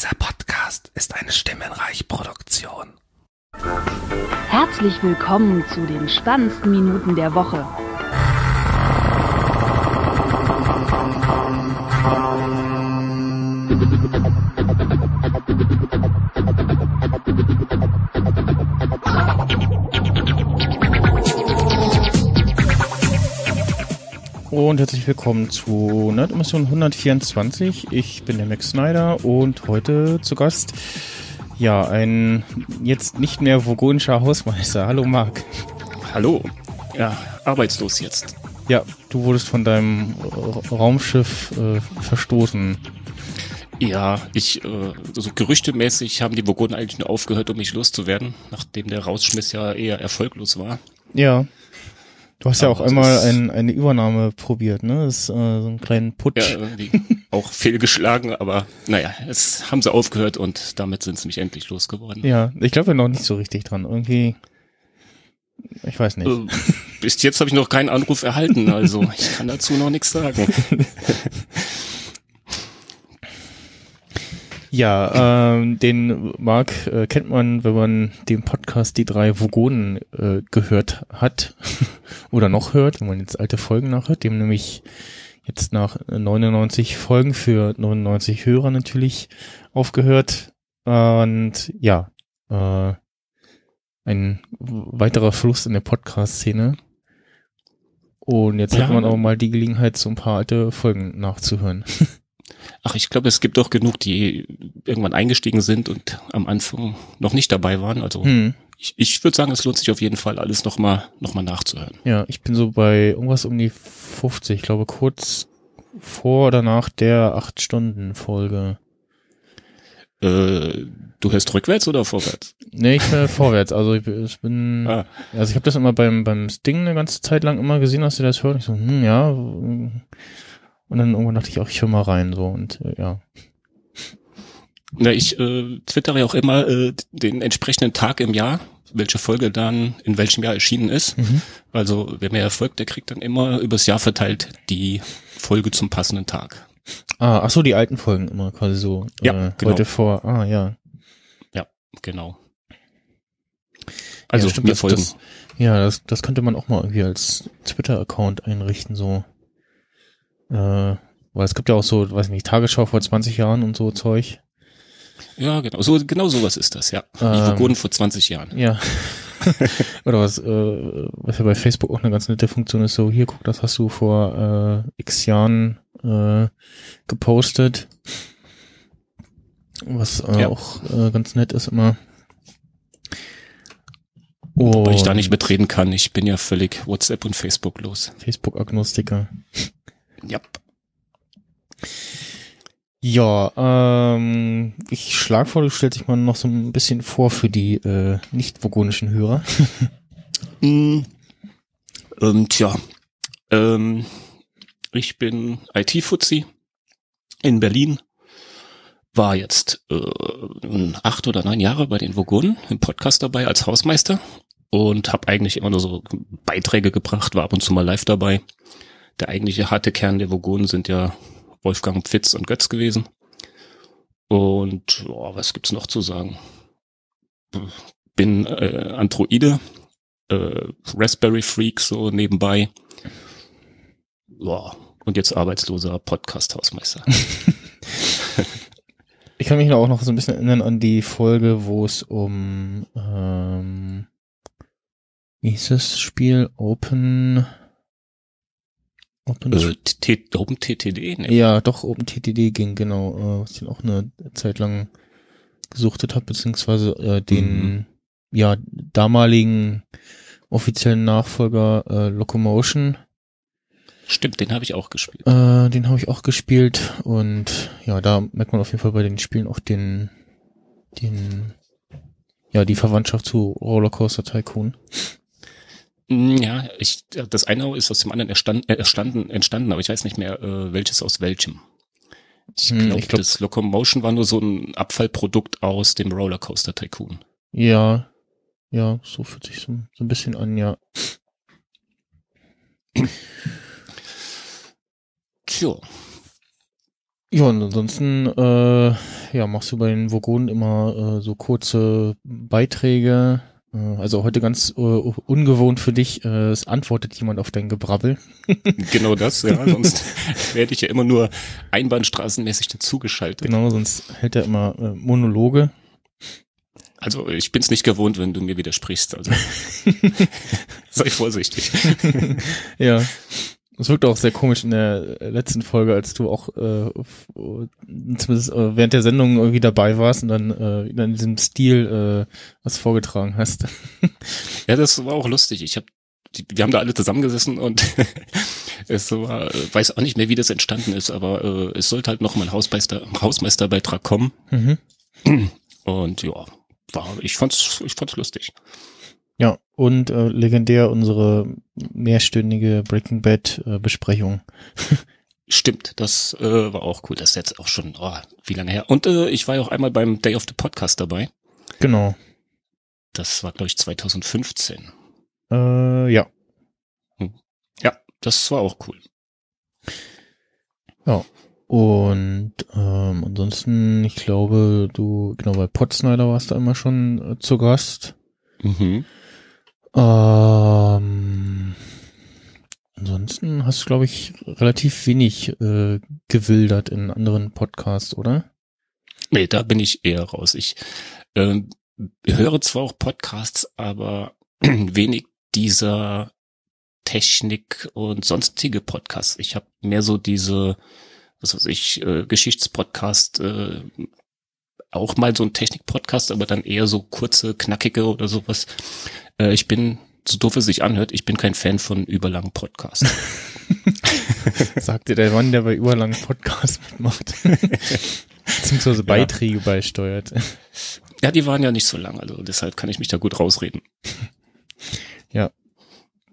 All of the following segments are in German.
Dieser Podcast ist eine Stimmenreich-Produktion. Herzlich willkommen zu den spannendsten Minuten der Woche. Und herzlich willkommen zu Nerd-Emission 124. Ich bin der Max Snyder und heute zu Gast, ja, ein jetzt nicht mehr vogonischer Hausmeister. Hallo Marc. Hallo. Ja, arbeitslos jetzt. Ja, du wurdest von deinem Raumschiff äh, verstoßen. Ja, ich, äh, so gerüchtemäßig haben die Vogonen eigentlich nur aufgehört, um mich loszuwerden, nachdem der Rausschmiss ja eher erfolglos war. Ja. Du hast ja auch einmal ein, eine Übernahme probiert, ne? Das ist äh, so einen kleinen Putsch. Ja, irgendwie auch fehlgeschlagen, aber naja, es haben sie aufgehört und damit sind sie mich endlich losgeworden. Ja, ich glaube ja noch nicht so richtig dran. Irgendwie, ich weiß nicht. Äh, bis jetzt habe ich noch keinen Anruf erhalten, also ich kann dazu noch nichts sagen. Ja, ähm, den Marc äh, kennt man, wenn man den Podcast Die drei Vogonen äh, gehört hat oder noch hört, wenn man jetzt alte Folgen nachhört, dem nämlich jetzt nach 99 Folgen für 99 Hörer natürlich aufgehört. Und ja, äh, ein weiterer Fluss in der Podcast-Szene. Und jetzt Ja. hat man auch mal die Gelegenheit, so ein paar alte Folgen nachzuhören. Ach, ich glaube, es gibt auch genug, die irgendwann eingestiegen sind und am Anfang noch nicht dabei waren. Also Hm. ich, ich würde sagen, es lohnt sich auf jeden Fall, alles nochmal noch mal nachzuhören. Ja, ich bin so bei irgendwas um die 50, ich glaube kurz vor oder nach der 8-Stunden-Folge. Äh, du hörst rückwärts oder vorwärts? Nee, ich bin vorwärts. Also ich, bin- ich bin, Ah. also ich habe das immer beim beim Sting eine ganze Zeit lang immer gesehen, dass sie das hören. Ich so, hm, ja. Und dann irgendwann dachte ich auch, ich höre mal rein so und äh, ja. Na, ich äh, twittere ja auch immer äh, den entsprechenden Tag im Jahr, welche Folge dann in welchem Jahr erschienen ist. Mhm. Also wer mir erfolgt, der kriegt dann immer übers Jahr verteilt die Folge zum passenden Tag. Ah, ach so, die alten Folgen immer quasi so. Ja, äh, genau. Heute vor. Ah, ja. Genau. Also ja, stimmt, das, folgen. Das, ja, das, das könnte man auch mal irgendwie als Twitter-Account einrichten, so. Äh, weil es gibt ja auch so, weiß nicht, Tagesschau vor 20 Jahren und so Zeug. ja, genau. So genau sowas ist das, ja. Ähm, Vogonen vor 20 Jahren. Ja. Oder was, äh, was ja bei Facebook auch eine ganz nette Funktion ist, so hier, guck, das hast du vor äh, x Jahren äh, gepostet. Was äh, Ja. auch äh, ganz nett ist immer. Wobei ich da Und nicht mitreden kann. Ich bin ja völlig WhatsApp und Facebook los. Facebook-Agnostiker. Ja. Ja, ähm, ich schlage vor, du stellst dich mal noch so ein bisschen vor für die äh, nicht-vogonischen Hörer. Mm, ähm, tja, ähm, ich bin IT-Fuzzi in Berlin, war jetzt äh, acht oder neun Jahre bei den Vogonen im Podcast dabei als Hausmeister und habe eigentlich immer nur so Beiträge gebracht, war ab und zu mal live dabei. Der eigentliche harte Kern der Vogonen sind ja Wolfgang Pfitz und Götz gewesen. Und oh, was gibt's noch zu sagen? Bin äh, Androide, äh, Raspberry Freak so nebenbei. Ja, und jetzt arbeitsloser Podcast-Hausmeister. Ich kann mich noch auch noch so ein bisschen erinnern an die Folge, wo es um ähm, das Spiel Open Open äh, T Open TTD? Nee. Ja, doch, OpenTTD ging, genau, äh, was ich auch eine Zeit lang gesuchtet habe, beziehungsweise äh, den Mhm. ja damaligen offiziellen Nachfolger äh, Locomotion, Stimmt, den habe ich auch gespielt. äh, den habe ich auch gespielt und ja, da merkt man auf jeden Fall bei den Spielen auch den, den, ja, die Verwandtschaft zu Rollercoaster Tycoon. Mm, Ja, ich, ja, das eine ist aus dem anderen erstand, äh, erstanden, entstanden, aber ich weiß nicht mehr, äh, welches aus welchem. Ich Hm, glaube, glaub- das Locomotion war nur so ein Abfallprodukt aus dem Rollercoaster Tycoon. Ja, ja, so fühlt sich so, so ein bisschen an, ja. Tja, Ja, und ansonsten, äh, ja, machst du bei den Vogonen immer äh, so kurze Beiträge. Äh, also heute ganz äh, ungewohnt für dich, äh, es antwortet jemand auf dein Gebrabbel. Genau das, ja. Sonst werde ich ja immer nur einbahnstraßenmäßig dazugeschaltet. Genau, sonst hält er immer äh, Monologe. Also ich bin's nicht gewohnt, wenn du mir widersprichst. Also sei vorsichtig. ja. Es wirkt auch sehr komisch in der letzten Folge, als du auch äh, zumindest äh, während der Sendung irgendwie dabei warst und dann äh, in diesem Stil äh, was vorgetragen hast. ja, das war auch lustig. Ich habe wir haben da alle zusammengesessen und es war, weiß auch nicht mehr, wie das entstanden ist, aber äh, es sollte halt noch mal ein Hausmeister, Hausmeisterbeitrag kommen. Mhm. Und ja, war, ich fand's, ich fand's lustig. Ja, und äh, legendär unsere mehrstündige Breaking Bad äh, Besprechung. Stimmt, das äh, war auch cool. Das ist jetzt auch schon, oh, wie lange her. Und äh, ich war ja auch einmal beim Day of the Podcast dabei. Genau. Das war, glaube ich, 2015. Äh, ja. Hm. Ja, das war auch cool. Ja. Und ähm, ansonsten, ich glaube, du, genau, bei Potsnyder warst du immer schon äh, zu Gast. Mhm. Ähm, ansonsten hast du, glaube ich, relativ wenig äh, gewildert in anderen Podcasts, oder? Nee, da bin ich eher raus. Ich äh, höre zwar auch Podcasts, aber wenig dieser Technik und sonstige Podcasts. Ich habe mehr so diese, was weiß ich, äh, Geschichtspodcast, äh, auch mal so ein Technik-Podcast, aber dann eher so kurze, knackige oder sowas. Äh, ich bin, so doof es sich anhört, ich bin kein Fan von überlangen Podcasts. Sagt dir der Mann, der bei überlangen Podcasts mitmacht. Beziehungsweise Beiträge ja. beisteuert. Ja, die waren ja nicht so lang, also deshalb kann ich mich da gut rausreden. Ja.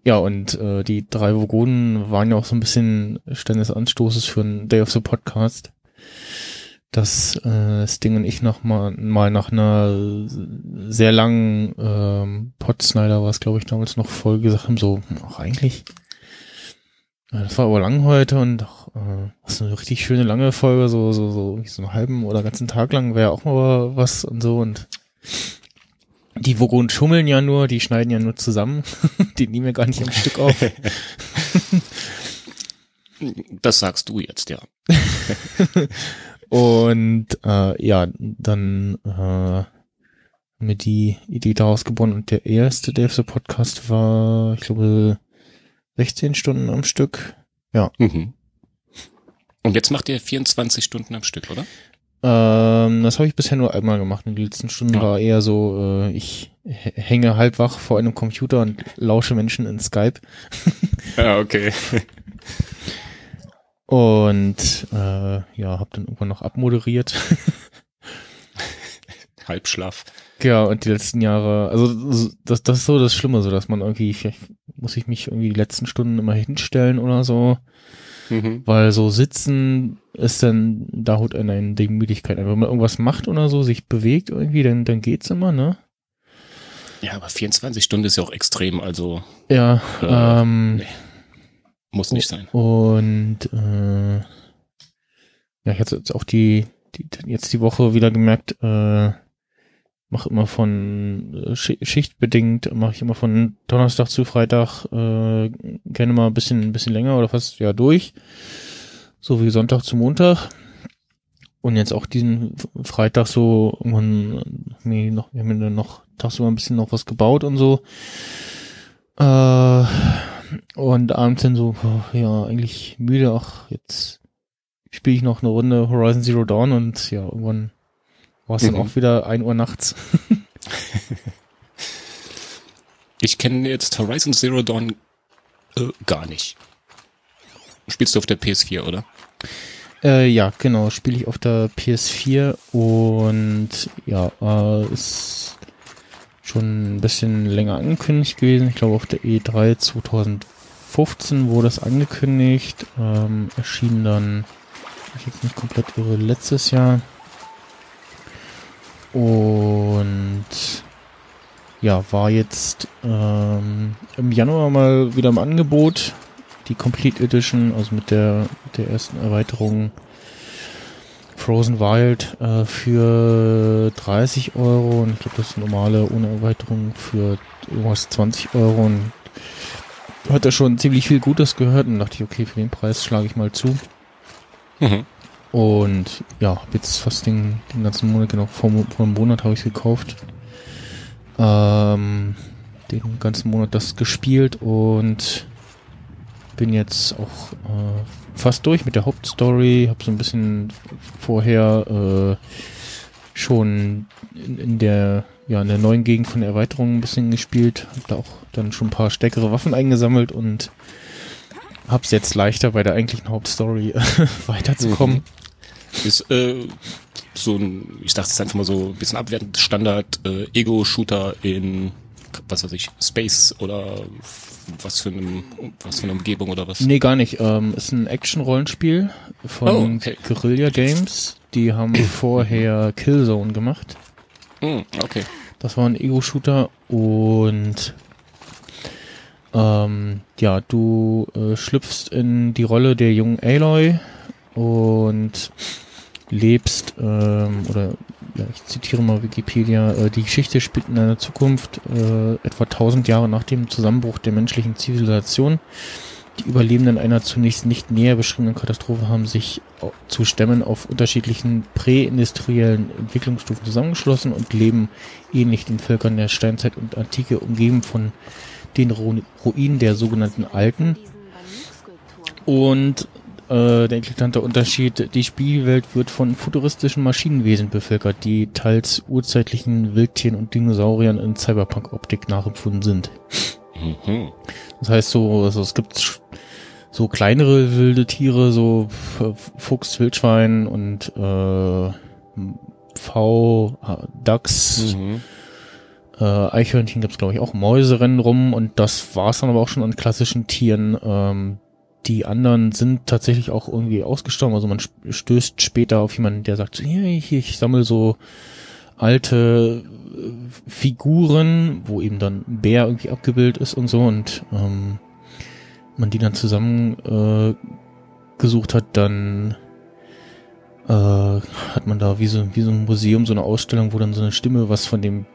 Ja, und äh, die drei Vogonen waren ja auch so ein bisschen Stand des Anstoßes für ein Day of the Podcast dass äh, Sting und ich noch mal, mal nach einer sehr langen ähm, Potsnyder war es, glaube ich, damals noch voll gesagt haben, so, auch eigentlich, ja, das war aber lang heute und ach, äh, das ist eine richtig schöne lange Folge, so, so, so, so einen halben oder ganzen Tag lang wäre auch mal was und so und die Vogonen schummeln ja nur, die schneiden ja nur zusammen, die nehmen ja gar nicht am Stück auf. Das sagst du jetzt, ja. Und äh, ja, dann äh, mit die Idee daraus geboren und der erste DFC Podcast war, ich glaube, 16 Stunden am Stück. Ja. Mhm. Und jetzt macht ihr 24 Stunden am Stück, oder? Ähm, das habe ich bisher nur einmal gemacht. In den letzten Stunden ja. war eher so, äh, ich hänge halb wach vor einem Computer und lausche Menschen in Skype. ja, okay. Und äh, ja, habe dann irgendwann noch abmoderiert. Halbschlaf. Ja, und die letzten Jahre, also das, das ist so das Schlimme, so dass man irgendwie, vielleicht muss ich mich irgendwie die letzten Stunden immer hinstellen oder so. Mhm. Weil so sitzen ist dann, da holt einen die Müdigkeit ein. Wenn man irgendwas macht oder so, sich bewegt irgendwie, dann, dann geht's immer, ne? Ja, aber 24 Stunden ist ja auch extrem, also. Ja, äh, ähm, nee. Muss nicht sein. Und äh, ja, ich hatte jetzt auch die, die jetzt die Woche wieder gemerkt, äh, mache immer von äh, schichtbedingt, mache ich immer von Donnerstag zu Freitag äh, gerne mal ein bisschen, ein bisschen länger oder fast ja durch. So wie Sonntag zu Montag. Und jetzt auch diesen Freitag so irgendwann nee, noch, wir haben dann noch tagsüber ein bisschen noch was gebaut und so. Äh, und abends dann so, ja, eigentlich müde, ach, jetzt spiele ich noch eine Runde Horizon Zero Dawn und ja, irgendwann war es dann mhm. auch wieder ein Uhr nachts. ich kenne jetzt Horizon Zero Dawn äh, gar nicht. Spielst du auf der PS4, oder? Äh, ja, genau, spiele ich auf der PS4 und ja, äh, ist schon ein bisschen länger angekündigt gewesen. Ich glaube, auf der E3 2015 wurde es angekündigt. Ähm, erschien dann, ich jetzt nicht komplett irre, letztes Jahr. Und ja, war jetzt ähm, im Januar mal wieder im Angebot. Die Complete Edition, also mit der, mit der ersten Erweiterung Frozen Wild äh, für 30 Euro und ich glaube das normale ohne Erweiterung für irgendwas 20 Euro und hat er schon ziemlich viel Gutes gehört und dachte ich, okay, für den Preis schlage ich mal zu. Mhm. Und ja, hab jetzt fast den, den ganzen Monat, genau, vor, vor einem Monat habe ich gekauft. Ähm, den ganzen Monat das gespielt und bin jetzt auch äh, fast durch mit der Hauptstory. Hab so ein bisschen vorher äh, schon in, in der ja in der neuen Gegend von der Erweiterung ein bisschen gespielt. Hab da auch dann schon ein paar stärkere Waffen eingesammelt und hab's jetzt leichter bei der eigentlichen Hauptstory weiterzukommen. Ist äh, so ein, ich dachte es einfach mal so ein bisschen abwertend Standard äh, Ego-Shooter in was weiß ich, Space oder was für einem, was für eine Umgebung oder was? Nee, gar nicht. Ähm, ist ein Action-Rollenspiel von Oh, okay. Guerilla Games. Die haben vorher Killzone gemacht. Hm, okay. Das war ein Ego-Shooter und ähm, ja, du äh, schlüpfst in die Rolle der jungen Aloy und lebst, ähm, oder ich zitiere mal Wikipedia, äh, die Geschichte spielt in einer Zukunft äh, etwa 1000 Jahre nach dem Zusammenbruch der menschlichen Zivilisation. Die Überlebenden einer zunächst nicht näher beschriebenen Katastrophe haben sich zu Stämmen auf unterschiedlichen präindustriellen Entwicklungsstufen zusammengeschlossen und leben ähnlich den Völkern der Steinzeit und Antike umgeben von den Ru Ruinen der sogenannten Alten. Und äh, der eklatante Unterschied, die Spielwelt wird von futuristischen Maschinenwesen bevölkert, die teils urzeitlichen Wildtieren und Dinosauriern in Cyberpunk-Optik nachempfunden sind. Mhm. Das heißt so, also es gibt so kleinere wilde Tiere, so Fuchs, Wildschwein und äh, V, äh, Dachs, Mhm. äh, Eichhörnchen gibt's glaube ich auch, Mäuse rennen rum und das war's dann aber auch schon an klassischen Tieren. Ähm, die anderen sind tatsächlich auch irgendwie ausgestorben. Also man stößt später auf jemanden, der sagt, hier, hier ich sammle so alte äh, Figuren, wo eben dann ein Bär irgendwie abgebildet ist und so und ähm, man die dann zusammen äh, gesucht hat, dann äh, hat man da wie so, wie so ein Museum, so eine Ausstellung, wo dann so eine Stimme was von dem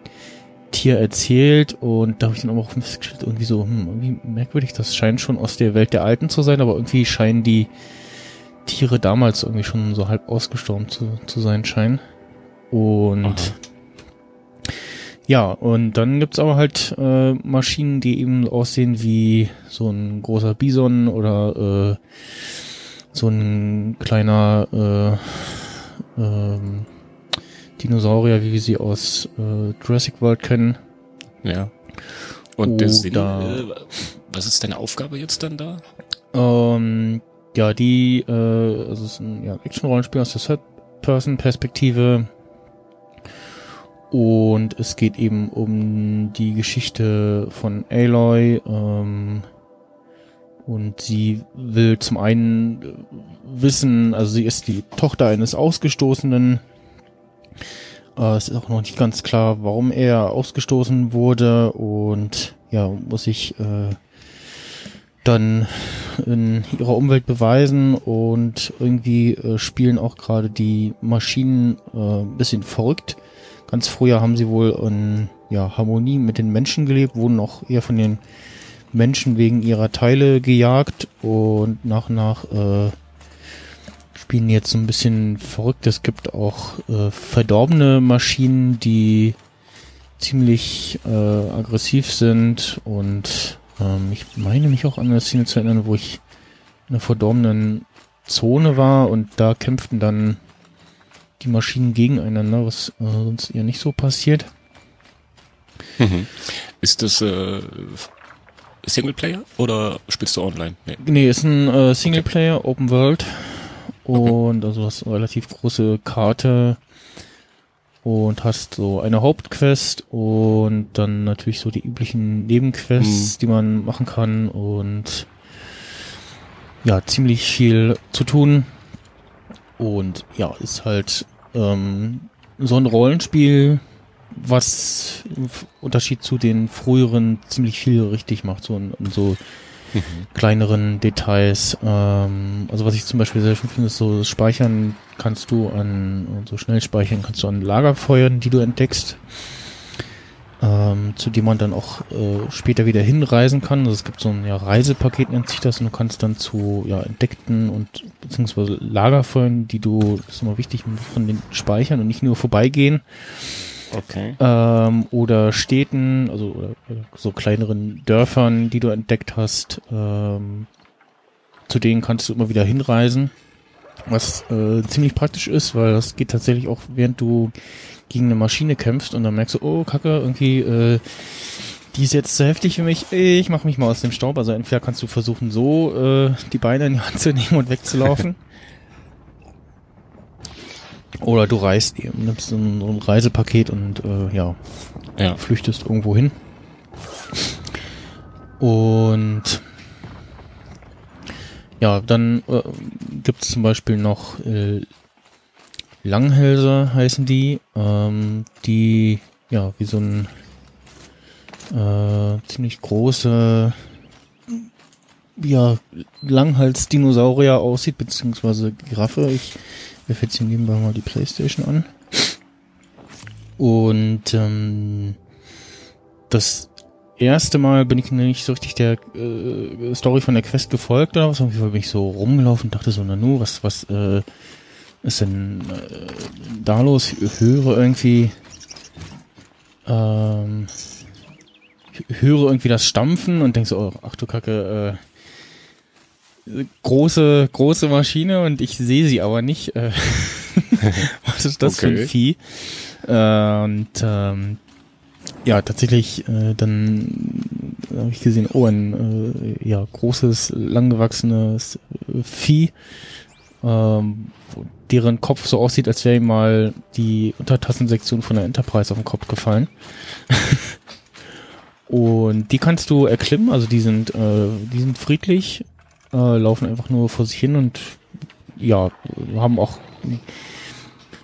Tier erzählt und da habe ich dann aber auch festgestellt, irgendwie so, hm, irgendwie merkwürdig, das scheint schon aus der Welt der Alten zu sein, aber irgendwie scheinen die Tiere damals irgendwie schon so halb ausgestorben zu, zu sein scheinen. Und Aha. ja, und dann gibt's aber halt äh, Maschinen, die eben aussehen wie so ein großer Bison oder äh, so ein kleiner äh, ähm, Dinosaurier, wie wir sie aus äh, Jurassic World kennen. Ja. Und der Sinn, Oder- äh, was ist deine Aufgabe jetzt dann da? Ähm, ja, die, äh, also es ist ein ja, Action-Rollenspiel aus der Third-Person-Perspektive. Und es geht eben um die Geschichte von Aloy. Ähm, und sie will zum einen äh, wissen, also sie ist die Tochter eines Ausgestoßenen. Äh, es ist auch noch nicht ganz klar, warum er ausgestoßen wurde. Und ja, muss ich äh, dann in ihrer Umwelt beweisen und irgendwie äh, spielen auch gerade die Maschinen äh, ein bisschen verrückt. Ganz früher haben sie wohl in ja, Harmonie mit den Menschen gelebt, wurden auch eher von den Menschen wegen ihrer Teile gejagt und nach und nach äh, spielen jetzt so ein bisschen verrückt. Es gibt auch äh, verdorbene Maschinen, die ziemlich äh, aggressiv sind und ähm, ich meine mich auch an eine Szene zu erinnern, wo ich in einer verdorbenen Zone war und da kämpften dann die Maschinen gegeneinander, was äh, sonst eher nicht so passiert. Mhm. Ist das äh, Singleplayer oder spielst du online? Nee. Nee, ist ein äh, Singleplayer, Open World und also hast eine relativ große Karte und hast so eine Hauptquest und dann natürlich so die üblichen Nebenquests, die man machen kann und ja, ziemlich viel zu tun. Und ja, ist halt ähm, so ein Rollenspiel, was im Unterschied zu den früheren ziemlich viel richtig macht, so, und, und so kleineren Details. Ähm, also was ich zum Beispiel sehr schön finde, ist so Speichern kannst du an, so schnell speichern kannst du an Lagerfeuern, die du entdeckst, ähm, zu dem man dann auch äh, später wieder hinreisen kann. Also es gibt so ein ja, Reisepaket nennt sich das und du kannst dann zu ja, entdeckten und beziehungsweise Lagerfeuern, die du, das ist immer wichtig, von den speichern und nicht nur vorbeigehen. Okay. Ähm, oder Städten, also oder, oder so kleineren Dörfern, die du entdeckt hast, ähm, zu denen kannst du immer wieder hinreisen. Was äh, ziemlich praktisch ist, weil das geht tatsächlich auch, während du gegen eine Maschine kämpfst und dann merkst du, oh Kacke, irgendwie, äh, die ist jetzt zu heftig für mich, ich mach mich mal aus dem Staub. Also entweder kannst du versuchen, so äh, die Beine in die Hand zu nehmen und wegzulaufen. Oder du reist eben, nimmst so ein, Reisepaket und äh, ja, Ja. flüchtest irgendwo hin. Und ja, dann äh, gibt es zum Beispiel noch äh, Langhälse heißen die, ähm, die ja wie so ein äh, ziemlich große ja, Langhals-Dinosaurier aussieht, beziehungsweise Giraffe. Ich werfe jetzt hier nebenbei mal die Playstation an. Und ähm, das erste Mal bin ich nicht so richtig der äh, Story von der Quest gefolgt oder was. Auf jeden Fall bin ich so rumgelaufen und dachte so, na nu, was, was äh, ist denn äh, da los? Ich höre irgendwie ähm, ich höre irgendwie das Stampfen und denk so, oh, ach du Kacke, äh, große, große Maschine und ich sehe sie aber nicht. Äh, was ist das für Okay. ein Vieh? Äh, und ähm, ja, tatsächlich, äh, dann habe ich gesehen, oh, ein äh, ja, großes, langgewachsenes Vieh, ähm, deren Kopf so aussieht, als wäre ihm mal die Untertassensektion von der Enterprise auf den Kopf gefallen. Und die kannst du erklimmen, also die sind, äh, die sind friedlich, äh, laufen einfach nur vor sich hin und ja, haben auch,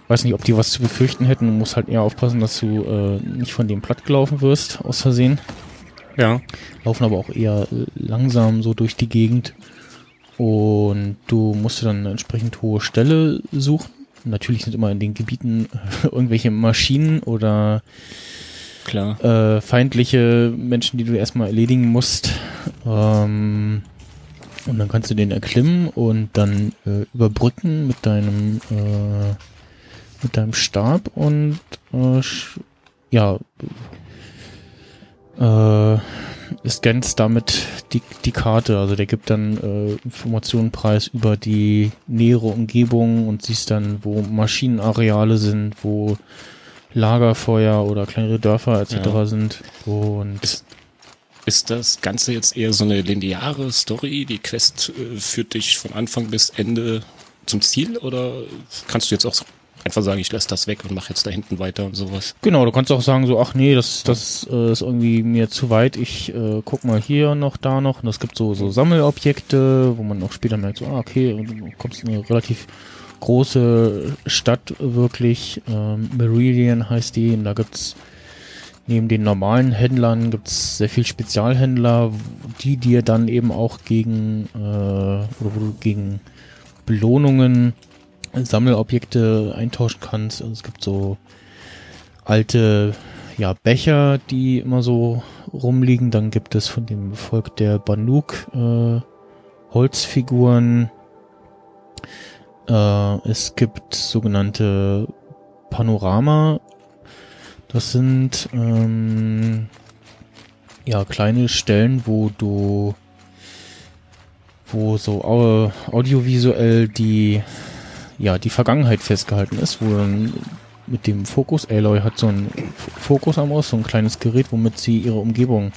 weiß nicht, ob die was zu befürchten hätten. Du musst halt eher aufpassen, dass du äh, nicht von dem platt gelaufen wirst, aus Versehen. Ja. Laufen aber auch eher langsam so durch die Gegend. Und du musst dann eine entsprechend hohe Stelle suchen. Natürlich sind immer in den Gebieten irgendwelche Maschinen oder Klar. äh, feindliche Menschen, die du erstmal erledigen musst. Ähm, und dann kannst du den erklimmen und dann äh, überbrücken mit deinem äh, mit deinem Stab und äh, ja äh, scannst damit die, die Karte. Also der gibt dann äh, Informationen preis über die nähere Umgebung und siehst dann, wo Maschinenareale sind, wo Lagerfeuer oder kleinere Dörfer etc. Ja. sind. Und Ist, ist das Ganze jetzt eher so eine lineare Story? Die Quest äh, führt dich von Anfang bis Ende zum Ziel? Oder kannst du jetzt auch einfach sagen, ich lasse das weg und mache jetzt da hinten weiter und sowas? Genau, du kannst auch sagen so, ach nee, das, das äh, ist irgendwie mir zu weit. Ich äh, guck mal hier noch, da noch. Und es gibt so, so Sammelobjekte, wo man auch später merkt, so, ah, okay, und du kommst in eine relativ große Stadt wirklich. Ähm, Meridian heißt die. Und da gibt's neben den normalen Händlern gibt's sehr viel Spezialhändler, die dir dann eben auch gegen äh, oder wo du gegen Belohnungen Sammelobjekte eintauschen kannst. Also es gibt so alte ja, Becher, die immer so rumliegen. Dann gibt es von dem Volk der Banuk äh, Holzfiguren. Äh, es gibt sogenannte Panorama. Das sind ähm, ja kleine Stellen, wo du wo so au audiovisuell die ja die Vergangenheit festgehalten ist, wo dann mit dem Fokus, Aloy hat so ein Fokus am Aus, so ein kleines Gerät, womit sie ihre Umgebung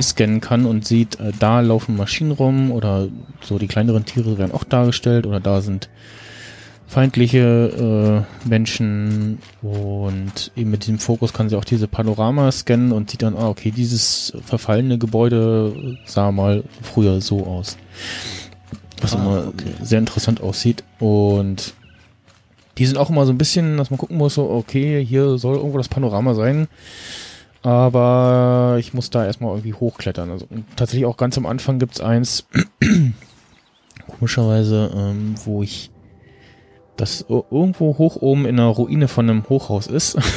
scannen kann und sieht, äh, da laufen Maschinen rum oder so die kleineren Tiere werden auch dargestellt oder da sind feindliche äh, Menschen und eben mit diesem Fokus kann sie auch diese Panorama scannen und sieht dann, ah, okay, dieses verfallene Gebäude sah mal früher so aus. Was Ah, immer okay. sehr interessant aussieht und die sind auch immer so ein bisschen, dass man gucken muss, so, okay, hier soll irgendwo das Panorama sein. aber ich muss da erstmal irgendwie hochklettern. Also tatsächlich auch ganz am Anfang gibt's eins, komischerweise, ähm, wo ich das irgendwo hoch oben in einer Ruine von einem Hochhaus ist.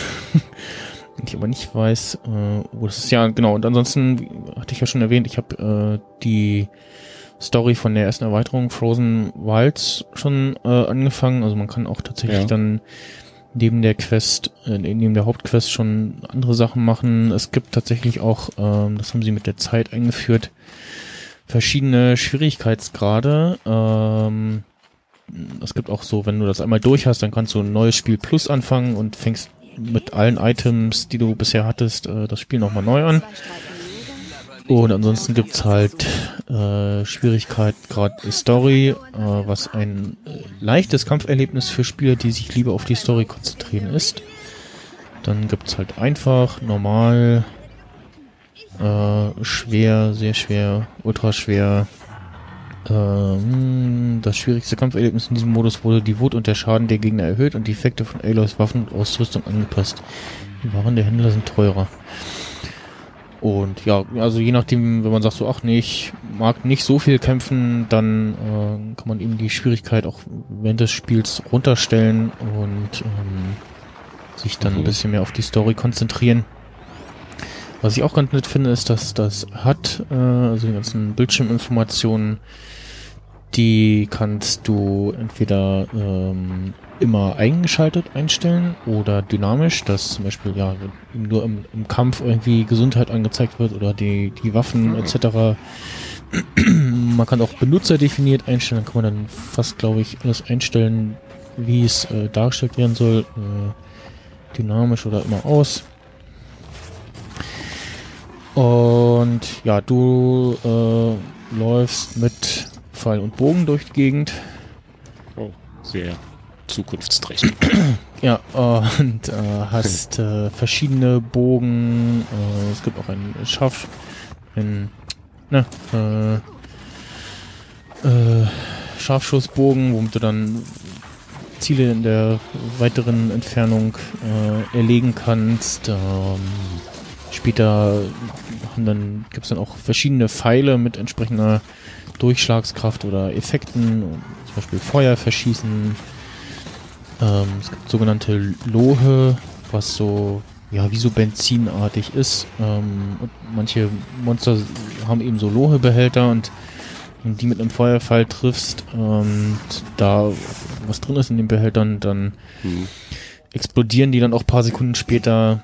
Ich aber nicht weiß, äh, wo das ist. Ja, genau. Und ansonsten hatte ich ja schon erwähnt, ich habe äh, die Story von der ersten Erweiterung Frozen Wilds schon äh, angefangen. Also man kann auch tatsächlich Ja. dann neben der Quest, äh, neben der Hauptquest schon andere Sachen machen. Es gibt tatsächlich auch, ähm, das haben sie mit der Zeit eingeführt, verschiedene Schwierigkeitsgrade. Ähm, es gibt auch so, wenn du das einmal durch hast, dann kannst du ein neues Spiel Plus anfangen und fängst mit allen Items, die du bisher hattest, äh, das Spiel nochmal neu an. Und ansonsten gibt's halt äh, Schwierigkeit gerade Story, äh, was ein äh, leichtes Kampferlebnis für Spieler, die sich lieber auf die Story konzentrieren ist. Dann gibt's halt einfach, normal, äh, schwer, sehr schwer, ultra schwer. Ähm, das schwierigste Kampferlebnis in diesem Modus wurde die Wut und der Schaden der Gegner erhöht und die Effekte von Aloys Waffen und Ausrüstung angepasst. Die Waren der Händler sind teurer. Und ja, also je nachdem, wenn man sagt so, ach nee, ich mag nicht so viel kämpfen, dann äh, kann man eben die Schwierigkeit auch während des Spiels runterstellen und ähm, sich dann ein Mhm. bisschen mehr auf die Story konzentrieren. Was ich auch ganz nett finde, ist, dass das hat, äh, also die ganzen Bildschirminformationen, die kannst du entweder ähm, immer eingeschaltet einstellen oder dynamisch, dass zum Beispiel ja nur im, im Kampf irgendwie Gesundheit angezeigt wird oder die, die Waffen etc. man kann auch Benutzer definiert einstellen, dann kann man dann fast, glaube ich, alles einstellen, wie es äh, dargestellt werden soll. Äh, dynamisch oder immer aus. Und ja, du äh, läufst mit Pfeil und Bogen durch die Gegend. Oh, sehr zukunftsträchtig. Ja, und äh, hast äh, verschiedene Bogen. Äh, es gibt auch einen Scharf... Einen, ne, äh, äh, Scharfschussbogen, womit du dann Ziele in der weiteren Entfernung erlegen kannst. Ähm, später haben dann, gibt es dann auch verschiedene Pfeile mit entsprechender Durchschlagskraft oder Effekten, zum Beispiel Feuer verschießen. Ähm, es gibt sogenannte Lohe, was so, ja, wie so benzinartig ist. Ähm, und manche Monster haben eben so Lohebehälter und wenn die mit einem Feuerpfeil triffst, ähm, da was drin ist in den Behältern, dann Hm. explodieren die dann auch paar Sekunden später.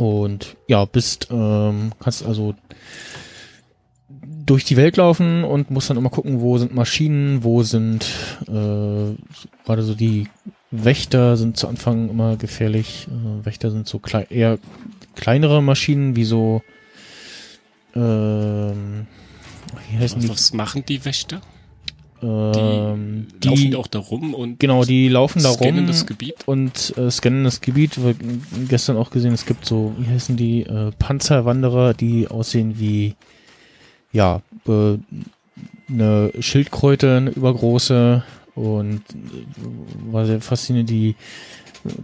Und ja, bist, ähm, kannst also durch die Welt laufen und musst dann immer gucken, wo sind Maschinen, wo sind äh, gerade so die Wächter sind zu Anfang immer gefährlich. Äh, Wächter sind so klei eher kleinere Maschinen, wie so ähm, wie heißen die? Was machen die Wächter? Ähm, Die laufen auch da rum und Genau, die laufen da scannen rum das Gebiet. und äh, scannen das Gebiet. Wir haben gestern auch gesehen, es gibt so, wie heißen die, äh, Panzerwanderer, die aussehen wie, ja, äh, eine Schildkröte, eine übergroße und äh, war sehr faszinierend, die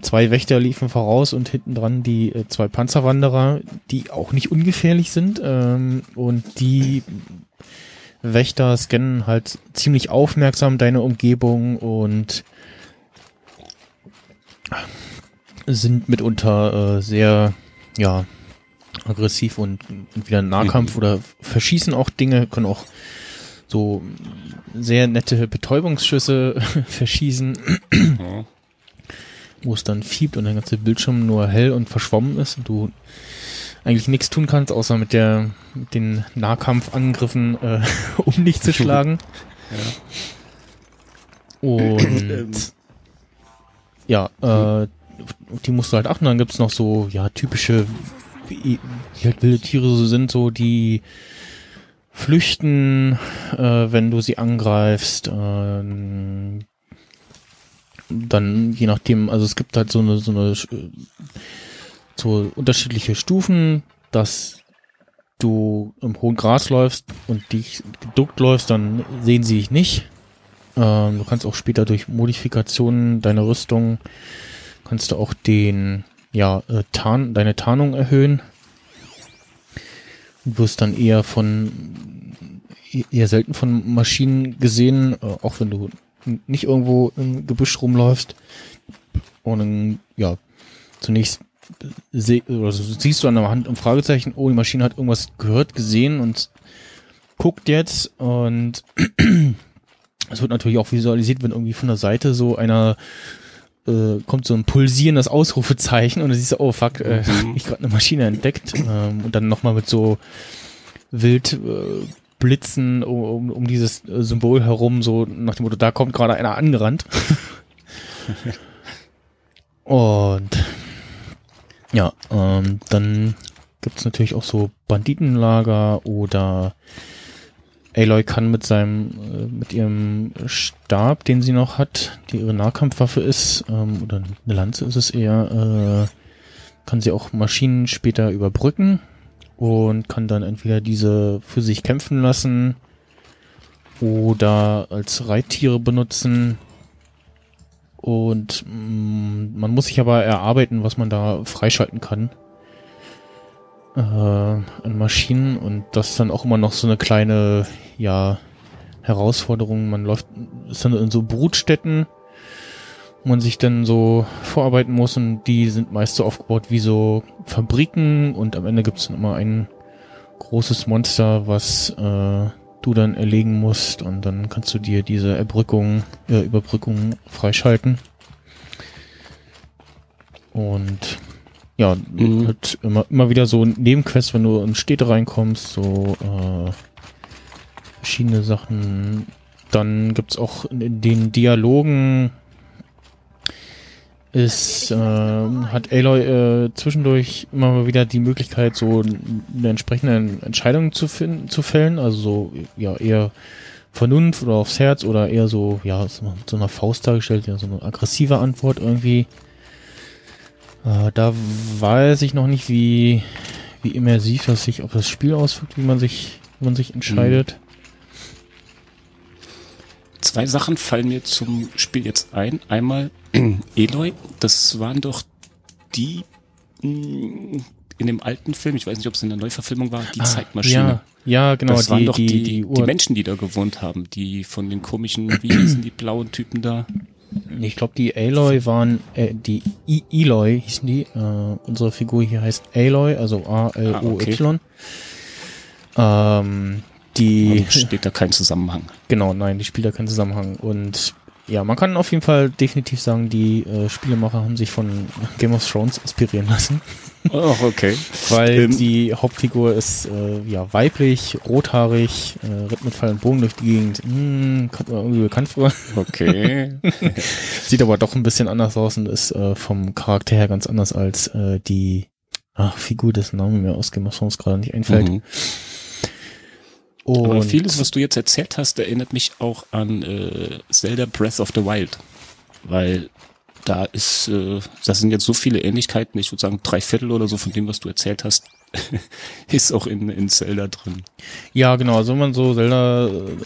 zwei Wächter liefen voraus und hinten dran die äh, zwei Panzerwanderer, die auch nicht ungefährlich sind ähm, und die Wächter scannen halt ziemlich aufmerksam deine Umgebung und sind mitunter äh, sehr, ja, aggressiv und entweder Nahkampf Mhm. oder verschießen auch Dinge, können auch so sehr nette Betäubungsschüsse verschießen, Ja. wo es dann fiebt und der ganze Bildschirm nur hell und verschwommen ist und du eigentlich nichts tun kannst, außer mit der mit den Nahkampfangriffen äh, um dich zu schlagen. Und Ähm, ja, äh, die musst du halt achten. Dann gibt's noch so, ja, typische, wie, wie halt wilde Tiere so sind, so die flüchten, äh, wenn du sie angreifst. Ähm, dann je nachdem, also es gibt halt so eine, so eine, äh, so unterschiedliche Stufen, dass du im hohen Gras läufst und dich geduckt läufst, dann sehen sie dich nicht. Ähm, du kannst auch später durch Modifikationen deiner Rüstung kannst du auch den ja, äh, Tarn, deine Tarnung erhöhen. Du wirst dann eher von, eher selten von Maschinen gesehen, äh, auch wenn du nicht irgendwo im Gebüsch rumläufst. Und ja, zunächst seh, oder so siehst du an der Hand ein Fragezeichen, oh, die Maschine hat irgendwas gehört, gesehen und guckt jetzt und es wird natürlich auch visualisiert, wenn irgendwie von der Seite so einer äh, kommt so ein pulsierendes Ausrufezeichen und du siehst, oh fuck, äh, Mhm. ich gerade eine Maschine entdeckt ähm, und dann nochmal mit so wild äh, Blitzen um, um, um dieses äh, Symbol herum, so nach dem Motto, da kommt gerade einer angerannt. und ja, ähm, dann gibt's natürlich auch so Banditenlager oder Aloy kann mit seinem, äh, mit ihrem Stab, den sie noch hat, die ihre Nahkampfwaffe ist, ähm, oder eine Lanze ist es eher, äh, kann sie auch Maschinen später überbrücken und kann dann entweder diese für sich kämpfen lassen oder als Reittiere benutzen. Und mh, man muss sich aber erarbeiten, was man da freischalten kann äh, an Maschinen und das ist dann auch immer noch so eine kleine, ja, Herausforderung. Man läuft, ist dann in so Brutstätten, wo man sich dann so vorarbeiten muss und die sind meist so aufgebaut wie so Fabriken und am Ende gibt es dann immer ein großes Monster, was äh, du dann erlegen musst und dann kannst du dir diese Erbrückung, äh, Überbrückung freischalten. Und ja, Mhm. halt immer, immer wieder so Nebenquests, wenn du in Städte reinkommst, so äh, verschiedene Sachen. Dann gibt's auch in den Dialogen ist, äh, hat Aloy äh, zwischendurch immer mal wieder die Möglichkeit, so eine entsprechende Entscheidung zu finden, zu fällen, also so, ja, eher Vernunft oder aufs Herz oder eher so, ja, so mit so einer Faust dargestellt, ja, so eine aggressive Antwort irgendwie. Äh, da weiß ich noch nicht, wie, wie immersiv das sich auf das Spiel auswirkt, wie man sich, wie man sich entscheidet. Zwei Sachen fallen mir zum Spiel jetzt ein. Einmal Eloy, das waren doch die mh, in dem alten Film, ich weiß nicht, ob es in der Neuverfilmung war, die Zeitmaschine. Ah, Ja, ja genau, das waren die, doch die, die, die, die, Menschen, die da gewohnt haben, die von den komischen, wie hießen die blauen Typen da? Ich glaube, die Aloy waren, äh, die I Eloy hießen die. Äh, unsere Figur hier heißt Aloy, also A-L-O-Y. Ähm, die, Und steht da kein Zusammenhang. genau, nein, die spielt da keinen Zusammenhang. Und ja, man kann auf jeden Fall definitiv sagen, die äh, Spielemacher haben sich von Game of Thrones inspirieren lassen. Oh, okay. Weil Ähm, die Hauptfigur ist äh, ja weiblich, rothaarig, äh, rennt mit Pfeil und Bogen durch die Gegend. Hm, kommt mir irgendwie bekannt vor. Okay. Sieht aber doch ein bisschen anders aus und ist äh, vom Charakter her ganz anders als äh, die ach, Figur, dessen Name mir aus Game of Thrones gerade nicht einfällt. Mhm. Und Aber vieles, was du jetzt erzählt hast, erinnert mich auch an äh, Zelda Breath of the Wild. Weil da ist, äh, das sind jetzt so viele Ähnlichkeiten, ich würde sagen drei Viertel oder so von dem, was du erzählt hast, ist auch in, in Zelda drin. ja, genau, also wenn man so Zelda äh,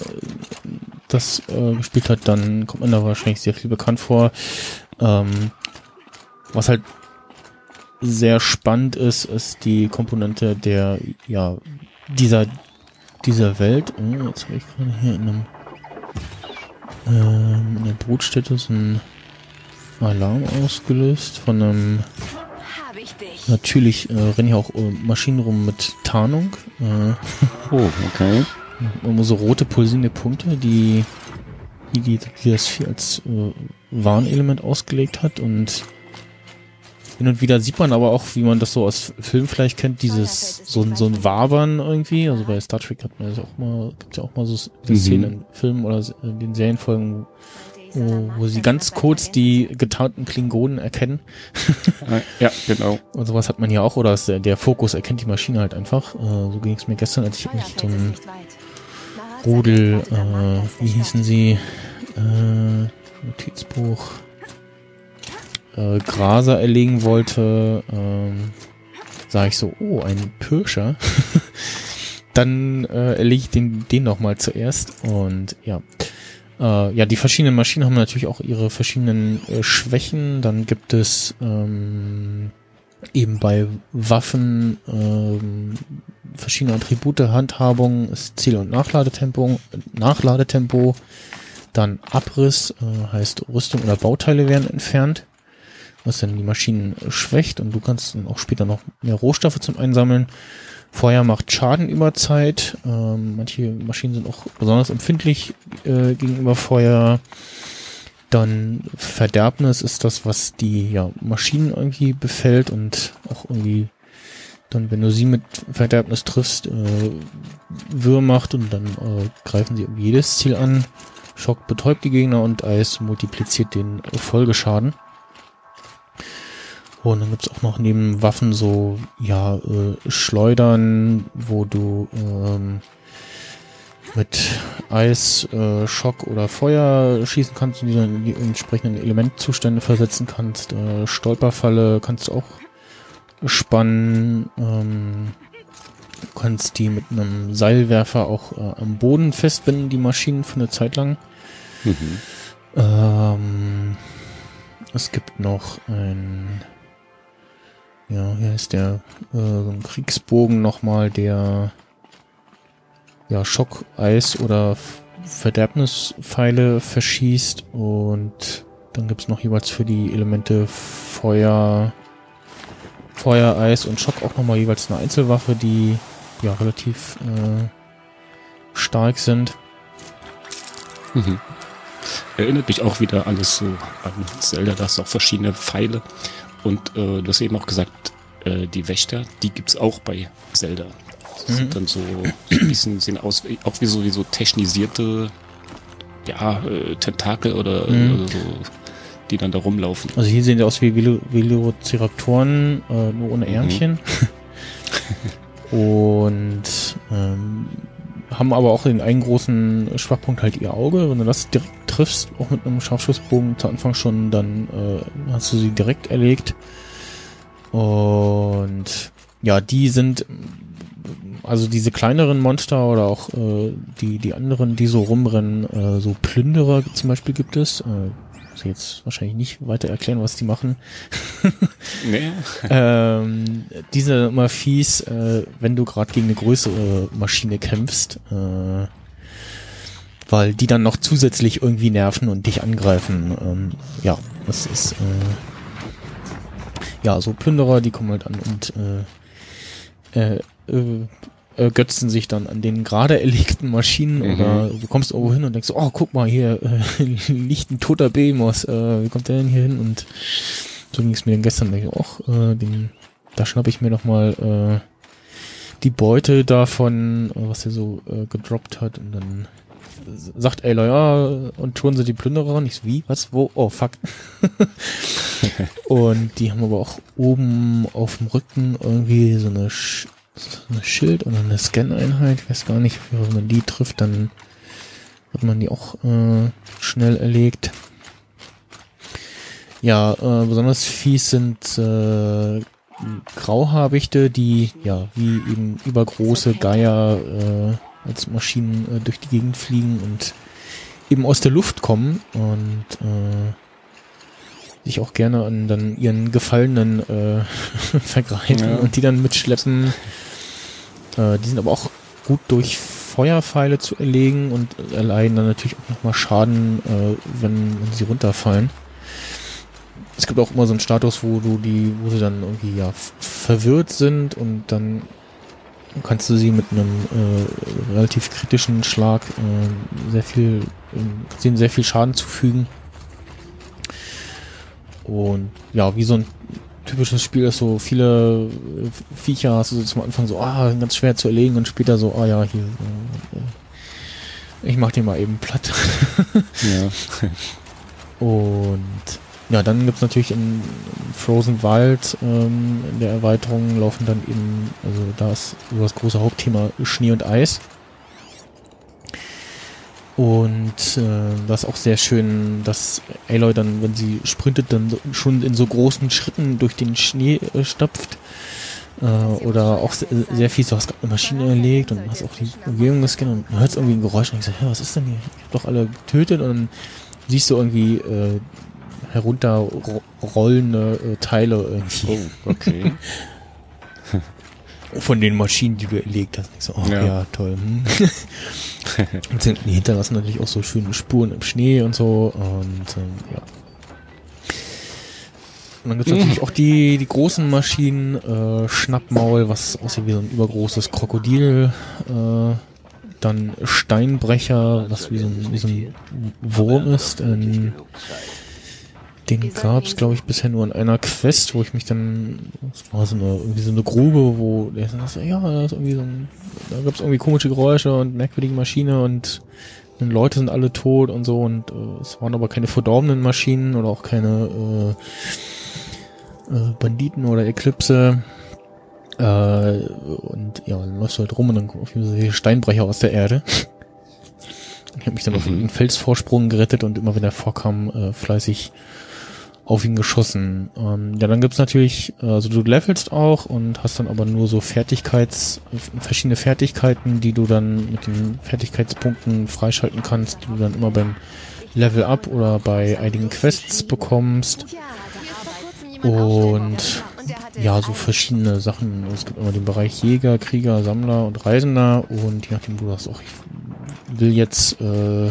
das äh, gespielt hat, dann kommt man da wahrscheinlich sehr viel bekannt vor. Ähm, was halt sehr spannend ist, ist die Komponente der, ja, dieser, dieser Welt. Oh, jetzt habe ich gerade hier in einem, ähm, in der Brutstätte so ein Alarm ausgelöst von einem, natürlich äh, rennen hier auch äh, Maschinen rum mit Tarnung. Äh, Oh, okay. immer so rote pulsierende Punkte, die, die, die, die das Vieh als äh, Warnelement ausgelegt hat und hin und wieder sieht man aber auch, wie man das so aus Filmen vielleicht kennt, dieses so, ein- so ein Wabern irgendwie. Also bei Star Trek hat man das auch mal, gibt's ja auch mal so Mhm. Szenen in Filmen oder in den Serienfolgen, wo, wo sie ganz kurz die getarnten Klingonen erkennen. Ah, Ja, genau. Und sowas hat man hier auch, oder der, der Fokus erkennt die Maschine halt einfach. Äh, so ging es mir gestern, als ich mich so ein Rudel, äh, wie hießen sie? Äh, Notizbuch. Äh, Graser erlegen wollte, ähm, sah ich so, oh, ein Pirscher. Dann äh, erlege ich den, den noch mal zuerst und ja. Äh, ja, die verschiedenen Maschinen haben natürlich auch ihre verschiedenen äh, Schwächen. Dann gibt es ähm, eben bei Waffen ähm, verschiedene Attribute, Handhabung, Ziel- und Nachladetempo, Nachladetempo, dann Abriss, äh, heißt Rüstung oder Bauteile werden entfernt, was dann die Maschinen schwächt und du kannst dann auch später noch mehr Rohstoffe zum Einsammeln. Feuer macht Schaden über Zeit. Ähm, manche Maschinen sind auch besonders empfindlich äh, gegenüber Feuer. Dann Verderbnis ist das, was die ja, Maschinen irgendwie befällt und auch irgendwie dann, wenn du sie mit Verderbnis triffst, äh, Wirr macht und dann äh, greifen sie irgendwie jedes Ziel an. Schock betäubt die Gegner und Eis multipliziert den Folgeschaden. Und dann gibt's auch noch neben Waffen so, ja, äh, Schleudern, wo du ähm, mit Eis, äh, Schock oder Feuer schießen kannst und die dann in die entsprechenden Elementzustände versetzen kannst. Äh, Stolperfalle kannst du auch spannen. Ähm, du kannst die mit einem Seilwerfer auch äh, am Boden festbinden, die Maschinen für eine Zeit lang. Mhm. Ähm, es gibt noch ein, ja, hier ist der äh, Kriegsbogen nochmal, der ja Schock, Eis oder Verderbnispfeile verschießt und dann gibt's noch jeweils für die Elemente Feuer, Feuer, Eis und Schock auch nochmal jeweils eine Einzelwaffe, die ja relativ äh, stark sind. Mhm. Erinnert mich auch wieder alles so an Zelda, da hast auch verschiedene Pfeile. Und äh, du hast eben auch gesagt, äh, die Wächter, die gibt's auch bei Zelda. Das sind dann so ein bisschen sehen aus, wie- auch wie so, wie so technisierte ja, äh, Tentakel oder, Mhm. oder so, die dann da rumlaufen. Also hier sehen die aus wie Velo Velociraptoren, äh, nur ohne Ärmchen. Und ähm, haben aber auch den einen großen Schwachpunkt halt ihr Auge. Wenn du das direkt triffst, auch mit einem Scharfschussbogen zu Anfang schon, dann äh, hast du sie direkt erlegt. Und ja, die sind also diese kleineren Monster oder auch äh, die die anderen, die so rumrennen, äh, so Plünderer zum Beispiel gibt es. Äh, muss ich jetzt wahrscheinlich nicht weiter erklären, was die machen. Nee. ähm, diese immer fies, äh, wenn du gerade gegen eine größere Maschine kämpfst, äh, weil die dann noch zusätzlich irgendwie nerven und dich angreifen. Ähm, ja, das ist äh, ja so Plünderer, die kommen halt an und äh, äh, äh, ergötzen sich dann an den gerade erlegten Maschinen Mhm. oder du kommst irgendwo hin und denkst, oh, guck mal, hier äh, liegt ein toter Behemoth, äh, wie kommt der denn hier hin? Und so ging es mir dann gestern, denke ich, auch, äh, den, da schnappe ich mir noch mal äh, die Beute davon, äh, was er so äh, gedroppt hat und dann sagt Aloy, ja, und schon sind die Plünderer. Und ich so, wie? Was? Wo? Oh, fuck. und die haben aber auch oben auf dem Rücken irgendwie so eine, Sch eine Schild oder eine Scan-Einheit. Ich weiß gar nicht, wenn man die trifft, dann wird man die auch äh, schnell erlegt. Ja, äh, besonders fies sind äh, Grauhabichte, die ja wie eben übergroße Geier äh, als Maschinen äh, durch die Gegend fliegen und eben aus der Luft kommen und äh, sich auch gerne an dann ihren Gefallenen äh, vergreifen Ja. und die dann mitschleppen. Äh, die sind aber auch gut durch Feuerpfeile zu erlegen und erleiden dann natürlich auch nochmal Schaden, äh, wenn, wenn sie runterfallen. Es gibt auch immer so einen Status, wo du die, wo sie dann irgendwie ja verwirrt sind und dann kannst du sie mit einem äh, relativ kritischen Schlag äh, sehr viel, äh, ihnen sehr viel Schaden zufügen. Und ja, wie so ein typisches Spiel ist so viele äh, Viecher hast du so zum Anfang so, ah, ganz schwer zu erlegen und später so, ah ja, hier, äh, ich mach den mal eben platt. Ja. Und ja, dann gibt's natürlich in Frozen Wild ähm, in der Erweiterung laufen dann eben, also da ist so das große Hauptthema Schnee und Eis. Und äh, das ist auch sehr schön, dass Aloy dann, wenn sie sprintet, dann so, schon in so großen Schritten durch den Schnee äh, stapft. Äh, oder auch sehr, sehr viel, so hast gerade eine Maschine erlegt und hast auch die Umgebung gescannt und hörst irgendwie ein Geräusch und ich so, ja, was ist denn hier? Ich hab doch alle getötet und dann siehst du irgendwie äh, herunterrollende äh, Teile irgendwie. Oh, okay. Von den Maschinen, die du erlegt hast. Ich so, oh, ja. Ja. toll. Hm. und sind, die hinterlassen natürlich auch so schöne Spuren im Schnee und so. Und ähm, ja. Und dann gibt's natürlich auch die, die großen Maschinen, äh, Schnappmaul, was aussieht wie so ein übergroßes Krokodil, äh, dann Steinbrecher, was wie so ein, wie so ein Wurm ist. Ähm, den gab's, glaube ich, bisher nur in einer Quest, wo ich mich dann, das war so eine, irgendwie so eine Grube, wo der sagt, so, ja, da ist irgendwie so ein, da gab's irgendwie komische Geräusche und merkwürdige Maschine und Leute sind alle tot und so und äh, es waren aber keine verdorbenen Maschinen oder auch keine äh, äh, Banditen oder Eklipse. Äh, und ja, dann läufst du halt rum und dann kommen auf jeden Fall Steinbrecher aus der Erde. Ich habe mich dann auf einen Felsvorsprung gerettet und immer wenn er vorkam, äh, fleißig auf ihn geschossen. Ähm, ja, dann gibt's natürlich, also du levelst auch und hast dann aber nur so Fertigkeits, verschiedene Fertigkeiten, die du dann mit den Fertigkeitspunkten freischalten kannst, die du dann immer beim Level Up oder bei einigen Quests bekommst. Und ja, so verschiedene Sachen. Es gibt immer den Bereich Jäger, Krieger, Sammler und Reisender und je nachdem, du sagst auch, ich will jetzt äh,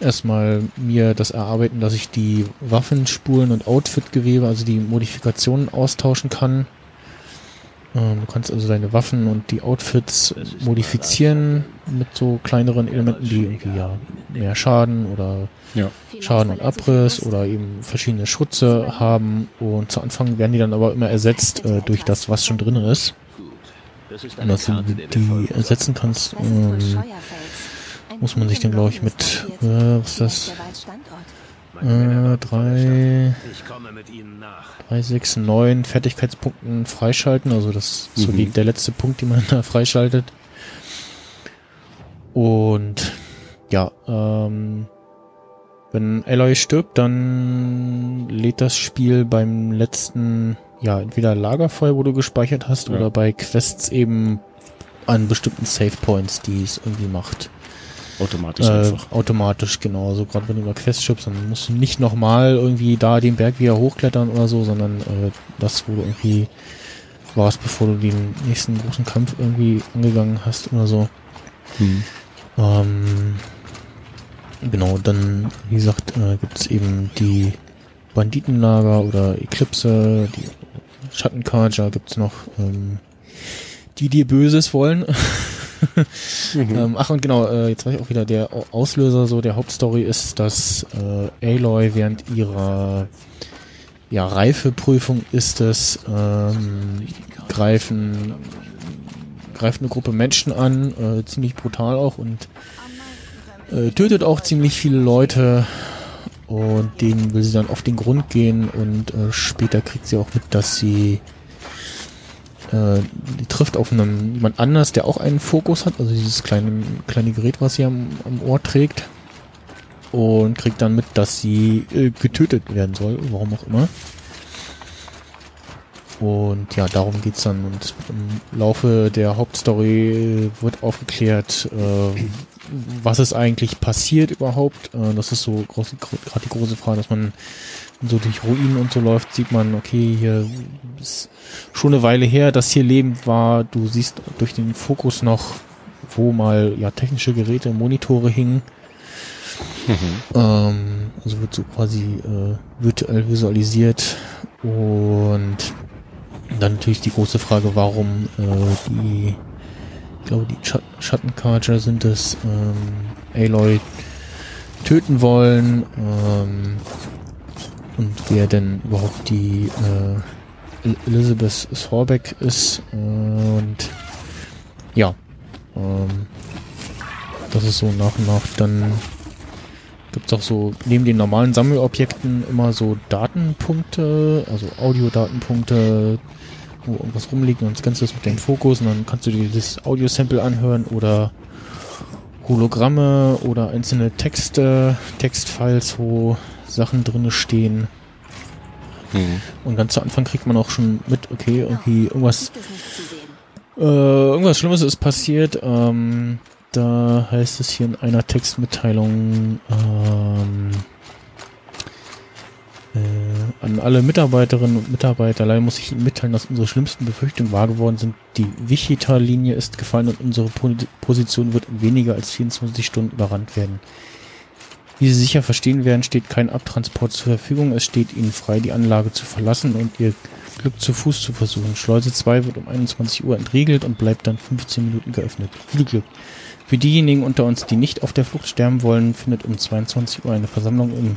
erstmal mir das erarbeiten, dass ich die Waffenspuren und Outfitgewebe, also die Modifikationen austauschen kann. Ähm, du kannst also deine Waffen und die Outfits modifizieren mit so kleineren Elementen, die irgendwie ja mehr Schaden oder Ja. Schaden und Abriss oder eben verschiedene Schutze haben und zu Anfang werden die dann aber immer ersetzt äh, durch das, was schon drin ist. Und dass du die ersetzen kannst, ähm, muss man sich dann glaube ich mit, äh, was ist das, äh, drei, drei, sechs, neun Fertigkeitspunkten freischalten, also das ist so Mhm. die, der letzte Punkt, den man da freischaltet. Und ja, ähm, wenn Aloy stirbt, dann lädt das Spiel beim letzten, ja, entweder Lagerfeuer, wo du gespeichert hast, Ja. oder bei Quests eben an bestimmten Save Points, die es irgendwie macht. Automatisch Äh, einfach. automatisch, genau. So gerade wenn du über Quest schippst, dann musst du nicht nochmal irgendwie da den Berg wieder hochklettern oder so, sondern äh, das, wo du irgendwie warst, bevor du den nächsten großen Kampf irgendwie angegangen hast oder so. Hm. Ähm, genau, dann, wie gesagt, äh, gibt es eben die Banditenlager oder Eclipse, die Schattenkarger gibt's noch, ähm, die dir Böses wollen. ähm, ach und genau, äh, jetzt weiß ich auch wieder, der Au- Auslöser so der Hauptstory ist, dass äh, Aloy während ihrer ja, Reifeprüfung ist es, ähm, greifen, greift eine Gruppe Menschen an, äh, ziemlich brutal auch und äh, tötet auch ziemlich viele Leute und denen will sie dann auf den Grund gehen und äh, später kriegt sie auch mit, dass sie äh, die trifft auf einen jemand anders, der auch einen Fokus hat, also dieses kleine kleine Gerät, was sie am, am Ohr trägt und kriegt dann mit, dass sie äh, getötet werden soll, warum auch immer. Und ja, darum geht's dann. Und im Laufe der Hauptstory wird aufgeklärt, äh, was ist eigentlich passiert überhaupt. Äh, das ist so gerade die große Frage, dass man so durch Ruinen und so läuft, sieht man, okay, hier ist schon eine Weile her, dass hier lebend war. Du siehst durch den Fokus noch, wo mal ja technische Geräte, Monitore hingen. Ähm, also wird so quasi äh, virtuell visualisiert und dann natürlich die große Frage, warum äh, die, ich glaube, die Schatt Schattencarger sind es, ähm, Aloy töten wollen ähm, und wer denn überhaupt die äh, El- Elizabeth Sorbeck ist und ja, ähm, das ist so nach und nach dann gibt es auch so neben den normalen Sammelobjekten immer so Datenpunkte, also Audiodatenpunkte, wo irgendwas rumliegt und scannst du das mit dem Fokus und dann kannst du dir das Audiosample anhören oder Hologramme oder einzelne Texte, Textfiles, wo Sachen drinne stehen. Hm. Und ganz zu Anfang kriegt man auch schon mit, okay, irgendwie irgendwas äh, irgendwas Schlimmes ist passiert. Ähm, da heißt es hier in einer Textmitteilung, ähm, an alle Mitarbeiterinnen und Mitarbeiter. Leider muss ich Ihnen mitteilen, dass unsere schlimmsten Befürchtungen wahr geworden sind. Die Wichita-Linie ist gefallen und unsere Po- Position wird in weniger als 24 Stunden überrannt werden. Wie Sie sicher verstehen werden, steht kein Abtransport zur Verfügung. Es steht Ihnen frei, die Anlage zu verlassen und Ihr Glück zu Fuß zu versuchen. Schleuse 2 wird um 21 Uhr entriegelt und bleibt dann 15 Minuten geöffnet. Viel Glück. Für diejenigen unter uns, die nicht auf der Flucht sterben wollen, findet um 22 Uhr eine Versammlung im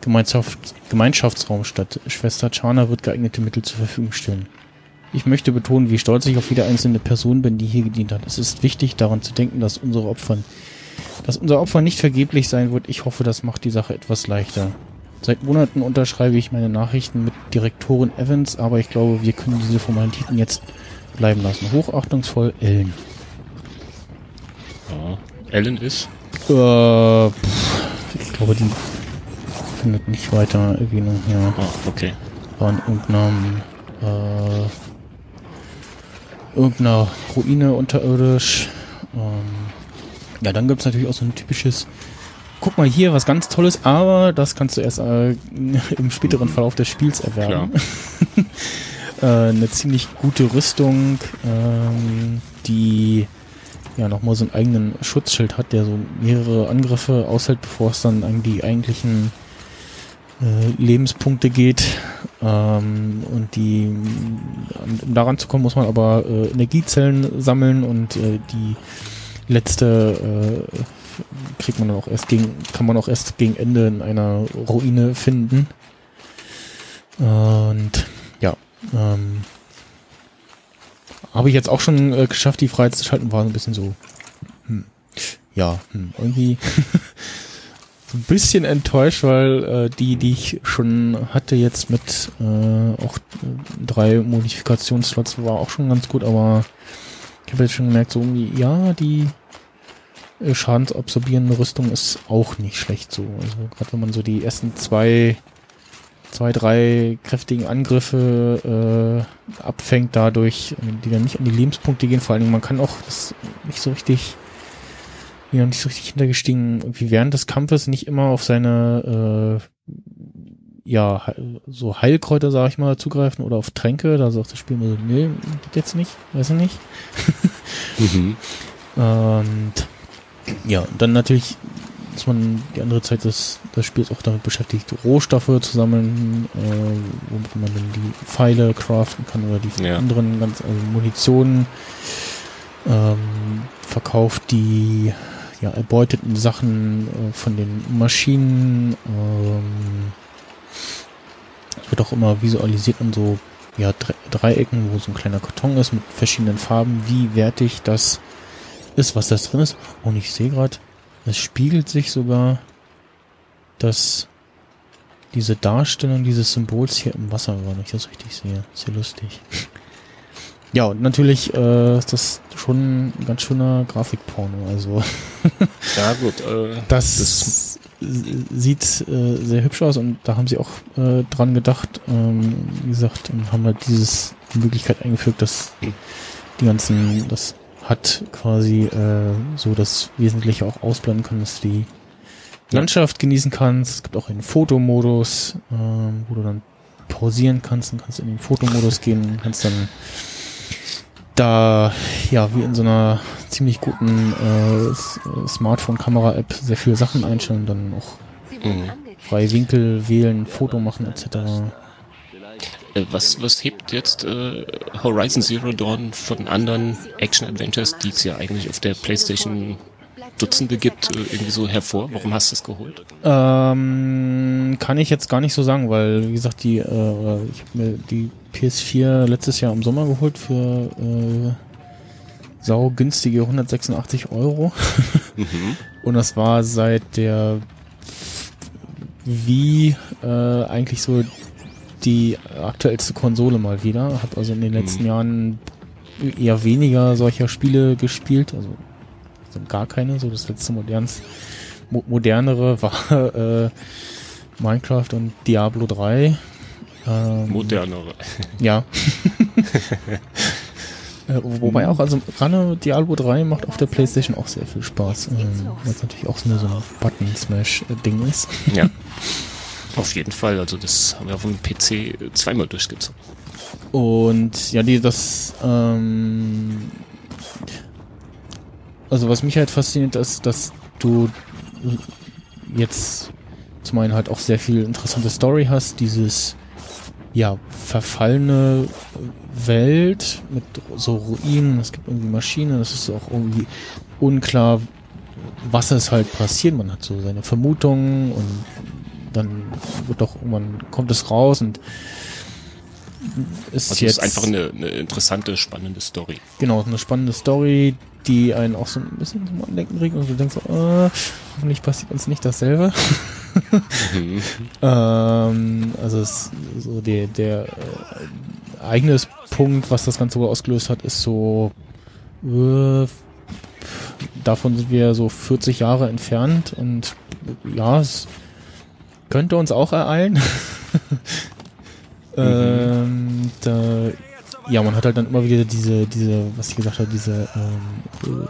Gemeinschafts Gemeinschaftsraum statt. Schwester Chana wird geeignete Mittel zur Verfügung stellen. Ich möchte betonen, wie stolz ich auf jede einzelne Person bin, die hier gedient hat. Es ist wichtig, daran zu denken, dass unsere Opfer, dass unser Opfer nicht vergeblich sein wird. Ich hoffe, das macht die Sache etwas leichter. Seit Monaten unterschreibe ich meine Nachrichten mit Direktorin Evans, aber ich glaube, wir können diese Formalitäten jetzt bleiben lassen. Hochachtungsvoll, Ellen. Ja. Ellen ist. Äh, pff, ich glaube, die findet nicht weiter Erwähnung hier. Ah, okay. War in irgendeinem, äh, irgendeiner Ruine unterirdisch. Ähm, ja, dann gibt's natürlich auch so ein typisches, guck mal hier, was ganz Tolles, aber das kannst du erst äh, im späteren Verlauf des Spiels erwerben. äh, eine ziemlich gute Rüstung, ähm, die ja nochmal so einen eigenen Schutzschild hat, der so mehrere Angriffe aushält, bevor es dann an die eigentlichen äh, Lebenspunkte geht. Ähm, und die, um, um daran zu kommen, muss man aber äh, Energiezellen sammeln und äh, die letzte äh, kriegt man auch erst gegen, kann man auch erst gegen Ende in einer Ruine finden. Und ja, ähm, habe ich jetzt auch schon äh, geschafft, die freizuschalten, war so ein bisschen so, hm, ja, hm, irgendwie so ein bisschen enttäuscht, weil äh, die, die ich schon hatte jetzt mit äh, auch drei Modifikationsslots war auch schon ganz gut, aber ich habe jetzt schon gemerkt, so irgendwie, ja, die äh, schadensabsorbierende Rüstung ist auch nicht schlecht so. Also gerade wenn man so die ersten zwei, zwei, drei kräftigen Angriffe äh, abfängt dadurch, die dann nicht an die Lebenspunkte gehen. Vor allen Dingen, man kann auch das nicht so richtig, ja, nicht so richtig hintergestiegen, irgendwie während des Kampfes nicht immer auf seine äh, ja, so Heilkräuter, sag ich mal, zugreifen oder auf Tränke. Da sagt das Spiel immer so, nee, geht jetzt nicht, weiß ich nicht. Mhm. Und ja, dann natürlich ist man die andere Zeit des, des Spiels auch damit beschäftigt, Rohstoffe zu sammeln, äh, womit man dann die Pfeile craften kann oder die Ja. anderen ganz also Munition ähm, verkauft die ja, erbeuteten Sachen äh, von den Maschinen. Ähm, es wird auch immer visualisiert an so ja, Dre Dreiecken, wo so ein kleiner Karton ist mit verschiedenen Farben, wie wertig das ist, was das drin ist. Und ich sehe gerade, es spiegelt sich sogar, dass diese Darstellung dieses Symbols hier im Wasser war, wenn ich das richtig sehe. Ist ja lustig. Ja, und natürlich äh, ist das schon ein ganz schöner Grafikporno. Also Ja, gut. Äh, das, Das- sieht äh, sehr hübsch aus und da haben sie auch äh, dran gedacht. Ähm, wie gesagt, und haben halt dieses die Möglichkeit eingefügt, dass die ganzen, das hat quasi äh, so das Wesentliche auch ausblenden können, dass du die. Landschaft genießen kannst. Es gibt auch einen Fotomodus, ähm, wo du dann pausieren kannst und kannst in den Fotomodus gehen, kannst dann da ja wie in so einer ziemlich guten äh, Smartphone-Kamera-App sehr viele Sachen einstellen dann auch Mhm. freie Winkel wählen, Foto machen etc. Äh, Was, was hebt jetzt äh, Horizon Zero Dawn von anderen Action-Adventures, die es ja eigentlich auf der PlayStation Dutzende gibt, äh, irgendwie so hervor? Warum hast du es geholt? Ähm, kann ich jetzt gar nicht so sagen, weil wie gesagt die äh, ich habe mir die PS4 letztes Jahr im Sommer geholt für äh, sau günstige 186 Euro Mhm. und das war seit der Wii äh, eigentlich so die aktuellste Konsole mal wieder. Hab also in den letzten Mhm. Jahren eher weniger solcher Spiele gespielt, also sind gar keine. So das letzte moderns, mo modernere war äh, Minecraft und Diablo 3. Ähm, Modernere. ja. Äh, Wobei auch, also gerade Diablo 3 macht auf der Playstation auch sehr viel Spaß. Ähm, weil es natürlich auch so eine, so ein Button-Smash-Ding ist. Ja. Auf jeden Fall, also das haben wir auf dem PC zweimal durchgezogen. Und ja, die das ähm, also was mich halt fasziniert ist, dass du jetzt zum einen halt auch sehr viel interessante Story hast, dieses ja, verfallene Welt mit so Ruinen, es gibt irgendwie Maschinen, es ist auch irgendwie unklar, was es halt passiert. Man hat so seine Vermutungen und dann wird doch irgendwann kommt es raus und ist Also jetzt es ist einfach eine, eine interessante, spannende Story. genau eine spannende Story, die einen auch so ein bisschen zum Andenken bringt und du denkst so, äh, hoffentlich passiert uns nicht dasselbe. Mhm. Ähm, also es, so der, der äh, eigenes Punkt, was das Ganze ausgelöst hat, ist so äh, davon sind wir so 40 Jahre entfernt und ja, es könnte uns auch ereilen. ähm, da, ja, man hat halt dann immer wieder diese, diese, was ich gesagt habe, diese ähm,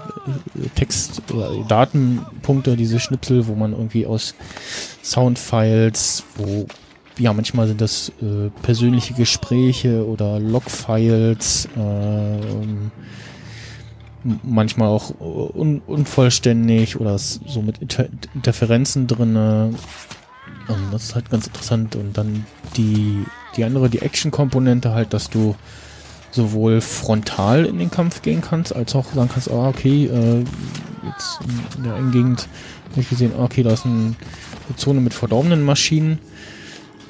äh, Text- oder Datenpunkte, diese Schnipsel, wo man irgendwie aus Soundfiles, wo ja manchmal sind das äh, persönliche Gespräche oder Logfiles, ähm, manchmal auch un unvollständig oder so mit Inter Interferenzen drinne. Ähm, das ist halt ganz interessant. Und dann die, die andere, die Action-Komponente halt, dass du sowohl frontal in den Kampf gehen kannst, als auch sagen kannst, ah, okay, äh, jetzt in der Gegend habe ich gesehen, ah, okay, da ist ein, eine Zone mit verdorbenen Maschinen.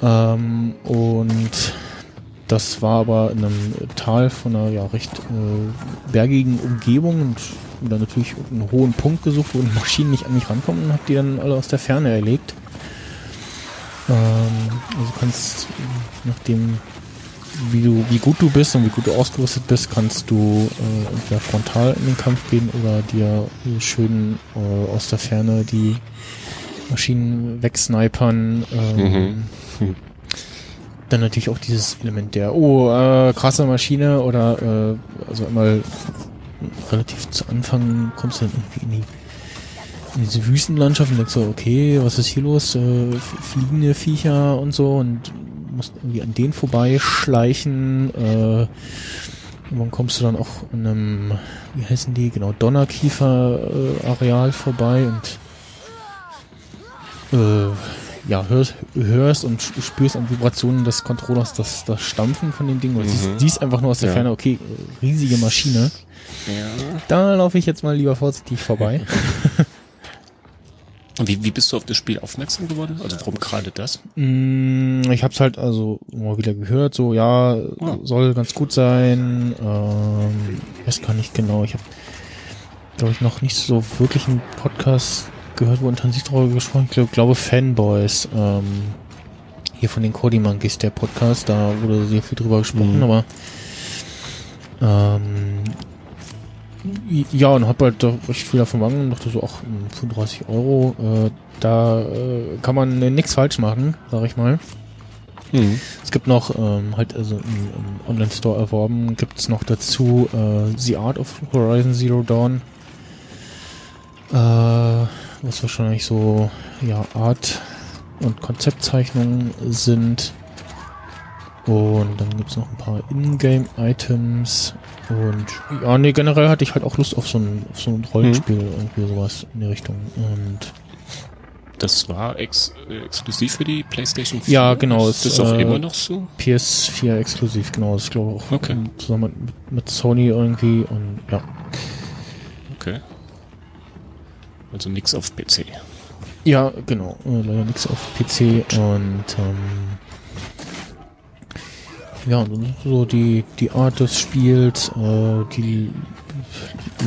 Ähm, und das war aber in einem Tal von einer ja recht äh, bergigen Umgebung und dann natürlich einen hohen Punkt gesucht, wo die Maschinen nicht an mich rankommen und hab die dann alle aus der Ferne erlegt. Ähm, also kannst, nachdem wie du, wie gut du bist und wie gut du ausgerüstet bist, kannst du äh, entweder frontal in den Kampf gehen oder dir schön äh, aus der Ferne die Maschinen wegsnipern. Ähm, Mhm. Dann natürlich auch dieses Element der, oh, äh, krasse Maschine oder äh, also einmal relativ zu Anfang kommst du dann irgendwie in die in diese Wüstenlandschaft und denkst so, okay, was ist hier los? Äh, fliegende Viecher und so und musst irgendwie an denen vorbeischleichen. Äh, irgendwann kommst du dann auch an einem, wie heißen die, genau, Donnerkiefer-Areal vorbei und äh, ja, hörst, hörst und spürst an Vibrationen des Controllers das, das Stampfen von dem Ding. Und siehst, Mhm. siehst einfach nur aus der Ja. Ferne, okay, äh, riesige Maschine. Ja. Da laufe ich jetzt mal lieber vorsichtig vorbei. Und Wie, wie bist du auf das Spiel aufmerksam geworden? Also warum gerade das? Mm, Ich hab's halt also mal wieder gehört, so ja, Ah. soll ganz gut sein. Ähm, ich weiß gar nicht genau. Ich habe, glaube ich, noch nicht so wirklich einen Podcast gehört, wo intensiv darüber gesprochen. Ich glaub, glaube Fanboys. Ähm, hier von den Cody Monkeys, der Podcast, da wurde sehr viel drüber gesprochen, Mhm. aber ähm, ja, und hab halt recht viel davon wahrgenommen und dachte so, ach, hm, 35 Euro, äh, da äh, kann man äh, nichts falsch machen, sag ich mal. Mhm. Es gibt noch, ähm, halt also im, im Online-Store erworben, gibt es noch dazu äh, The Art of Horizon Zero Dawn. Äh, was wahrscheinlich so, ja, Art- und Konzeptzeichnungen sind. Und dann gibt's noch ein paar Ingame-Items. Und ja, nee, generell hatte ich halt auch Lust auf so ein, auf so ein Rollenspiel, irgendwie sowas in die Richtung. Und Das war ex exklusiv für die PlayStation 4? Ja, genau, Ist es, das auch äh, immer noch so? PS4 exklusiv, genau, das glaube ich auch Okay. zusammen mit, mit Sony irgendwie und ja. Okay. Also nix auf PC. Ja, genau, äh, leider nichts auf PC und ähm, ja, so die, die Art des Spiels, äh, die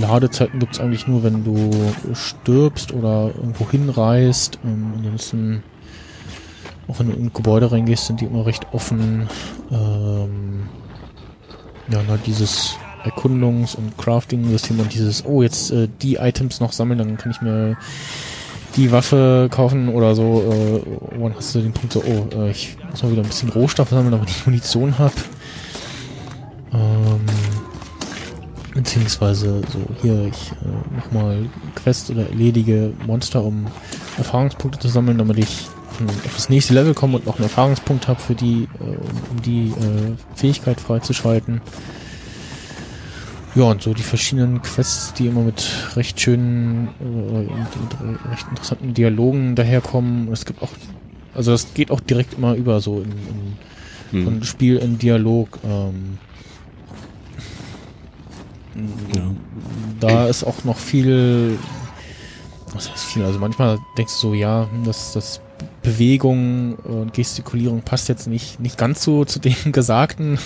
Ladezeiten gibt's eigentlich nur, wenn du stirbst oder irgendwo hinreist. Ähm, ansonsten, auch wenn du in Gebäude reingehst, sind die immer recht offen. Ähm, ja, halt dieses Erkundungs- und Crafting-System und dieses, oh, jetzt äh, die Items noch sammeln, dann kann ich mir die Waffe kaufen oder so. Äh, dann hast du den Punkt so, oh, äh, ich muss mal wieder ein bisschen Rohstoffe sammeln, damit ich Munition habe. Ähm, beziehungsweise so, hier, ich äh, mach mal Quest oder erledige Monster, um Erfahrungspunkte zu sammeln, damit ich auf, das nächste Level komme und noch einen Erfahrungspunkt habe äh, um die äh, Fähigkeit freizuschalten. Ja, und so die verschiedenen Quests, die immer mit recht schönen, äh, und, und recht interessanten Dialogen daherkommen. Es gibt auch, also das geht auch direkt immer über so in, in Hm. von Spiel in Dialog. Ähm, Ja. da ist auch noch viel, was heißt viel, also manchmal denkst du so, ja, hm, das, das Bewegung und Gestikulierung passt jetzt nicht, nicht ganz so zu dem Gesagten.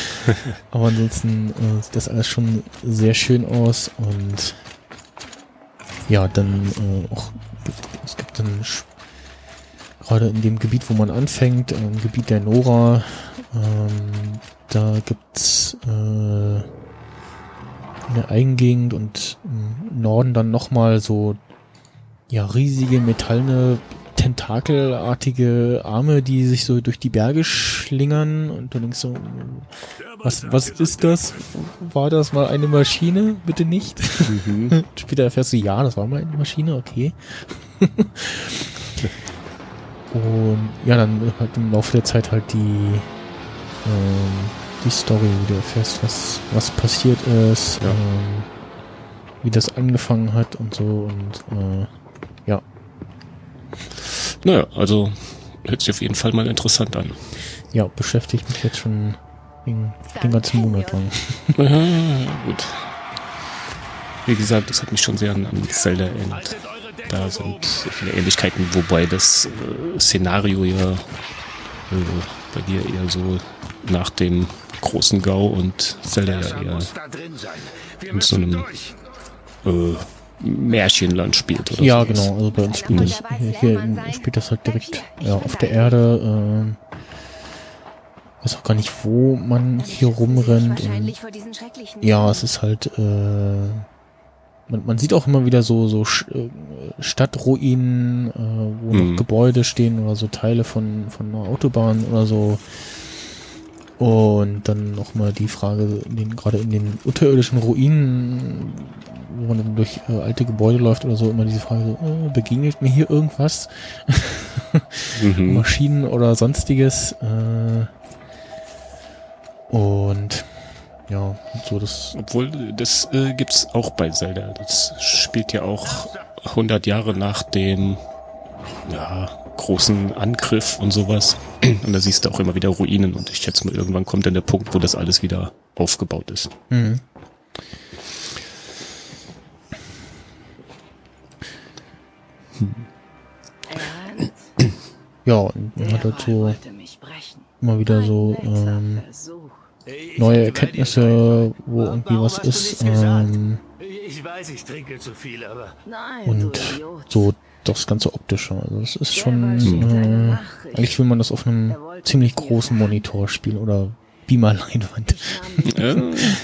Aber ansonsten äh, sieht das alles schon sehr schön aus und ja, dann äh, auch, es gibt dann gerade in dem Gebiet, wo man anfängt, äh, im Gebiet der Nora, ähm, da gibt's äh, in der Eigengegend und im Norden dann nochmal so ja riesige metallene tentakelartige Arme, die sich so durch die Berge schlingern und du denkst so, was, was ist das? War das mal eine Maschine? Bitte nicht. Mhm. Später erfährst du, ja, das war mal eine Maschine, okay. und ja, dann halt im Laufe der Zeit halt die, ähm, die Story, wie du erfährst, was, was passiert ist, Ja. ähm, wie das angefangen hat und so und äh, ja, Naja, also hört sich auf jeden Fall mal interessant an. ja, beschäftigt mich jetzt schon den, den ganzen Monat lang. Ja, gut. Wie gesagt, das hat mich schon sehr an, an Zelda erinnert. Da sind viele Ähnlichkeiten, wobei das äh, Szenario ja äh, bei dir eher so nach dem großen Gau und Zelda ja eher in so einem äh, Märchenland spielt. Oder Ja, sowas. genau. Also bei uns spielt das hier, hier spielt das halt direkt ja, auf der Erde. Ähm, weiß auch gar nicht, wo man hier rumrennt. Und, ja, es ist halt. Äh, man, man sieht auch immer wieder so so äh, Stadtruinen, äh, wo Mhm. noch Gebäude stehen oder so Teile von von einer Autobahn oder so. Und dann nochmal die Frage, den, gerade in den unterirdischen Ruinen, wo man dann durch äh, alte Gebäude läuft oder so, immer diese Frage, so, oh, begegnet mir hier irgendwas? Mhm. Maschinen oder sonstiges? Äh, und ja, so das, Obwohl, das äh, gibt's auch bei Zelda. Das spielt ja auch 100 Jahre nach dem ja, großen Angriff und sowas. Und da siehst du auch immer wieder Ruinen. Und ich schätze mal, irgendwann kommt dann der Punkt, wo das alles wieder aufgebaut ist. mhm. Ernst? ja, und man hat brechen. immer wieder so ähm, neue Erkenntnisse, wo irgendwie was ist. Ähm, Ich weiß, ich trinke zu viel, aber Nein, und du Idiot. so das ganze Optische. Also es ist schon, äh, eigentlich will man das auf einem ziemlich großen. Monitor spielen oder Beamer-Leinwand. Äh,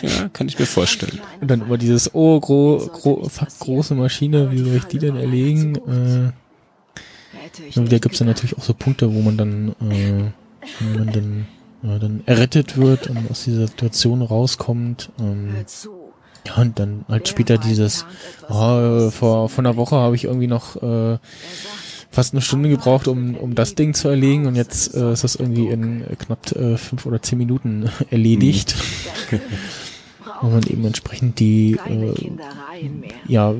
ja, kann ich mir vorstellen. Und dann immer dieses, oh, gro gro fuck, große Maschine, wie soll ich die denn erlegen? Äh, da gibt's dann natürlich auch so Punkte, wo man dann, äh, wo man dann, ja, dann errettet wird und aus dieser Situation rauskommt. Ähm. Ja, und dann halt später dieses, äh, Großes vor, vor einer Woche habe ich irgendwie noch äh, fast eine Stunde gebraucht, um, um das Ding zu erlegen. Und jetzt äh, ist das irgendwie in äh, knapp äh, fünf oder zehn Minuten erledigt. Wo man eben entsprechend die äh, ja,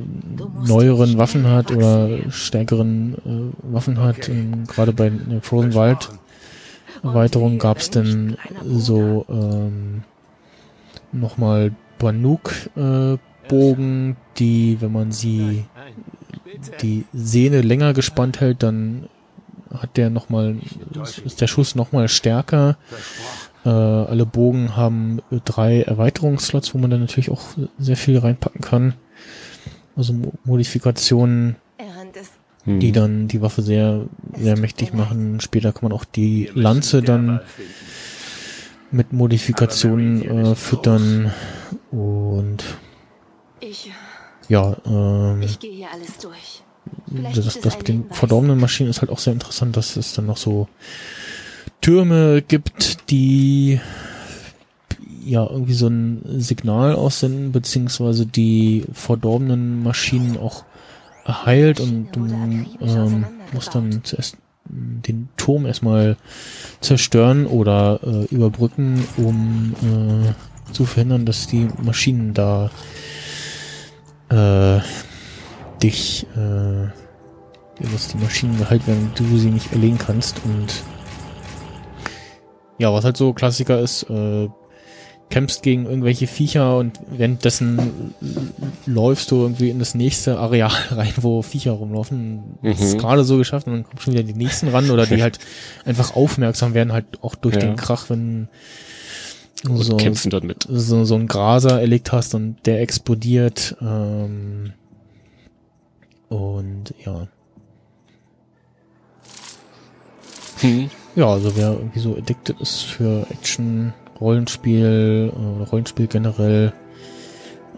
neueren Waffen hat oder stärkeren äh, Waffen hat. Ähm, Gerade bei der Frozen Wild Erweiterung gab es dann so ähm, nochmal Banuk äh, die, wenn man sie die Sehne länger gespannt hält, dann hat der nochmal, ist der Schuss nochmal stärker. Äh, alle Bogen haben drei Erweiterungsslots, wo man dann natürlich auch sehr viel reinpacken kann. Also Mo Modifikationen, es Hm. die dann die Waffe sehr, sehr mächtig machen. Später kann man auch die Lanze dann mit Modifikationen äh, füttern. Und ich, ja, ähm, ich gehe hier alles durch. Vielleicht das, das mit den Hinweis. verdorbenen Maschinen ist halt auch sehr interessant, dass es dann noch so Türme gibt, die ja irgendwie so ein Signal aussenden, beziehungsweise die verdorbenen Maschinen auch heilt und du ähm, musst dann zuerst den Turm erstmal zerstören oder äh, überbrücken, um äh, zu verhindern, dass die Maschinen da äh, dich, äh, dass die Maschinen gehalten werden, du sie nicht erlegen kannst. Und ja, was halt so Klassiker ist, äh, kämpfst gegen irgendwelche Viecher und währenddessen läufst du irgendwie in das nächste Areal rein, wo Viecher rumlaufen. Das ist Mhm. gerade so geschafft und dann kommen schon wieder die nächsten ran oder die halt einfach aufmerksam werden, halt auch durch Ja. den Krach, wenn du so, kämpfen dann mit. so, so einen Graser erlegt hast und der explodiert. Ähm, und ja. Hm. Ja, also wer irgendwie so addicted ist für Action, Rollenspiel, äh, Rollenspiel generell,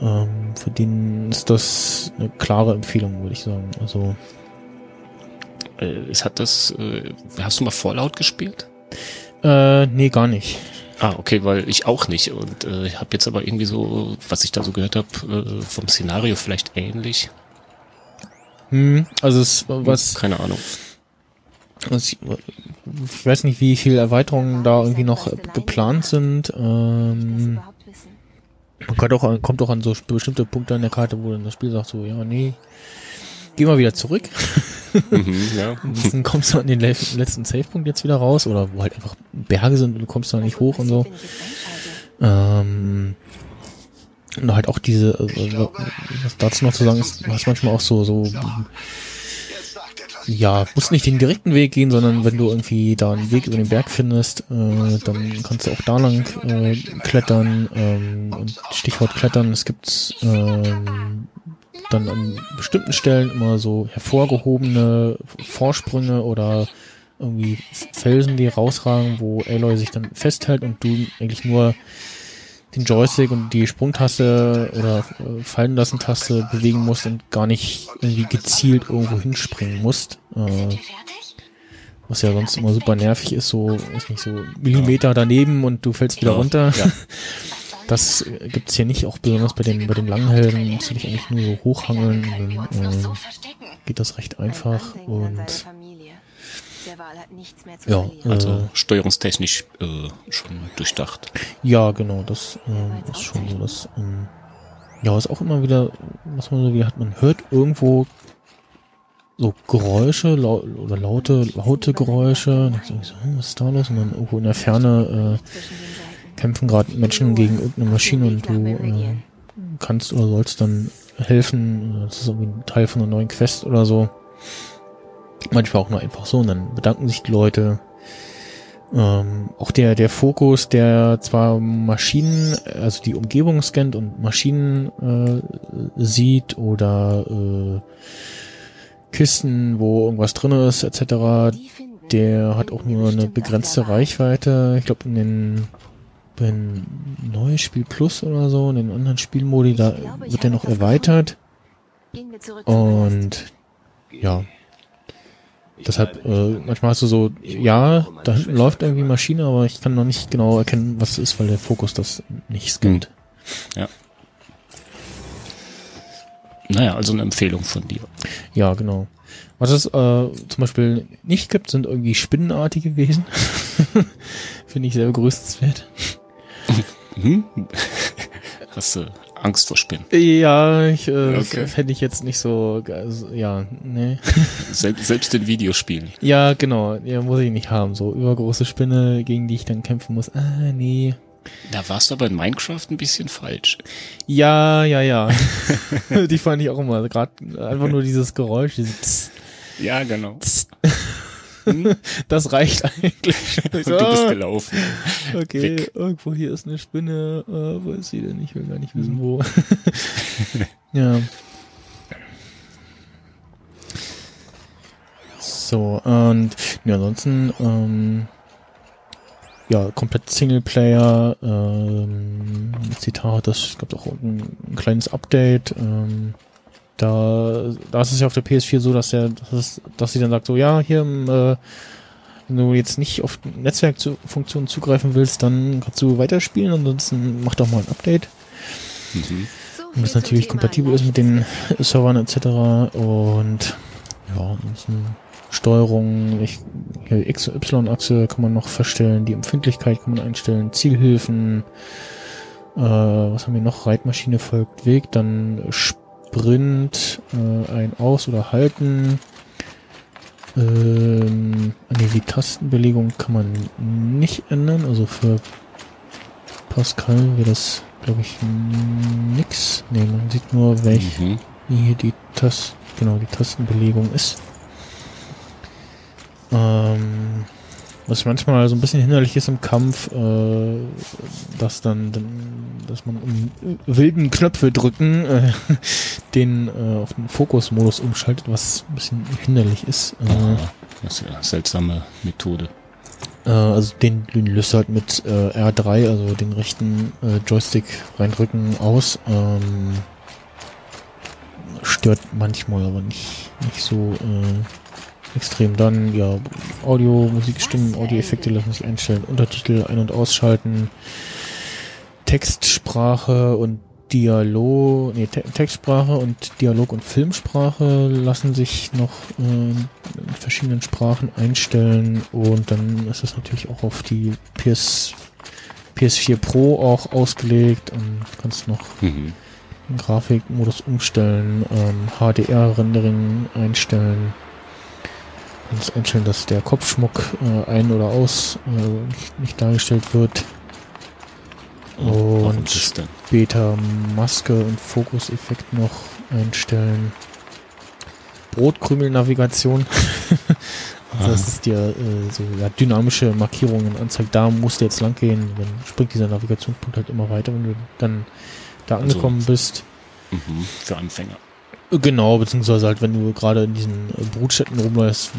ähm, für den ist das eine klare Empfehlung, würde ich sagen. Also, Äh, es hat das, äh, hast du mal Fallout gespielt? äh, nee, gar nicht. Ah, okay, weil ich auch nicht. Und äh, ich habe jetzt aber irgendwie so, was ich da so gehört habe, äh, vom Szenario vielleicht ähnlich. Hm, also es, was, Keine Ahnung. Was ich, weiß nicht, wie viele Erweiterungen da irgendwie noch geplant sind. Ähm, man kann auch, kommt auch an so bestimmte Punkte an der Karte, wo dann das Spiel sagt so, ja, nee, geh mal wieder zurück. mhm, ja. Dann kommst du an den le- letzten Savepunkt jetzt wieder raus oder wo halt einfach Berge sind und du kommst da nicht hoch und so. Ähm, und halt auch diese, äh, was dazu noch zu sagen ist, du hast manchmal auch so, so, ja, musst nicht den direkten Weg gehen, sondern wenn du irgendwie da einen Weg über den Berg findest, äh, dann kannst du auch da lang äh, klettern. Ähm, und Stichwort klettern, es gibt ähm, dann an bestimmten Stellen immer so hervorgehobene Vorsprünge oder irgendwie Felsen, die rausragen, wo Aloy sich dann festhält und du eigentlich nur den Joystick und die Sprungtaste oder äh, fallen lassen Taste bewegen musst und gar nicht irgendwie gezielt irgendwo hinspringen musst. Äh, was ja sonst immer super nervig ist, so, ist nicht so Millimeter daneben und du fällst wieder runter. ja. Das äh, gibt's hier nicht, auch besonders bei den, bei den langen Helden musst du dich eigentlich nur so hochhangeln und dann äh, geht das recht Ein einfach und Familie. Der Wal hat nichts mehr zu ja, verlieren. Also äh, steuerungstechnisch äh, schon durchdacht. Ja, genau, das ähm, ist schon so. Das, ähm, ja, ist auch immer wieder, was man so wieder hat, man hört irgendwo so Geräusche lau oder laute, laute Geräusche. So, hm, was ist da los? Und dann irgendwo in der Ferne äh, kämpfen gerade Menschen gegen irgendeine Maschine und du äh, kannst oder sollst dann helfen. Das ist irgendwie ein Teil von einer neuen Quest oder so. Manchmal auch nur einfach so und dann bedanken sich die Leute. Ähm, auch der, der Fokus, der zwar Maschinen, also die Umgebung scannt und Maschinen äh, sieht oder äh, Kisten, wo irgendwas drin ist, etc., der hat auch nur eine begrenzte. Reichweite. Ich glaube, in den wenn neues Spiel Plus oder so, in den anderen Spielmodi, da wird der noch erweitert. Gehen wir zurück zum Palast. Und ja, deshalb, äh, manchmal hast du so, ja, da hinten läuft irgendwie Maschine, aber ich kann noch nicht genau erkennen, was es ist, weil der Fokus das nicht scannt. Naja, also eine Empfehlung von dir. Ja, genau. Was es äh, zum Beispiel nicht gibt, sind irgendwie spinnenartige Wesen. Finde ich sehr begrüßenswert. Mhm. Hast du Angst vor Spinnen? Ja, ich äh, Okay. fände ich jetzt nicht so, also, ja, nee. Sel selbst in Videospielen. Ja, genau, ja, muss ich nicht haben. So übergroße Spinne, gegen die ich dann kämpfen muss. Ah, nee. Da warst du aber in Minecraft ein bisschen falsch. Ja, ja, ja. die fand ich auch immer. Gerade einfach nur dieses Geräusch, dieses Ja, genau. Psst. das reicht eigentlich. Ich Und so, du bist gelaufen. okay, weg. irgendwo hier ist eine Spinne. Äh, wo ist sie denn? Ich will gar nicht wissen, wo. ja. So, und ja, ansonsten, ähm, ja, komplett Singleplayer, ähm, Zitat, das gab auch ein, ein kleines Update, ähm, da, da ist es ja auf der PS4 so, dass er, dass, es, dass sie dann sagt, so, ja, hier, äh, wenn du jetzt nicht auf Netzwerkfunktionen zugreifen willst, dann kannst du weiterspielen, ansonsten mach doch mal ein Update. Mhm. Und das natürlich kompatibel ist mit den Servern etc. Und ja, ansonsten Steuerung, ich, X- und Y-Achse kann man noch verstellen, die Empfindlichkeit kann man einstellen, Zielhilfen, äh, was haben wir noch? Reitmaschine folgt Weg, dann Sprint, äh, ein Aus- oder Halten. Ähm, nee, die Tastenbelegung kann man nicht ändern, also für Pascal wäre das, glaube ich, nix. Nee, man sieht nur, welch, Mhm. hier die Tast, genau, die Tastenbelegung ist. Ähm, was manchmal so ein bisschen hinderlich ist im Kampf, äh, dass dann, dann, dass man um wilden Knöpfe drücken, äh, den äh, auf den Fokusmodus umschaltet, was ein bisschen hinderlich ist. Äh, das ist ja eine seltsame Methode. äh, also den, den löst halt mit äh, R3, also den rechten äh, Joystick reindrücken aus. Ähm, stört manchmal, aber nicht, nicht so äh, extrem. Dann ja Audio, Musikstimmen, Audioeffekte lassen sich einstellen, Untertitel ein- und ausschalten, Textsprache und Dialog, nee, Te Textsprache und Dialog und Filmsprache lassen sich noch äh, in verschiedenen Sprachen einstellen und dann ist das natürlich auch auf die PS, PS4 Pro auch ausgelegt und kannst noch Mhm. den Grafikmodus umstellen, ähm, HDR-Rendering einstellen, kannst einstellen, dass der Kopfschmuck äh, ein- oder aus äh, nicht, nicht dargestellt wird. Warum Und das später Maske und Fokuseffekt noch einstellen. Brotkrümel-Navigation. also das ist dir äh, so ja, dynamische Markierungen anzeigt. Da musst du jetzt lang gehen. Dann springt dieser Navigationspunkt halt immer weiter, wenn du dann da Also- angekommen bist. Mhm. Für Anfänger. Genau, beziehungsweise halt, wenn du gerade in diesen äh, Brutstätten rumläufst,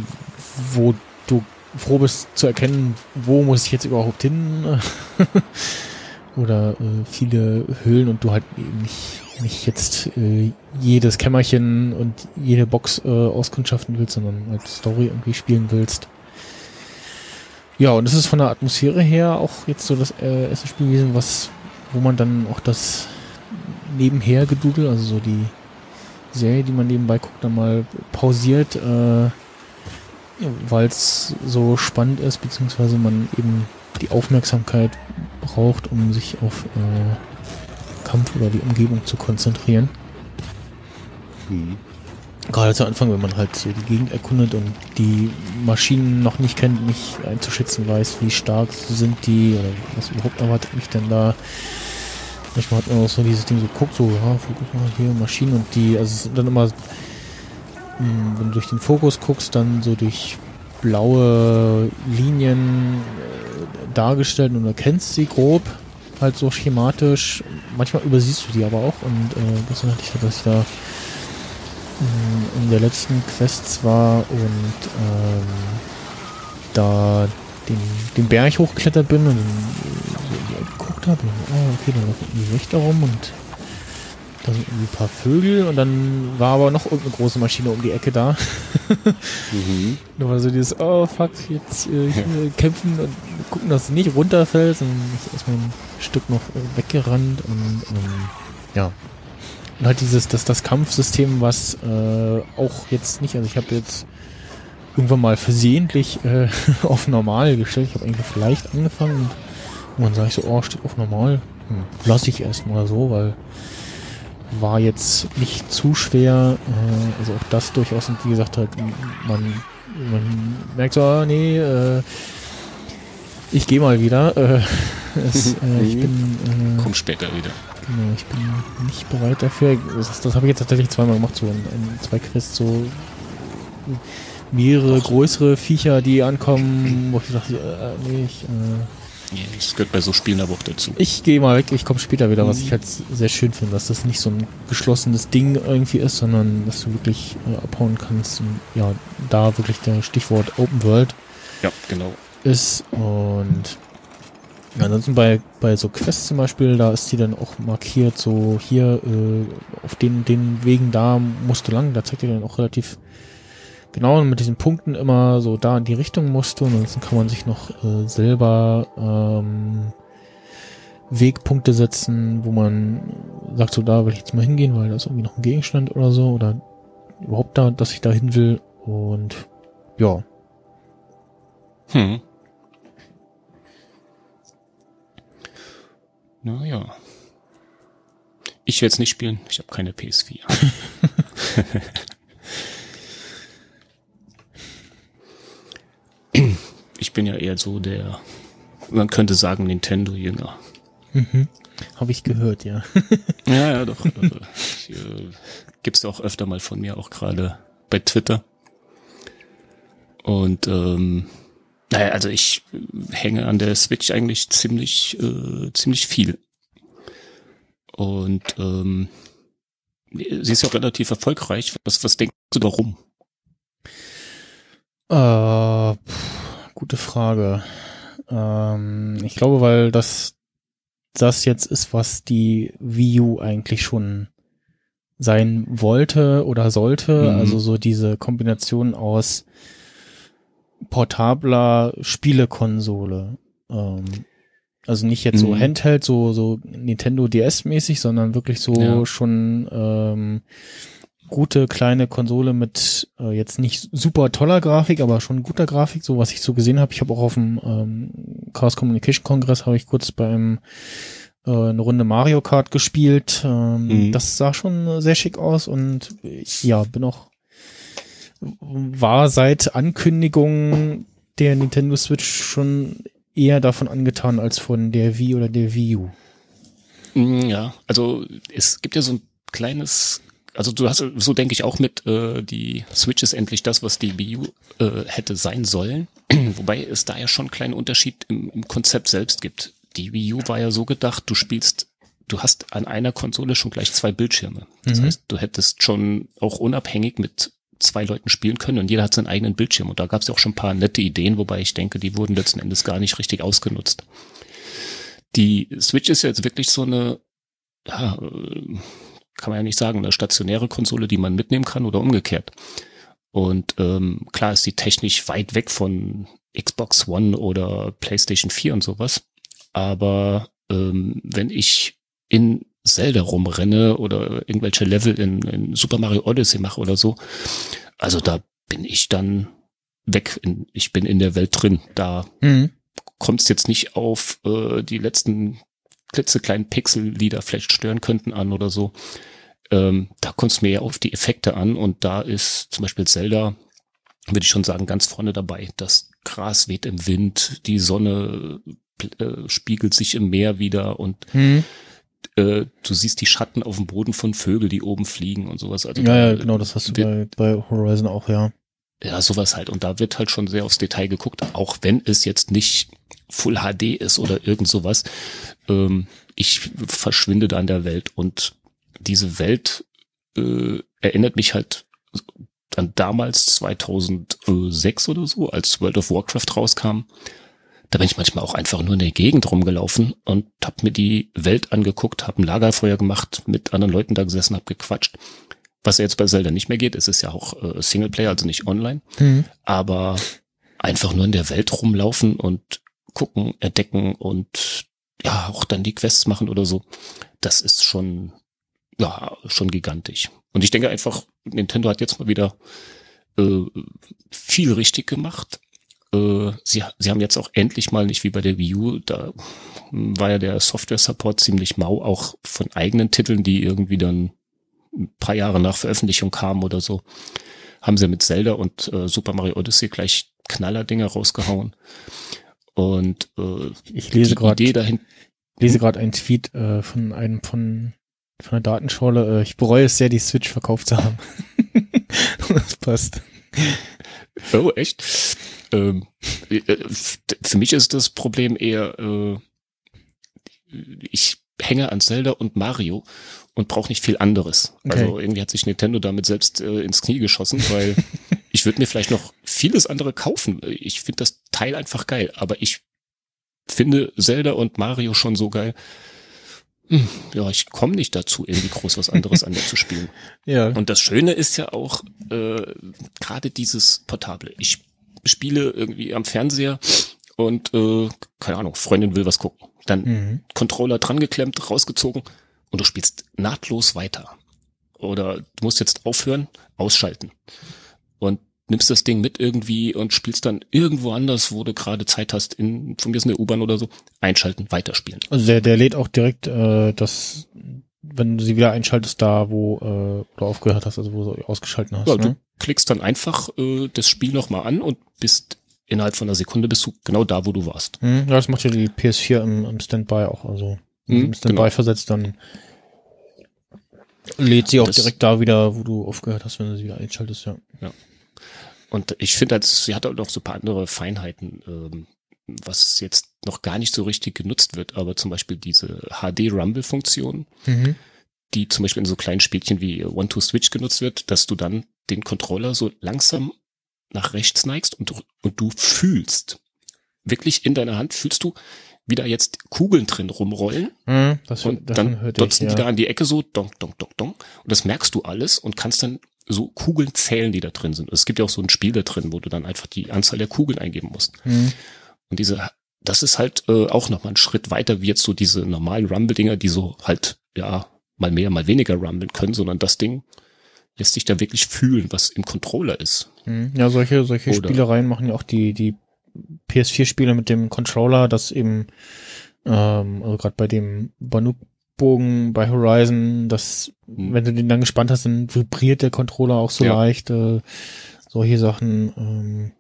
wo du froh bist zu erkennen, wo muss ich jetzt überhaupt hin? Oder äh, viele Höhlen und du halt eben nicht, nicht jetzt äh, jedes Kämmerchen und jede Box äh, auskundschaften willst, sondern halt Story irgendwie spielen willst. Ja, und es ist von der Atmosphäre her auch jetzt so das äh, erste Spiel gewesen, was, wo man dann auch das nebenher gedudel, also so die Serie, die man nebenbei guckt, dann mal pausiert, äh, weil es so spannend ist, beziehungsweise man eben die Aufmerksamkeit braucht, um sich auf äh, Kampf oder die Umgebung zu konzentrieren. Mhm. Gerade zu Anfang, wenn man halt so die Gegend erkundet und die Maschinen noch nicht kennt, nicht einzuschätzen weiß, wie stark sind die oder was überhaupt erwartet mich denn da. Manchmal hat man auch so dieses Ding so guckt, so, ja, Fokus mal hier, Maschinen und die, also es sind dann immer, mh, wenn du durch den Fokus guckst, dann so durch blaue Linien äh, dargestellt und erkennst sie grob, halt so schematisch. Manchmal übersiehst du die aber auch und äh, das hatte ich dass ich da mh, in der letzten Quest war und ähm, da den, den Berg hochgeklettert bin und äh, so Ecke geguckt habe. Oh, okay, dann laufen die Wächter rum und da sind irgendwie ein paar Vögel und dann war aber noch irgendeine große Maschine um die Ecke da. Mhm. Da war so dieses, oh fuck, jetzt äh, kämpfen und gucken, dass du nicht runterfällst. Und ist erstmal ein Stück noch äh, weggerannt und ähm, ja. Und halt dieses, das, das Kampfsystem, was äh, auch jetzt nicht, also ich habe jetzt irgendwann mal versehentlich äh, auf normal gestellt. Ich habe eigentlich vielleicht angefangen und dann sage ich so, oh, steht auf normal. Hm, lass ich erstmal so, weil war jetzt nicht zu schwer. Äh, also auch das durchaus, und wie gesagt, halt, man, man merkt so, ah, nee, äh, ich gehe mal wieder. Äh, es, äh, ich bin, äh, Kommt später wieder. genau, ich bin nicht bereit dafür. Das, das habe ich jetzt tatsächlich zweimal gemacht, so in, in zwei Quests, so mehrere größere Viecher, die ankommen, wo ich dachte, äh, nee, ich, äh, Das gehört bei so Spielen aber auch dazu. ich gehe mal weg, ich komme später wieder, was ich halt sehr schön finde, dass das nicht so ein geschlossenes Ding irgendwie ist, sondern dass du wirklich äh, abhauen kannst und ja, da wirklich der Stichwort Open World Ja, genau. ist und ansonsten bei, bei so Quests zum Beispiel, da ist die dann auch markiert, so hier äh, auf den, den Wegen da musst du lang, da zeigt dir dann auch relativ genau mit diesen Punkten immer so da in die Richtung musst du und ansonsten kann man sich noch äh, selber ähm, Wegpunkte setzen, wo man sagt, so da will ich jetzt mal hingehen, weil da ist irgendwie noch ein Gegenstand oder so oder überhaupt da, dass ich da hin will und ja, Hm. Naja. Ich werde es nicht spielen. Ich habe keine PS4. ich bin ja eher so der, man könnte sagen, Nintendo-Jünger. habe ich gehört, ja. Ja, ja, doch. äh, ich, äh, gibt's auch öfter mal von mir, auch gerade bei Twitter. Und ähm, naja, also ich hänge an der Switch eigentlich ziemlich, äh, ziemlich viel. Und ähm, sie ist ja auch relativ erfolgreich. Was, was denkst du warum? Äh, pff, gute Frage. Ähm, ich glaube, weil das das jetzt ist, was die Wii U eigentlich schon sein wollte oder sollte. Mhm. Also so diese Kombination aus portabler Spielekonsole. Ähm, also nicht jetzt so Mhm. Handheld, so, so Nintendo DS-mäßig, sondern wirklich so Ja. schon ähm, gute kleine Konsole mit äh, jetzt nicht super toller Grafik, aber schon guter Grafik, so was ich so gesehen habe. Ich habe auch auf dem ähm, Chaos Communication Kongress habe ich kurz beim äh, eine Runde Mario Kart gespielt. Ähm, Mhm. Das sah schon sehr schick aus und ich, ja, bin auch war seit Ankündigung der Nintendo Switch schon eher davon angetan als von der Wii oder der Wii U. Mm, Ja, also es gibt ja so ein kleines, also du hast, so denke ich auch mit, äh, die Switch ist endlich das, was die Wii U äh, hätte sein sollen. Wobei es da ja schon einen kleinen Unterschied im, im Konzept selbst gibt. Die Wii U war ja so gedacht, du spielst, du hast an einer Konsole schon gleich zwei Bildschirme. Das Mhm. heißt, du hättest schon auch unabhängig mit zwei Leuten spielen können und jeder hat seinen eigenen Bildschirm. Und da gab es ja auch schon ein paar nette Ideen, wobei ich denke, die wurden letzten Endes gar nicht richtig ausgenutzt. Die Switch ist jetzt wirklich so eine, ja, äh, kann man ja nicht sagen, eine stationäre Konsole, die man mitnehmen kann oder umgekehrt. Und ähm, klar ist sie technisch weit weg von Xbox One oder PlayStation 4 und sowas. Aber ähm, wenn ich in Zelda rumrenne oder irgendwelche Level in, in Super Mario Odyssey mache oder so, also da bin ich dann weg. In, ich bin in der Welt drin. Da Mhm. kommt es jetzt nicht auf äh, die letzten klitzekleinen Pixel, die da vielleicht stören könnten an oder so. Ähm, da kommt es mir ja auf die Effekte an und da ist zum Beispiel Zelda, würde ich schon sagen, ganz vorne dabei. Das Gras weht im Wind, die Sonne äh, spiegelt sich im Meer wieder und äh, du siehst die Schatten auf dem Boden von Vögeln, die oben fliegen und sowas. Also Ja, da ja, genau, das hast du bei, bei Horizon auch, ja. ja, sowas halt. Und da wird halt schon sehr aufs Detail geguckt, auch wenn es jetzt nicht Full HD ist oder irgend sowas. Ähm, ich verschwinde da in der Welt und diese Welt äh, erinnert mich halt an damals 2006 oder so, als World of Warcraft rauskam. Da bin ich manchmal auch einfach nur in der Gegend rumgelaufen und hab mir die Welt angeguckt, hab ein Lagerfeuer gemacht, mit anderen Leuten da gesessen, hab gequatscht. Was ja jetzt bei Zelda nicht mehr geht, es ist ja auch äh, Singleplayer, also nicht online, Mhm. aber einfach nur in der Welt rumlaufen und gucken, entdecken und ja, auch dann die Quests machen oder so. Das ist schon, ja, schon gigantisch. Und ich denke einfach, Nintendo hat jetzt mal wieder äh, viel richtig gemacht. Äh, sie, sie haben jetzt auch endlich mal nicht wie bei der Wii U, da war ja der Software-Support ziemlich mau, auch von eigenen Titeln, die irgendwie dann ein paar Jahre nach Veröffentlichung kamen oder so, haben sie mit Zelda und äh, Super Mario Odyssey gleich Knallerdinger rausgehauen. Und äh, Ich lese gerade lese gerade einen Tweet äh, von einem von von der Datenschorle. Äh, ich bereue es sehr, die Switch verkauft zu haben. das passt. Oh, echt? Ähm, äh, f- für mich ist das Problem eher, äh, ich hänge an Zelda und Mario und brauche nicht viel anderes. Okay. Also irgendwie hat sich Nintendo damit selbst äh, ins Knie geschossen, weil ich würde mir vielleicht noch vieles andere kaufen. Ich finde das Teil einfach geil, aber ich finde Zelda und Mario schon so geil. Hm, Ja, ich komme nicht dazu, irgendwie groß was anderes an mir zu spielen. Ja. Und das Schöne ist ja auch äh, gerade dieses Portable. Ich spiele irgendwie am Fernseher und äh, keine Ahnung, Freundin will was gucken. Dann Mhm. Controller dran geklemmt, rausgezogen und du spielst nahtlos weiter. Oder du musst jetzt aufhören, ausschalten. Und nimmst das Ding mit irgendwie und spielst dann irgendwo anders, wo du gerade Zeit hast, in, von mir ist eine U-Bahn oder so, einschalten, weiterspielen. Also der, der lädt auch direkt äh, das, wenn du sie wieder einschaltest, da wo äh, du aufgehört hast, also wo du ausgeschalten hast. Ja, ne? du klickst dann einfach äh, das Spiel nochmal an und bist innerhalb von einer Sekunde bist du genau da, wo du warst. Hm, ja, das macht ja die PS4 im, im Standby auch. Also wenn Hm, sie im Standby genau. versetzt, dann lädt sie auch Das- direkt da wieder, wo du aufgehört hast, wenn du sie wieder einschaltest, ja. Und ich finde, halt, sie hat auch noch so ein paar andere Feinheiten, ähm, was jetzt noch gar nicht so richtig genutzt wird, aber zum Beispiel diese HD-Rumble-Funktion, Mhm. die zum Beispiel in so kleinen Spielchen wie One-to-Switch genutzt wird, dass du dann den Controller so langsam nach rechts neigst und, und du fühlst, wirklich in deiner Hand fühlst du, wie da jetzt Kugeln drin rumrollen Mhm, das, und davon dann dotzen ja. die da an die Ecke so, donk, donk, donk, donk. Und das merkst du alles und kannst dann so Kugeln zählen, die da drin sind. Es gibt ja auch so ein Spiel da drin, wo du dann einfach die Anzahl der Kugeln eingeben musst. Mhm. Und diese, das ist halt äh, auch nochmal ein Schritt weiter, wie jetzt so diese normalen Rumble-Dinger, die so halt, ja, mal mehr, mal weniger rumblen können, sondern das Ding lässt sich da wirklich fühlen, was im Controller ist. Mhm. Ja, solche, solche Oder- Spielereien machen ja auch die, die PS4-Spiele mit dem Controller, dass eben, ähm, also gerade bei dem Banuk-Bogen bei Horizon, dass, Mhm. wenn du den dann gespannt hast, dann vibriert der Controller auch so Ja. leicht, äh, solche Sachen, ähm,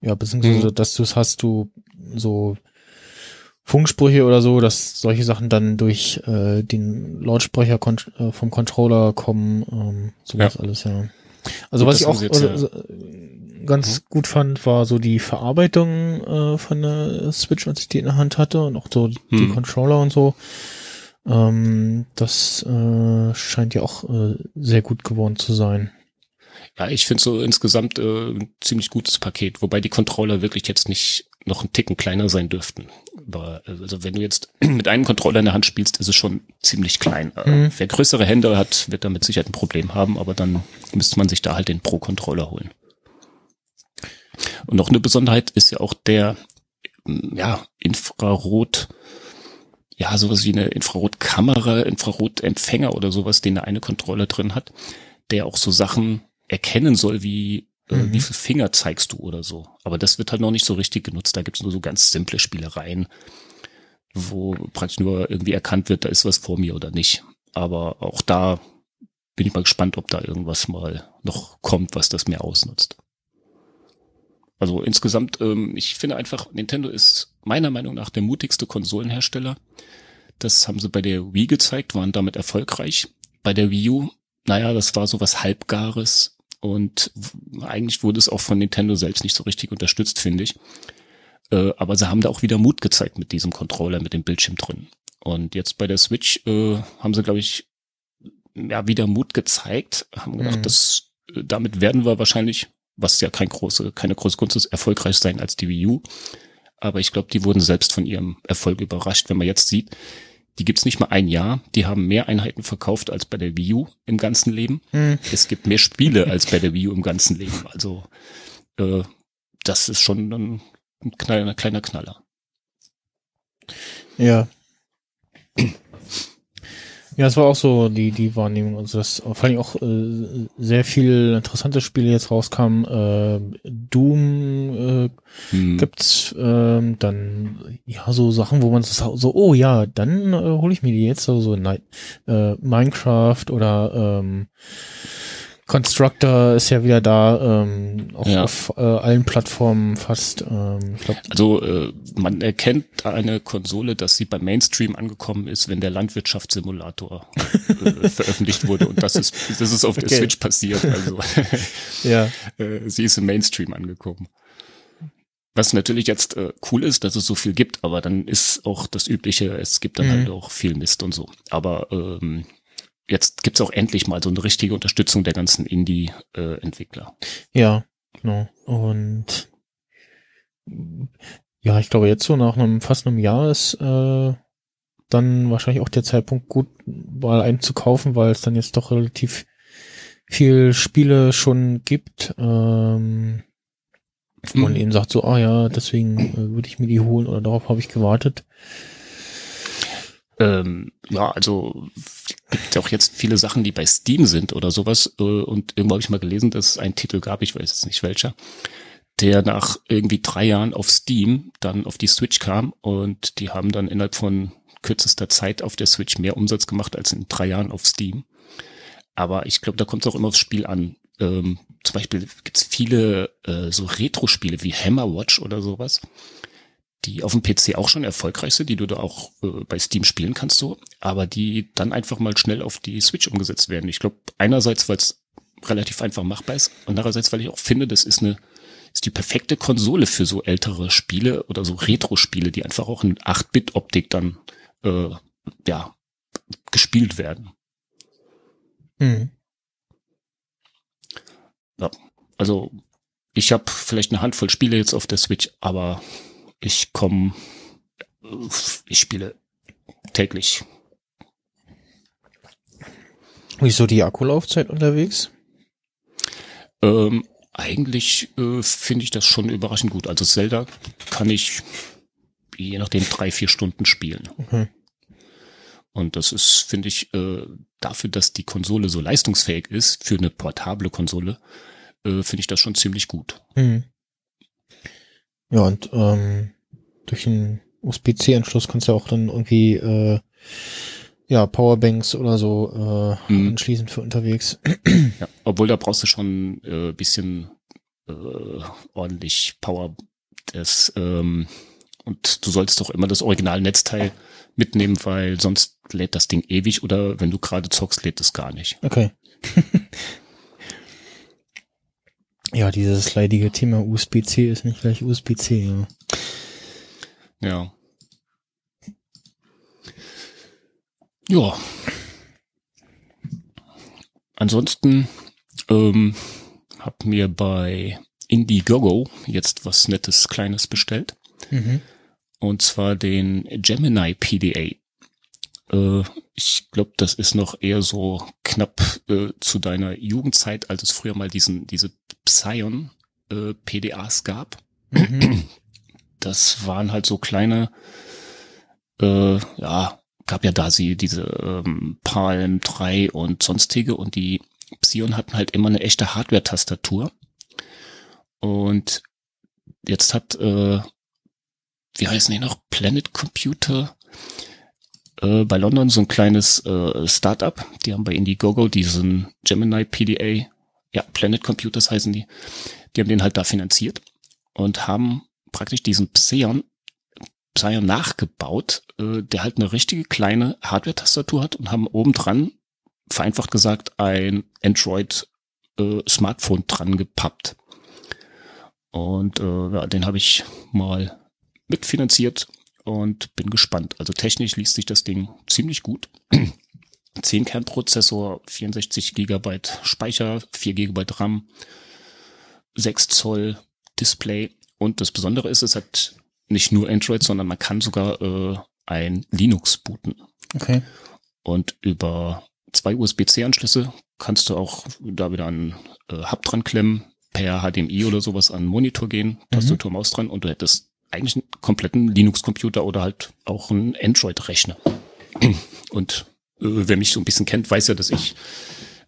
ja, beziehungsweise, Mhm. dass du es hast, du so Funksprüche oder so, dass solche Sachen dann durch äh, den Lautsprecher äh, vom Controller kommen, ähm, sowas alles, ja. Also Gut, was ich auch jetzt ja- äh, ganz gut fand, war so die Verarbeitung äh, von der Switch, als ich die in der Hand hatte und auch so die Hm. Controller und so. Ähm, das äh, scheint ja auch äh, sehr gut geworden zu sein. Ja, ich finde so insgesamt äh, ein ziemlich gutes Paket, wobei die Controller wirklich jetzt nicht noch einen Ticken kleiner sein dürften. Aber, also wenn du jetzt mit einem Controller in der Hand spielst, ist es schon ziemlich klein. Äh, Mhm. Wer größere Hände hat, wird damit sicher ein Problem haben, aber dann müsste man sich da halt den Pro-Controller holen. Und noch eine Besonderheit ist ja auch der, ja, Infrarot, ja, sowas wie eine Infrarotkamera, Infrarotempfänger oder sowas, den der eine Controller drin hat, der auch so Sachen erkennen soll, wie äh, Mhm. wie viel Finger zeigst du oder so. Aber das wird halt noch nicht so richtig genutzt. Da gibt's nur so ganz simple Spielereien, wo praktisch nur irgendwie erkannt wird, da ist was vor mir oder nicht. Aber auch da bin ich mal gespannt, ob da irgendwas mal noch kommt, was das mehr ausnutzt. Also insgesamt, ähm, ich finde einfach, Nintendo ist meiner Meinung nach der mutigste Konsolenhersteller. Das haben sie bei der Wii gezeigt, waren damit erfolgreich. Bei der Wii U, naja, das war so was Halbgares und eigentlich wurde es auch von Nintendo selbst nicht so richtig unterstützt, finde ich. Äh, aber sie haben da auch wieder Mut gezeigt mit diesem Controller, mit dem Bildschirm drin. Und jetzt bei der Switch äh, haben sie, glaube ich, ja, wieder Mut gezeigt, haben gedacht, Mhm. das, äh, damit werden wir wahrscheinlich, was ja kein große, keine große Kunst ist, erfolgreich sein als die Wii U. Aber ich glaube, die wurden selbst von ihrem Erfolg überrascht, wenn man jetzt sieht, die gibt's nicht mal ein Jahr, die haben mehr Einheiten verkauft als bei der Wii U im ganzen Leben. Hm. Es gibt mehr Spiele als bei der Wii U im ganzen Leben. Also äh, das ist schon ein, ein kleiner, kleiner Knaller. Ja. Ja, es war auch so die, die Wahrnehmung. Also das vor allem auch äh, sehr viel interessante Spiele jetzt rauskamen. Äh, Doom äh, Hm. gibt's ähm, dann ja so Sachen, wo man so, so oh ja, dann äh, hole ich mir die jetzt so so Night, äh, Minecraft oder ähm, Constructor ist ja wieder da, ähm, auch Ja. auf äh, allen Plattformen fast. Ähm, ich glaube, Also äh, man erkennt eine Konsole, dass sie beim Mainstream angekommen ist, wenn der Landwirtschaftssimulator äh, veröffentlicht wurde. Und das ist, das ist auf der Okay. Switch passiert. Also ja. äh, sie ist im Mainstream angekommen. Was natürlich jetzt äh, cool ist, dass es so viel gibt, aber dann ist auch das Übliche, es gibt dann Mhm. halt auch viel Mist und so. Aber ähm, jetzt gibt's auch endlich mal so eine richtige Unterstützung der ganzen Indie-Entwickler. Ja, genau. Und ja, ich glaube jetzt so nach einem fast einem Jahr ist äh, dann wahrscheinlich auch der Zeitpunkt gut, mal einen zu kaufen, weil es dann jetzt doch relativ viel Spiele schon gibt. Ähm, wo man Mhm. eben sagt so, ah ja, deswegen äh, würde ich mir die holen oder darauf habe ich gewartet. Ähm, ja, also gibt auch jetzt viele Sachen, die bei Steam sind oder sowas. Äh, und irgendwo habe ich mal gelesen, dass es einen Titel gab, ich weiß jetzt nicht welcher, der nach irgendwie drei Jahren auf Steam dann auf die Switch kam und die haben dann innerhalb von kürzester Zeit auf der Switch mehr Umsatz gemacht als in drei Jahren auf Steam. Aber ich glaube, da kommt es auch immer aufs Spiel an. Ähm, zum Beispiel gibt's viele äh, so Retro-Spiele wie Hammerwatch oder sowas, die auf dem PC auch schon erfolgreich sind, die du da auch äh, bei Steam spielen kannst so, aber die dann einfach mal schnell auf die Switch umgesetzt werden. Ich glaube, einerseits, weil es relativ einfach machbar ist, und andererseits, weil ich auch finde, das ist eine ist die perfekte Konsole für so ältere Spiele oder so Retro-Spiele, die einfach auch in 8-Bit-Optik dann äh, ja gespielt werden. Mhm. Ja, also ich habe vielleicht eine Handvoll Spiele jetzt auf der Switch, aber ich komme, ich spiele täglich. Wie ist so die Akkulaufzeit unterwegs? Ähm, eigentlich äh, finde ich das schon überraschend gut. Also Zelda kann ich je nachdem drei, vier Stunden spielen. Okay. Und das ist, finde ich, äh, dafür, dass die Konsole so leistungsfähig ist, für eine portable Konsole, äh, finde ich das schon ziemlich gut. Mhm. Ja, und ähm, durch einen USB-C-Anschluss kannst du auch dann irgendwie äh, ja, Powerbanks oder so äh, Mhm. anschließen für unterwegs. Ja, obwohl da brauchst du schon äh, bisschen äh, ordentlich Power. Das, ähm, und du solltest doch immer das Original-Netzteil mitnehmen, weil sonst lädt das Ding ewig oder wenn du gerade zockst, lädt es gar nicht. Okay. ja, dieses leidige Thema USB-C ist nicht gleich USB-C, ja. Ja. Ja. Ansonsten ähm, hab mir bei Indiegogo jetzt was Nettes Kleines bestellt. Mhm. Und zwar den Gemini PDA. Äh, ich glaube, das ist noch eher so knapp äh, zu deiner Jugendzeit, als es früher mal diesen diese Psion äh, PDAs gab. Mhm. Das waren halt so kleine, äh, ja, gab ja da sie diese ähm, Palm 3 und sonstige und die Psion hatten halt immer eine echte Hardware-Tastatur. Und jetzt hat, äh, wie heißen die noch, Planet Computer äh, bei London so ein kleines äh, Startup. Die haben bei Indiegogo diesen Gemini PDA, ja, Planet Computers heißen die. Die haben den halt da finanziert und haben praktisch diesen Psion, Psion nachgebaut, äh, der halt eine richtige kleine Hardware-Tastatur hat und haben obendran, vereinfacht gesagt, ein Android-Smartphone dran gepappt. Und äh, ja, den habe ich mal mitfinanziert und bin gespannt. Also technisch liest sich das Ding ziemlich gut. 10 Kernprozessor, 64 Gigabyte Speicher, 4 Gigabyte RAM, 6 Zoll Display und das Besondere ist, es hat nicht nur Android, sondern man kann sogar äh, ein Linux booten. Okay. Und über zwei USB-C-Anschlüsse kannst du auch da wieder einen äh, Hub dran klemmen, per HDMI oder sowas an den Monitor gehen, Tastatur, Maus dran und du hättest eigentlich einen kompletten Linux-Computer oder halt auch einen Android-Rechner. Und wer mich so ein bisschen kennt, weiß ja, dass ich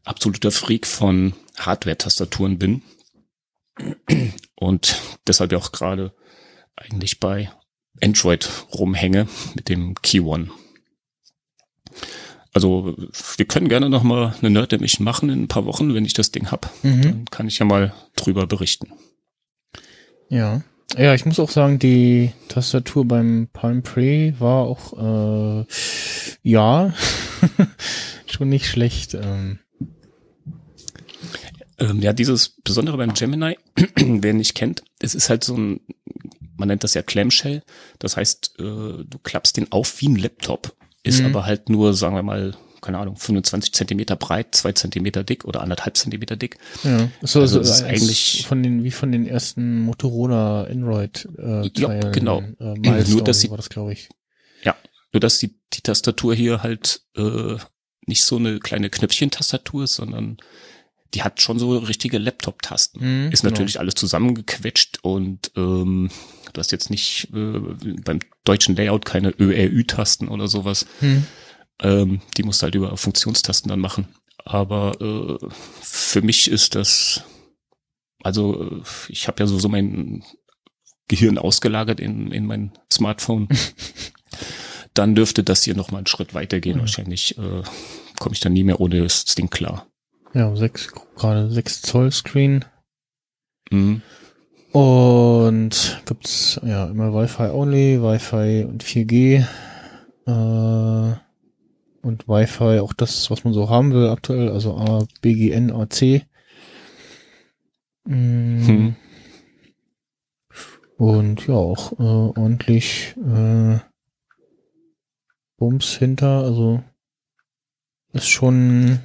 absoluter Freak von Hardware-Tastaturen bin. Und deshalb ja auch gerade eigentlich bei Android rumhänge mit dem Key One. Also wir können gerne noch mal eine Nerd Emission machen in ein paar Wochen, wenn ich das Ding hab. Mhm. Dann kann ich ja mal drüber berichten. Ja. Ja, ich muss auch sagen, die Tastatur beim Palm Pre war auch, äh, ja, schon nicht schlecht. Ähm, Ähm, ja, dieses Besondere beim Gemini, wer nicht kennt, es ist halt so ein, man nennt das ja Clamshell. Das heißt, äh, du klappst den auf wie ein Laptop, ist Mhm. aber halt nur, sagen wir mal, keine Ahnung, 25 Zentimeter breit, zwei Zentimeter dick oder anderthalb Zentimeter dick. ja. So, Also so es ist eigentlich- von den, wie von den ersten Motorola Android äh, Ja, Teilen, genau. Äh, Milestone Nur, dass sie- war das, glaube ich. Nur dass die, die Tastatur hier halt äh, nicht so eine kleine Knöpfchentastatur ist, sondern die hat schon so richtige Laptop-Tasten. Mhm, ist genau. natürlich alles zusammengequetscht und ähm, du hast jetzt nicht äh, beim deutschen Layout keine ÖRÜ-Tasten oder sowas. Hm. Ähm, die musst du halt über Funktionstasten dann machen. Aber äh, für mich ist das, also äh, ich habe ja so, so mein Gehirn ausgelagert in, in mein Smartphone. dann dürfte das hier noch mal einen Schritt weitergehen. Mhm. Wahrscheinlich äh, komme ich dann nie mehr ohne das Ding klar. Ja, sechs, gerade 6 Zoll Screen. Mhm. Und gibt's ja immer Wi-Fi only, Wi-Fi und 4G. Äh, und Wi-Fi auch das, was man so haben will aktuell, also A, BGN, AC. Mm. Hm. Und ja, auch äh, ordentlich äh, Bums hinter, also ist schon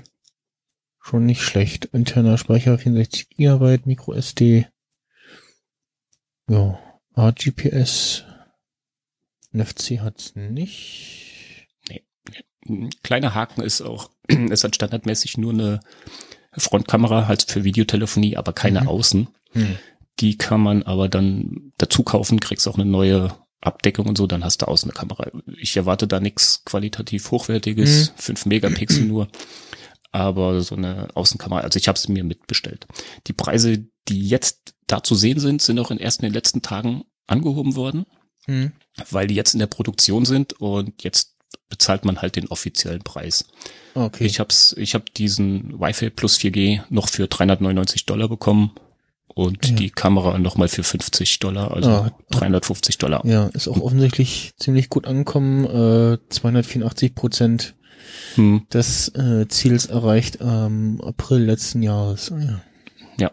schon nicht schlecht. Interner Speicher 64 GB, Micro SD. Ja, RGPS. NFC hat's nicht. Ein kleiner Haken ist auch, es hat standardmäßig nur eine Frontkamera halt für Videotelefonie, aber keine Mhm. Außen. Hm. Die kann man aber dann dazu kaufen, kriegst auch eine neue Abdeckung und so, dann hast du außen eine Kamera. Ich erwarte da nichts qualitativ hochwertiges, Mhm. 5 Megapixel nur, aber so eine Außenkamera, also ich habe es mir mitbestellt. Die Preise, die jetzt da zu sehen sind, sind auch in erst in den letzten Tagen angehoben worden, Hm. weil die jetzt in der Produktion sind und jetzt bezahlt man halt den offiziellen Preis. Okay. Ich hab's, ich habe diesen Wi-Fi plus 4G noch für 399 Dollar bekommen und Ja. die Kamera nochmal für 50 Dollar, also Ah. 350 Dollar. ja, ist auch offensichtlich ziemlich gut angekommen. Äh, 284 Prozent Hm, des äh, Ziels erreicht am April letzten Jahres. Ah, ja.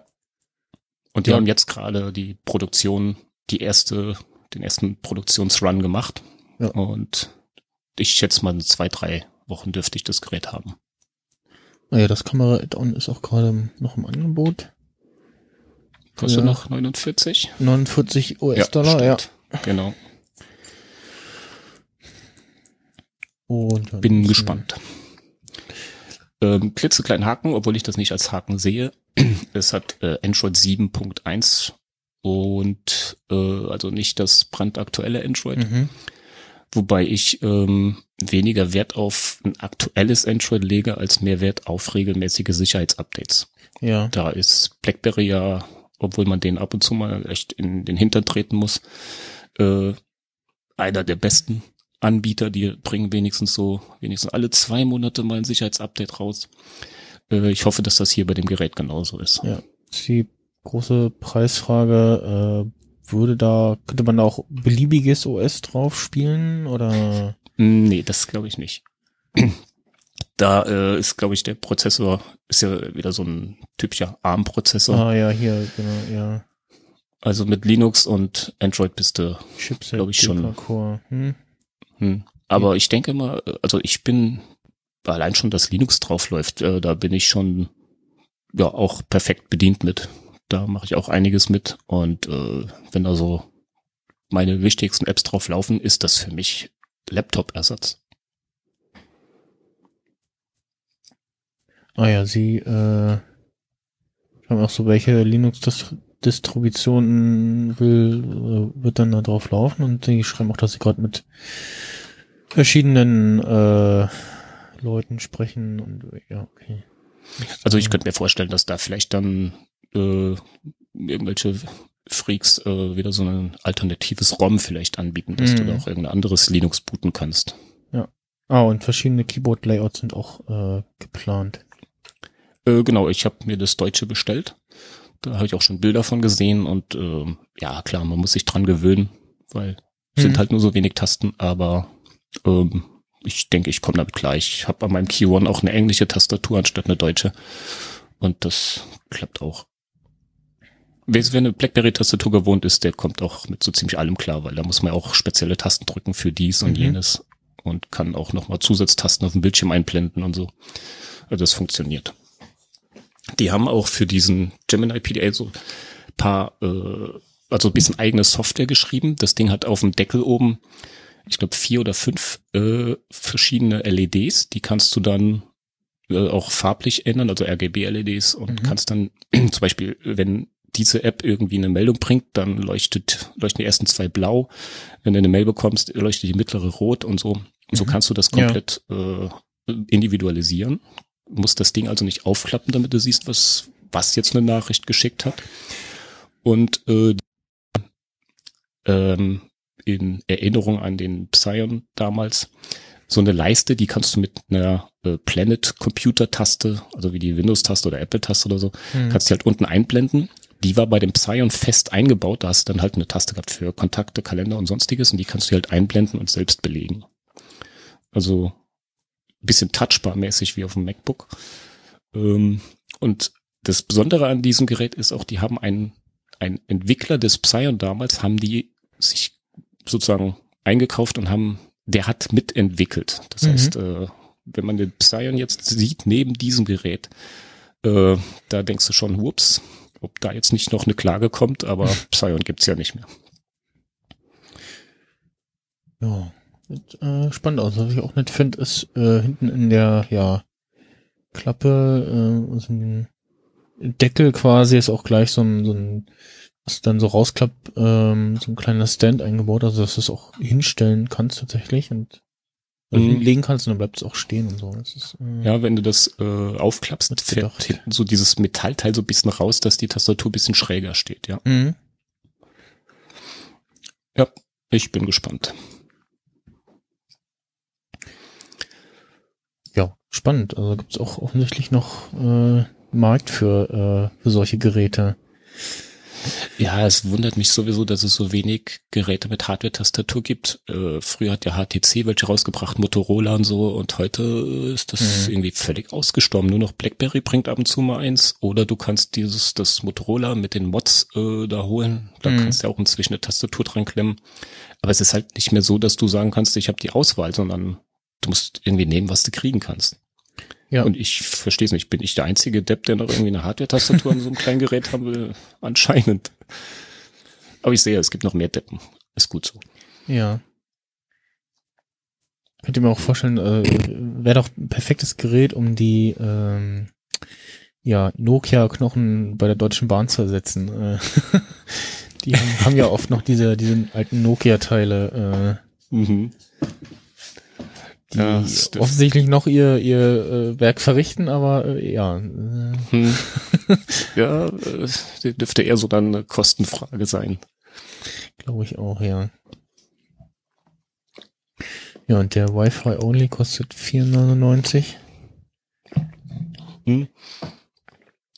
und die Ja. haben jetzt gerade die Produktion, die erste, den ersten Produktionsrun gemacht. Ja. Und ich schätze mal zwei, drei Wochen dürfte ich das Gerät haben. Ah ja, das Kamera-Add-on ist auch gerade noch im Angebot. Kostet Ja. noch 49? 49 US-Dollar, ja. stimmt. Genau. Und ja, Bin gespannt. Ähm, klitzekleinen Haken, obwohl ich das nicht als Haken sehe. Es hat äh, Android 7.1 und äh, also nicht das brandaktuelle Android, Mhm. Wobei ich ähm, weniger Wert auf ein aktuelles Android lege, als mehr Wert auf regelmäßige Sicherheitsupdates. Ja. Da ist BlackBerry ja, obwohl man den ab und zu mal echt in den Hintern treten muss, äh, einer der besten Anbieter, die bringen wenigstens so, wenigstens alle zwei Monate mal ein Sicherheitsupdate raus. Äh, ich hoffe, dass das hier bei dem Gerät genauso ist. Ja. Ist Die große Preisfrage, äh, würde da, könnte man da auch beliebiges OS drauf spielen oder? Nee, das glaube ich nicht. Da äh, ist, glaube ich, der Prozessor, ist ja wieder so ein typischer ARM-Prozessor. Ah ja, hier, genau, ja. Also mit Linux und Android bist du Chipset, Glaub ich schon. Deca-Core. Hm? Hm. Aber ich denke mal, also ich bin allein schon, dass Linux drauf läuft, äh, da bin ich schon ja auch perfekt bedient mit. Da mache ich auch einiges mit und äh, wenn da so meine wichtigsten Apps drauf laufen, ist das für mich Laptop-Ersatz. Ah ja, sie äh, haben auch so, welche Linux-Distributionen will, äh, wird dann da drauf laufen und sie schreiben auch, dass sie gerade mit verschiedenen äh, Leuten sprechen und ja, okay. Also ich könnte mir vorstellen, dass da vielleicht dann äh, irgendwelche Freaks äh, wieder so ein alternatives ROM vielleicht anbieten, dass du Mhm. da auch irgendein anderes Linux booten kannst. Ah, und verschiedene Keyboard-Layouts sind auch äh, geplant. Äh, genau, ich habe mir das Deutsche bestellt. Da habe ich auch schon Bilder von gesehen und ähm, ja, klar, man muss sich dran gewöhnen, weil es sind Mhm. halt nur so wenig Tasten, aber ähm, ich denke, ich komme damit klar. Ich habe an meinem Key One auch eine englische Tastatur anstatt eine deutsche und das klappt auch. Wer wer eine BlackBerry-Tastatur gewohnt ist, der kommt auch mit so ziemlich allem klar, weil da muss man auch spezielle Tasten drücken für dies und Mhm. jenes und kann auch nochmal Zusatztasten auf dem Bildschirm einblenden und so. Also das funktioniert. Die haben auch für diesen Gemini PDA so paar, äh, also ein bisschen eigene Software geschrieben. Das Ding hat auf dem Deckel oben, ich glaube, vier oder fünf äh, verschiedene LEDs. Die kannst du dann äh, auch farblich ändern, also RGB-LEDs und Mhm. kannst dann zum Beispiel, wenn diese App irgendwie eine Meldung bringt, dann leuchtet, leuchten die ersten zwei blau. Wenn du eine Mail bekommst, leuchtet die mittlere rot und so. Und so Mhm. kannst du das Ja. komplett äh, individualisieren. Du musst das Ding also nicht aufklappen, damit du siehst, was, was jetzt eine Nachricht geschickt hat. Und äh, ähm, in Erinnerung an den Psion damals, so eine Leiste, die kannst du mit einer äh, Planet Computer Taste, also wie die Windows Taste oder Apple Taste oder so, Mhm. kannst du halt unten einblenden. Die war bei dem Psion fest eingebaut, da hast du dann halt eine Taste gehabt für Kontakte, Kalender und sonstiges und die kannst du halt einblenden und selbst belegen. Also ein bisschen touchbar-mäßig wie auf dem MacBook. Ähm, und das Besondere an diesem Gerät ist auch, die haben einen, einen Entwickler des Psion damals, haben die sich sozusagen eingekauft und haben, der hat mitentwickelt. Das Mhm. heißt, äh, wenn man den Psion jetzt sieht neben diesem Gerät, äh, da denkst du schon, whoops, ob da jetzt nicht noch eine Klage kommt, aber Psion gibt's ja nicht mehr. Ja, sieht, äh, spannend aus. Was ich auch nicht finde, ist äh, hinten in der ja Klappe, äh, so ein Deckel quasi ist auch gleich so ein, so ein was dann so rausklappt, ähm, so ein kleiner Stand eingebaut, also dass du es auch hinstellen kannst tatsächlich und also Mhm. legen kannst und dann bleibt es auch stehen und so. Ist, äh, Ja, wenn du das äh, aufklappst, fährt hinten so dieses Metallteil so ein bisschen raus, dass die Tastatur ein bisschen schräger steht, ja. Mhm. Ja, ich bin gespannt. Ja, spannend. Also gibt es auch offensichtlich noch äh, Markt für, äh, für solche Geräte. Ja, es wundert mich sowieso, dass es so wenig Geräte mit Hardware-Tastatur gibt. Äh, früher hat ja HTC welche rausgebracht, Motorola und so, und heute ist das Mhm. irgendwie völlig ausgestorben. Nur noch BlackBerry bringt ab und zu mal eins, oder du kannst dieses, das Motorola mit den Mods äh, da holen. Da Mhm. kannst du ja auch inzwischen eine Tastatur dran klemmen. Aber es ist halt nicht mehr so, dass du sagen kannst, ich habe die Auswahl, sondern du musst irgendwie nehmen, was du kriegen kannst. Ja. Und ich verstehe es nicht. Bin ich der einzige Depp, der noch irgendwie eine Hardware-Tastatur an so einem kleinen Gerät haben will? Anscheinend. Aber ich sehe, es gibt noch mehr Deppen. Ist gut so. Ja. Könnt ihr mir auch vorstellen, äh, wäre doch ein perfektes Gerät, um die ähm, ja, Nokia-Knochen bei der Deutschen Bahn zu ersetzen. Äh, die haben, haben ja oft noch diese, diese alten Nokia-Teile, äh, Mhm. Die Ja, offensichtlich noch ihr, ihr äh, Werk verrichten, aber äh, ja. Hm. ja, äh, dürfte eher so dann eine Kostenfrage sein. Glaube ich auch, ja. Ja, und der Wi-Fi Only kostet 4,99. Hm.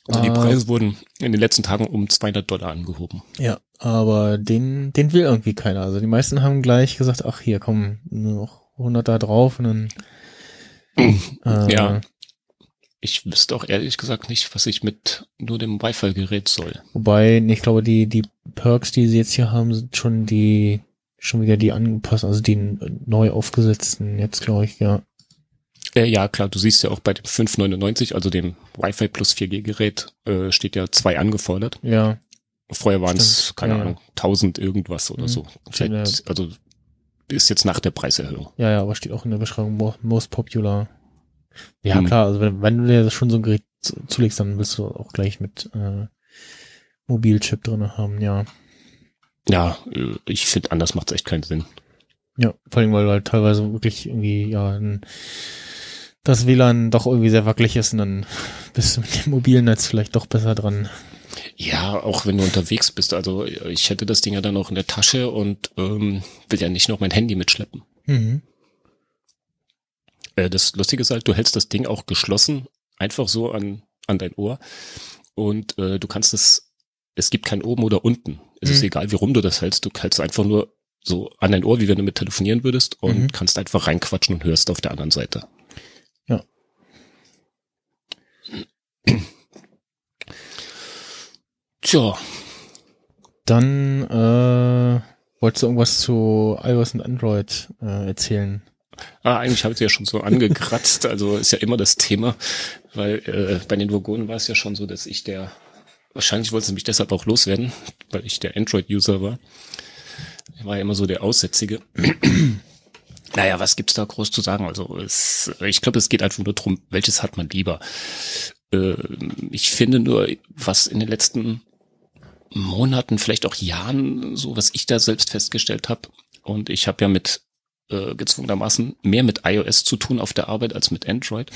Also die Ah. Preise wurden in den letzten Tagen um 200 Dollar angehoben. Ja, aber den, den will irgendwie keiner. Also die meisten haben gleich gesagt, ach hier, komm, nur noch 100 da drauf und dann. Äh, Ja. Ich wüsste auch ehrlich gesagt nicht, was ich mit nur dem Wi-Fi-Gerät soll. Wobei, ich glaube, die, die Perks, die sie jetzt hier haben, sind schon die, schon wieder die angepasst, also die neu aufgesetzten jetzt, glaube ich, ja. Äh, ja, klar, du siehst ja auch bei dem 599, also dem Wi-Fi plus 4G-Gerät, äh, steht ja zwei angefordert. Ja, Vorher waren es, keine ja. Ahnung, 1000 irgendwas oder Mhm. so. Vielleicht, also ist jetzt nach der Preiserhöhung. ja, ja, aber steht auch in der Beschreibung mo- most popular. Ja, Hm. klar, also wenn, wenn du dir schon so ein Gerät zu- zulegst, dann willst du auch gleich mit äh, Mobilchip drinne haben, ja. Ja, äh, ich finde, anders macht es echt keinen Sinn. Ja, vor allem, weil halt teilweise wirklich irgendwie, ja, das WLAN doch irgendwie sehr wackelig ist und dann bist du mit dem mobilen Netz vielleicht doch besser dran. Ja, auch wenn du unterwegs bist. Also ich hätte das Ding ja dann auch in der Tasche und ähm, will ja nicht noch mein Handy mitschleppen. Mhm. Äh, das Lustige ist halt, du hältst das Ding auch geschlossen, einfach so an, an dein Ohr. Und äh, du kannst es, es gibt kein oben oder unten. Es ist Mhm. egal, wie rum du das hältst. Du hältst einfach nur so an dein Ohr, wie wenn du mit telefonieren würdest und Mhm. kannst einfach reinquatschen und hörst auf der anderen Seite. Ja. Tja, Dann äh, wolltest du irgendwas zu iOS und Android äh, erzählen? Ah, eigentlich habe ich ja schon so angekratzt, also ist ja immer das Thema, weil äh, bei den Vogonen war es ja schon so, dass ich der, wahrscheinlich wollte sie mich deshalb auch loswerden, weil ich der Android-User war. Ich war ja immer so der Aussätzige. Naja, was gibt's da groß zu sagen? Also es, ich glaube, es geht einfach nur drum, welches hat man lieber. Äh, ich finde nur, was in den letzten Monaten, vielleicht auch Jahren, so was ich da selbst festgestellt habe, und ich habe ja mit äh, gezwungenermaßen mehr mit iOS zu tun auf der Arbeit als mit Android,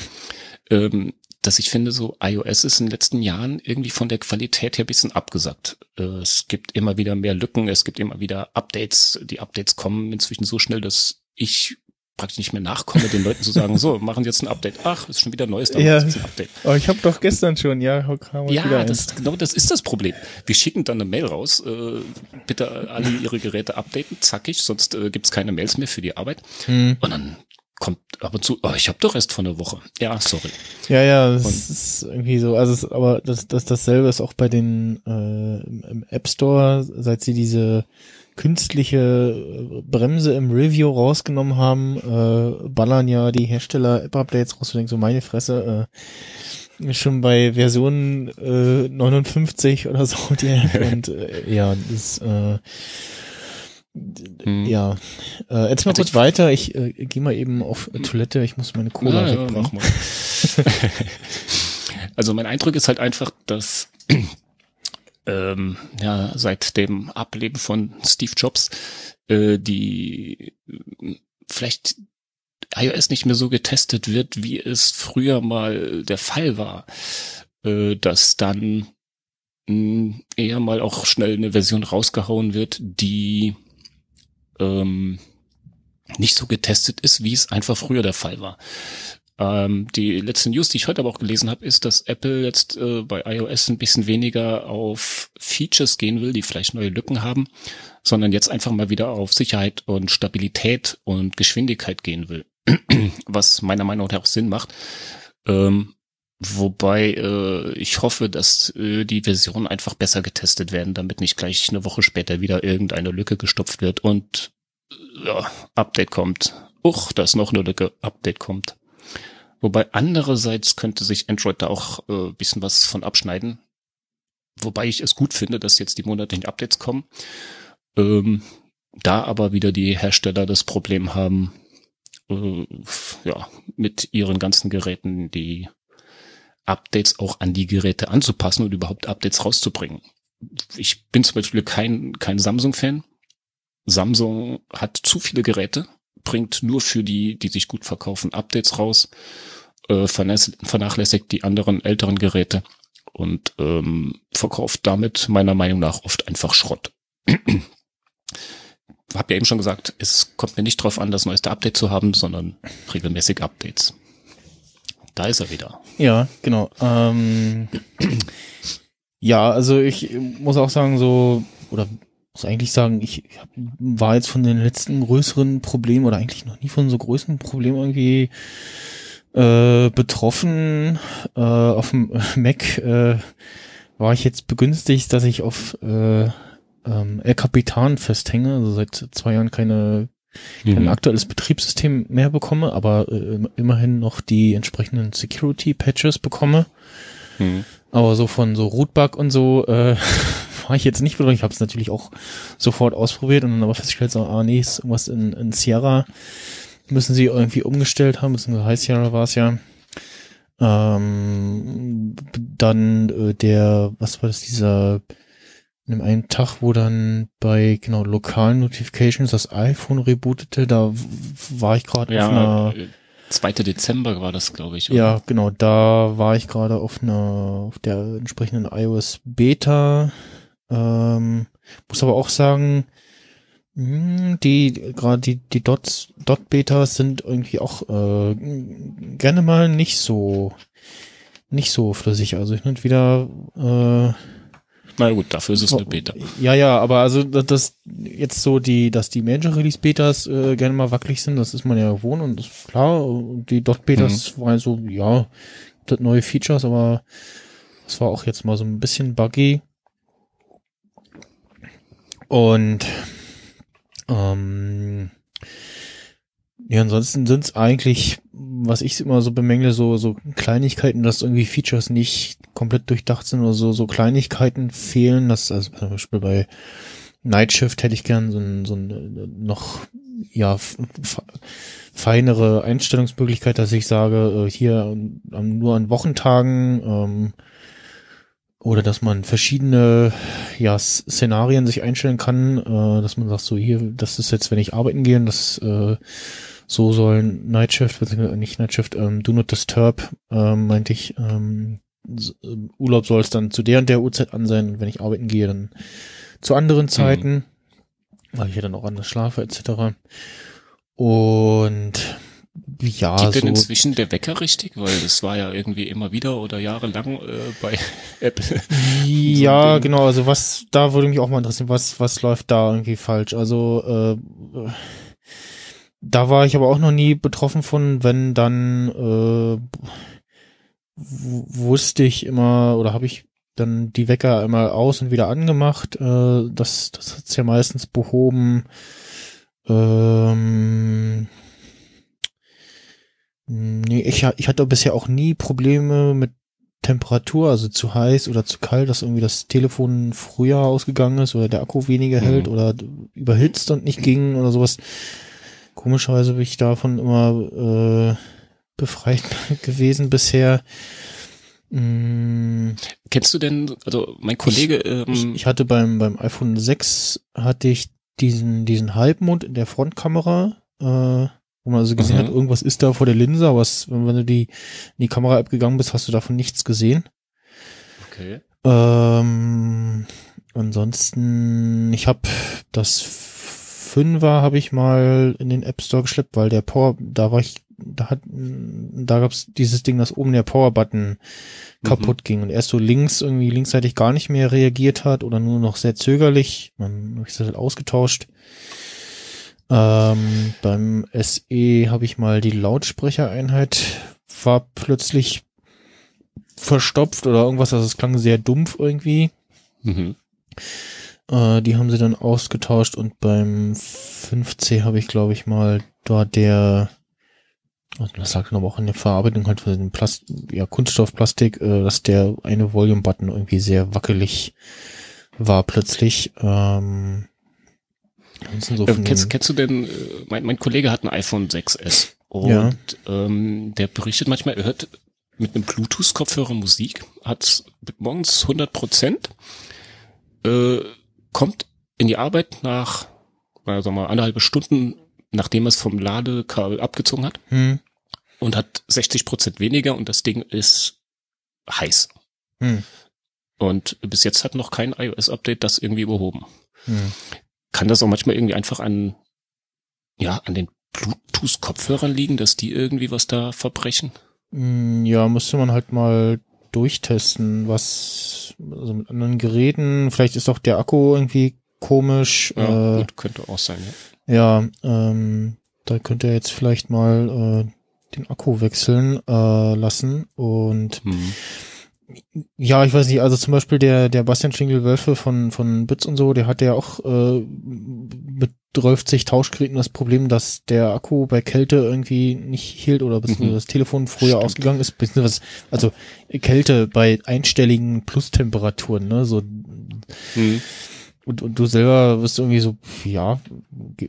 ähm, dass ich finde, so iOS ist in den letzten Jahren irgendwie von der Qualität her bisschen abgesackt. Äh, es gibt immer wieder mehr Lücken, es gibt immer wieder Updates. Die Updates kommen inzwischen so schnell, dass ich praktisch nicht mehr nachkomme, den Leuten zu sagen, so, machen Sie jetzt ein Update. Ach, ist schon wieder ein neues, Ja. ein Update. Aber ich habe doch gestern schon, ja, Ja, das, genau das ist das Problem. Wir schicken dann eine Mail raus, äh, bitte alle Ihre Geräte updaten, zackig, sonst äh, gibt's keine Mails mehr für die Arbeit. Hm. Und dann kommt ab und zu, oh, ich habe doch erst vor einer Woche. Ja, sorry. Ja, ja, das Und- ist irgendwie so. Also, es, aber das, das, dasselbe ist auch bei den äh, im App Store, seit sie diese künstliche äh, Bremse im Review rausgenommen haben, äh, ballern ja die Hersteller App-Updates raus. Du denkst so, meine Fresse, äh, schon bei Version äh, 59 oder so. Die, und äh, ja, das äh, Hm. ja. Äh, jetzt mal Also kurz weiter. Ich äh, gehe mal eben auf Toilette. Ich muss meine Cola Ja, ja, wegbringen. mal. also mein Eindruck ist halt einfach, dass ähm, ja seit dem Ableben von Steve Jobs äh, die vielleicht iOS nicht mehr so getestet wird, wie es früher mal der Fall war, äh, dass dann mh, eher mal auch schnell eine Version rausgehauen wird, die ähm, nicht so getestet ist, wie es einfach früher der Fall war. Ähm, die letzte News, die ich heute aber auch gelesen habe, ist, dass Apple jetzt äh, bei iOS ein bisschen weniger auf Features gehen will, die vielleicht neue Lücken haben, sondern jetzt einfach mal wieder auf Sicherheit und Stabilität und Geschwindigkeit gehen will. Was meiner Meinung nach auch Sinn macht. Ähm, wobei äh, ich hoffe, dass äh, die Versionen einfach besser getestet werden, damit nicht gleich eine Woche später wieder irgendeine Lücke gestopft wird und äh, ja, Update kommt. Uch, da ist noch eine Lücke, Update kommt. Wobei andererseits könnte sich Android da auch äh, bisschen was von abschneiden. Wobei ich es gut finde, dass jetzt die monatlichen Updates kommen. Ähm, da aber wieder die Hersteller das Problem haben, äh, ja, mit ihren ganzen Geräten die Updates auch an die Geräte anzupassen und überhaupt Updates rauszubringen. Ich bin zum Beispiel kein, kein Samsung-Fan. Samsung hat zu viele Geräte, bringt nur für die, die sich gut verkaufen, Updates raus, äh, vernachlässigt die anderen älteren Geräte und ähm, verkauft damit meiner Meinung nach oft einfach Schrott. Hab ja eben schon gesagt, es kommt mir nicht drauf an, das neueste Update zu haben, sondern regelmäßig Updates. Da ist er wieder. Ja, genau. Ähm, ja, also ich muss auch sagen, so, oder muss eigentlich sagen, ich hab- war jetzt von den letzten größeren Problemen oder eigentlich noch nie von so größeren Problemen irgendwie äh, betroffen. Äh, auf dem Mac äh, war ich jetzt begünstigt, dass ich auf äh, ähm, El Capitan festhänge, also seit zwei Jahren keine kein aktuelles Betriebssystem mehr bekomme, aber äh, immerhin noch die entsprechenden Security-Patches bekomme. Mhm. Aber so von so Rootbug und so äh, war ich jetzt nicht betroffen. Ich habe es natürlich auch sofort ausprobiert und dann aber festgestellt, so, ah nee, ist irgendwas in, in Sierra müssen sie irgendwie umgestellt haben, beziehungsweise High Sierra war es ja. Ähm, dann äh, der, was war das, dieser an dem einen Tag, wo dann bei genau lokalen Notifications das iPhone rebootete, da war ich gerade auf einer Ja, äh, 2. Dezember war das, glaube ich. oder? ja, genau, da war ich gerade auf einer, auf der entsprechenden iOS Beta. Ähm, muss aber auch sagen, mh, die, gerade die, die Dots, Dot Betas sind irgendwie auch, äh, gerne mal nicht so, nicht so flüssig. Also hin und wieder, äh, Na gut, dafür ist es eine Beta. ja, ja, aber also das, jetzt so die, dass die Major Release Betas äh, gerne mal wackelig sind, das ist man ja gewohnt und das ist klar. Die Dot Betas waren so, ja, das neue Features, aber das war auch jetzt mal so ein bisschen buggy. Und ähm, ja, ansonsten sind es eigentlich, was ich immer so bemängle, so, so Kleinigkeiten, dass irgendwie Features nicht komplett durchdacht sind oder so, so Kleinigkeiten fehlen, dass also zum Beispiel bei Nightshift hätte ich gern so ein, so ein noch ja feinere Einstellungsmöglichkeit, dass ich sage, äh, hier ähm, nur an Wochentagen ähm, oder dass man verschiedene ja, Szenarien sich einstellen kann, äh, dass man sagt, so hier, das ist jetzt, wenn ich arbeiten gehe, das äh, so soll Nightshift, beziehungsweise nicht Nightshift, ähm, Do Not Disturb, ähm, meinte ich, ähm, ähm, Urlaub soll es dann zu der und der Uhrzeit an sein und wenn ich arbeiten gehe, dann zu anderen Zeiten, weil ich ja dann auch anders schlafe, etc. Und ja, Geht denn so, inzwischen der Wecker richtig? Weil das war ja irgendwie immer wieder oder jahrelang äh, bei Apple. Ja, Ding. genau, also was, da würde mich auch mal interessieren, was, was läuft da irgendwie falsch? Also, äh, da war ich aber auch noch nie betroffen von, wenn dann, äh, wusste ich immer, oder habe ich dann die Wecker einmal aus und wieder angemacht, äh, das, das hat's ja meistens behoben, ähm, nee, ich, ich hatte bisher auch nie Probleme mit Temperatur, also zu heiß oder zu kalt, dass irgendwie das Telefon früher ausgegangen ist oder der Akku weniger Mhm. hält oder überhitzt und nicht ging oder sowas. Komischerweise bin ich davon immer äh, befreit gewesen bisher. Mm, Kennst du denn, also mein Kollege, ich, ähm, ich hatte beim, beim iPhone 6 hatte ich diesen, diesen Halbmond in der Frontkamera, äh, wo man also gesehen Mhm. hat, irgendwas ist da vor der Linse, aber es, wenn, du die, in die Kamera-App gegangen bist, hast du davon nichts gesehen. okay. Ähm, ansonsten, ich habe das Fünfer habe ich mal in den App Store geschleppt, weil der Power, da war ich, da hat, da gab's dieses Ding, dass oben der Power-Button kaputt ging und erst so links irgendwie linksseitig gar nicht mehr reagiert hat oder nur noch sehr zögerlich. Man habe ich das halt ausgetauscht. Ähm, beim SE habe ich mal die Lautsprechereinheit war plötzlich verstopft oder irgendwas, also es klang sehr dumpf irgendwie. Mhm. Äh, die haben sie dann ausgetauscht und beim 5C habe ich, glaube ich, mal da der, das lag aber auch in der Verarbeitung halt von dem Plast ja, Kunststoffplastik, äh, dass der eine Volume-Button irgendwie sehr wackelig war plötzlich. Ähm, so von kennst, kennst du denn, äh, mein, mein Kollege hat ein iPhone 6S und Ja. ähm, der berichtet manchmal, er hört mit einem Bluetooth-Kopfhörer Musik, hat morgens 100 Prozent, äh, kommt in die Arbeit nach, na, sagen wir mal, anderthalb Stunden, nachdem er es vom Ladekabel abgezogen hat hm, und hat 60 Prozent weniger und das Ding ist heiß. hm, Und bis jetzt hat noch kein iOS-Update das irgendwie überhoben. hm. Kann das auch manchmal irgendwie einfach an, ja, an den Bluetooth-Kopfhörern liegen, dass die irgendwie was da verbrechen? Mm, Ja, müsste man halt mal durchtesten, was, also mit anderen Geräten, vielleicht ist auch der Akku irgendwie komisch. Ja, äh, gut, könnte auch sein, ja. Ja, ähm, da könnt ihr jetzt vielleicht mal äh, den Akku wechseln äh, lassen. Und Hm. Ja, ich weiß nicht, also zum Beispiel der, der Bastian Schinkel-Wölfe von, von Bits und so, der hat ja auch äh, mit 12 Tauschgeräten das Problem, dass der Akku bei Kälte irgendwie nicht hielt oder beziehungsweise Mhm. das Telefon früher Stimmt. ausgegangen ist, beziehungsweise also Kälte bei einstelligen Plustemperaturen, ne, so Hm. und, und du selber wirst irgendwie so, ja,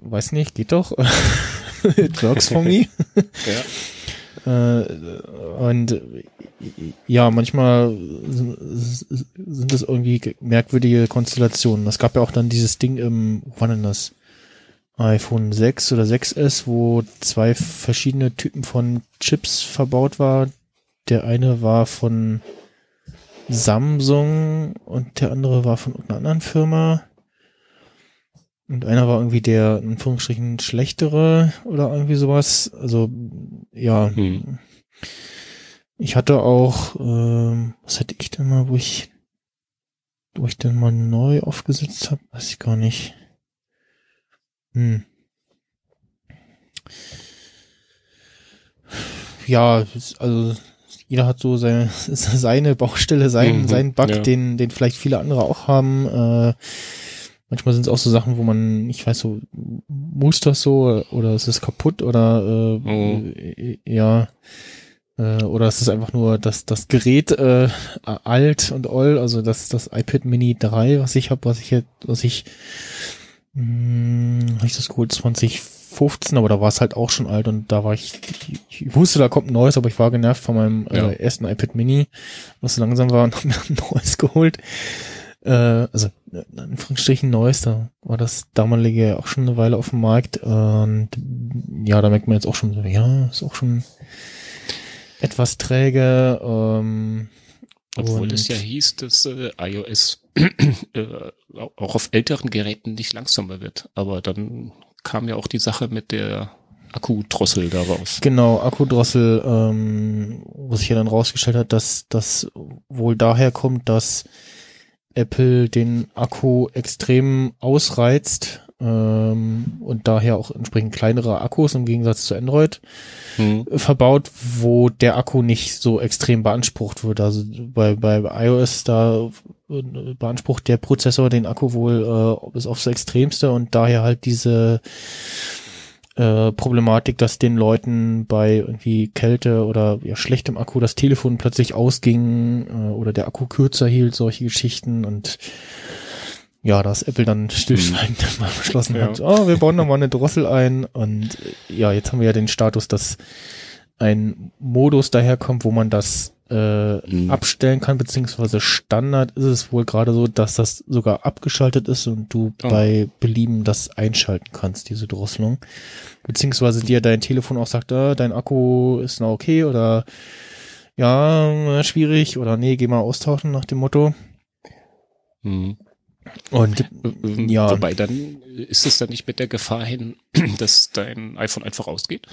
weiß nicht, geht doch. It works for me. Ja. Äh, und äh, ja, manchmal sind das irgendwie merkwürdige Konstellationen. Es gab ja auch dann dieses Ding im, war denn das? iPhone 6 oder 6S, wo zwei verschiedene Typen von Chips verbaut war. Der eine war von Samsung und der andere war von einer anderen Firma. Und einer war irgendwie der, in Anführungsstrichen, schlechtere oder irgendwie sowas. Also, ja. Hm. Ich hatte auch, ähm, was hatte ich denn mal, wo ich, wo ich denn mal neu aufgesetzt habe? Weiß ich gar nicht. Hm. Ja, also jeder hat so seine, seine Baustelle, seinen, Mhm, seinen Bug, ja. den, den vielleicht viele andere auch haben. Äh, manchmal sind es auch so Sachen, wo man, ich weiß so, muss das so oder ist es kaputt oder äh, Mhm. äh, ja. Äh, oder ist es einfach nur das, das Gerät äh, alt und oll, also das, das iPad Mini 3, was ich habe, was ich jetzt, was ich, mh, hab ich das geholt 2015, aber da war es halt auch schon alt und da war ich, ich, ich wusste, da kommt ein neues, aber ich war genervt von meinem Ja. äh, ersten iPad Mini, was so langsam war und hab mir ein neues geholt. Äh, also in Anführungsstrichen neues, da war das damalige ja auch schon eine Weile auf dem Markt und ja, da merkt man jetzt auch schon so, ja, ist auch schon etwas träge. Ähm, Obwohl es ja hieß, dass äh, iOS äh, auch auf älteren Geräten nicht langsamer wird. Aber dann kam ja auch die Sache mit der Akkudrossel da raus. Genau, Akkudrossel, ähm, wo sich ja dann rausgestellt hat, dass das wohl daher kommt, dass Apple den Akku extrem ausreizt ähm, und daher auch entsprechend kleinere Akkus im Gegensatz zu Android Hm. verbaut, wo der Akku nicht so extrem beansprucht wird. Also bei, bei iOS da äh, beansprucht der Prozessor den Akku wohl äh, bis aufs Extremste und daher halt diese äh, Problematik, dass den Leuten bei irgendwie Kälte oder ja, schlechtem Akku das Telefon plötzlich ausging äh, oder der Akku kürzer hielt, solche Geschichten. Und ja, dass Apple dann stillschweigend mal beschlossen Ja. hat, oh, wir bauen noch mal eine Drossel ein. Und äh, ja, jetzt haben wir ja den Status, dass ein Modus daherkommt, wo man das äh, Mhm. abstellen kann, beziehungsweise Standard ist es wohl gerade so, dass das sogar abgeschaltet ist und du Oh. bei Belieben das einschalten kannst, diese Drosselung. Beziehungsweise dir dein Telefon auch sagt, ah, dein Akku ist noch okay oder ja, äh, schwierig oder nee, geh mal austauschen nach dem Motto. Hm. Und Ja. Wobei dann ist es dann nicht mit der Gefahr hin, dass dein iPhone einfach ausgeht.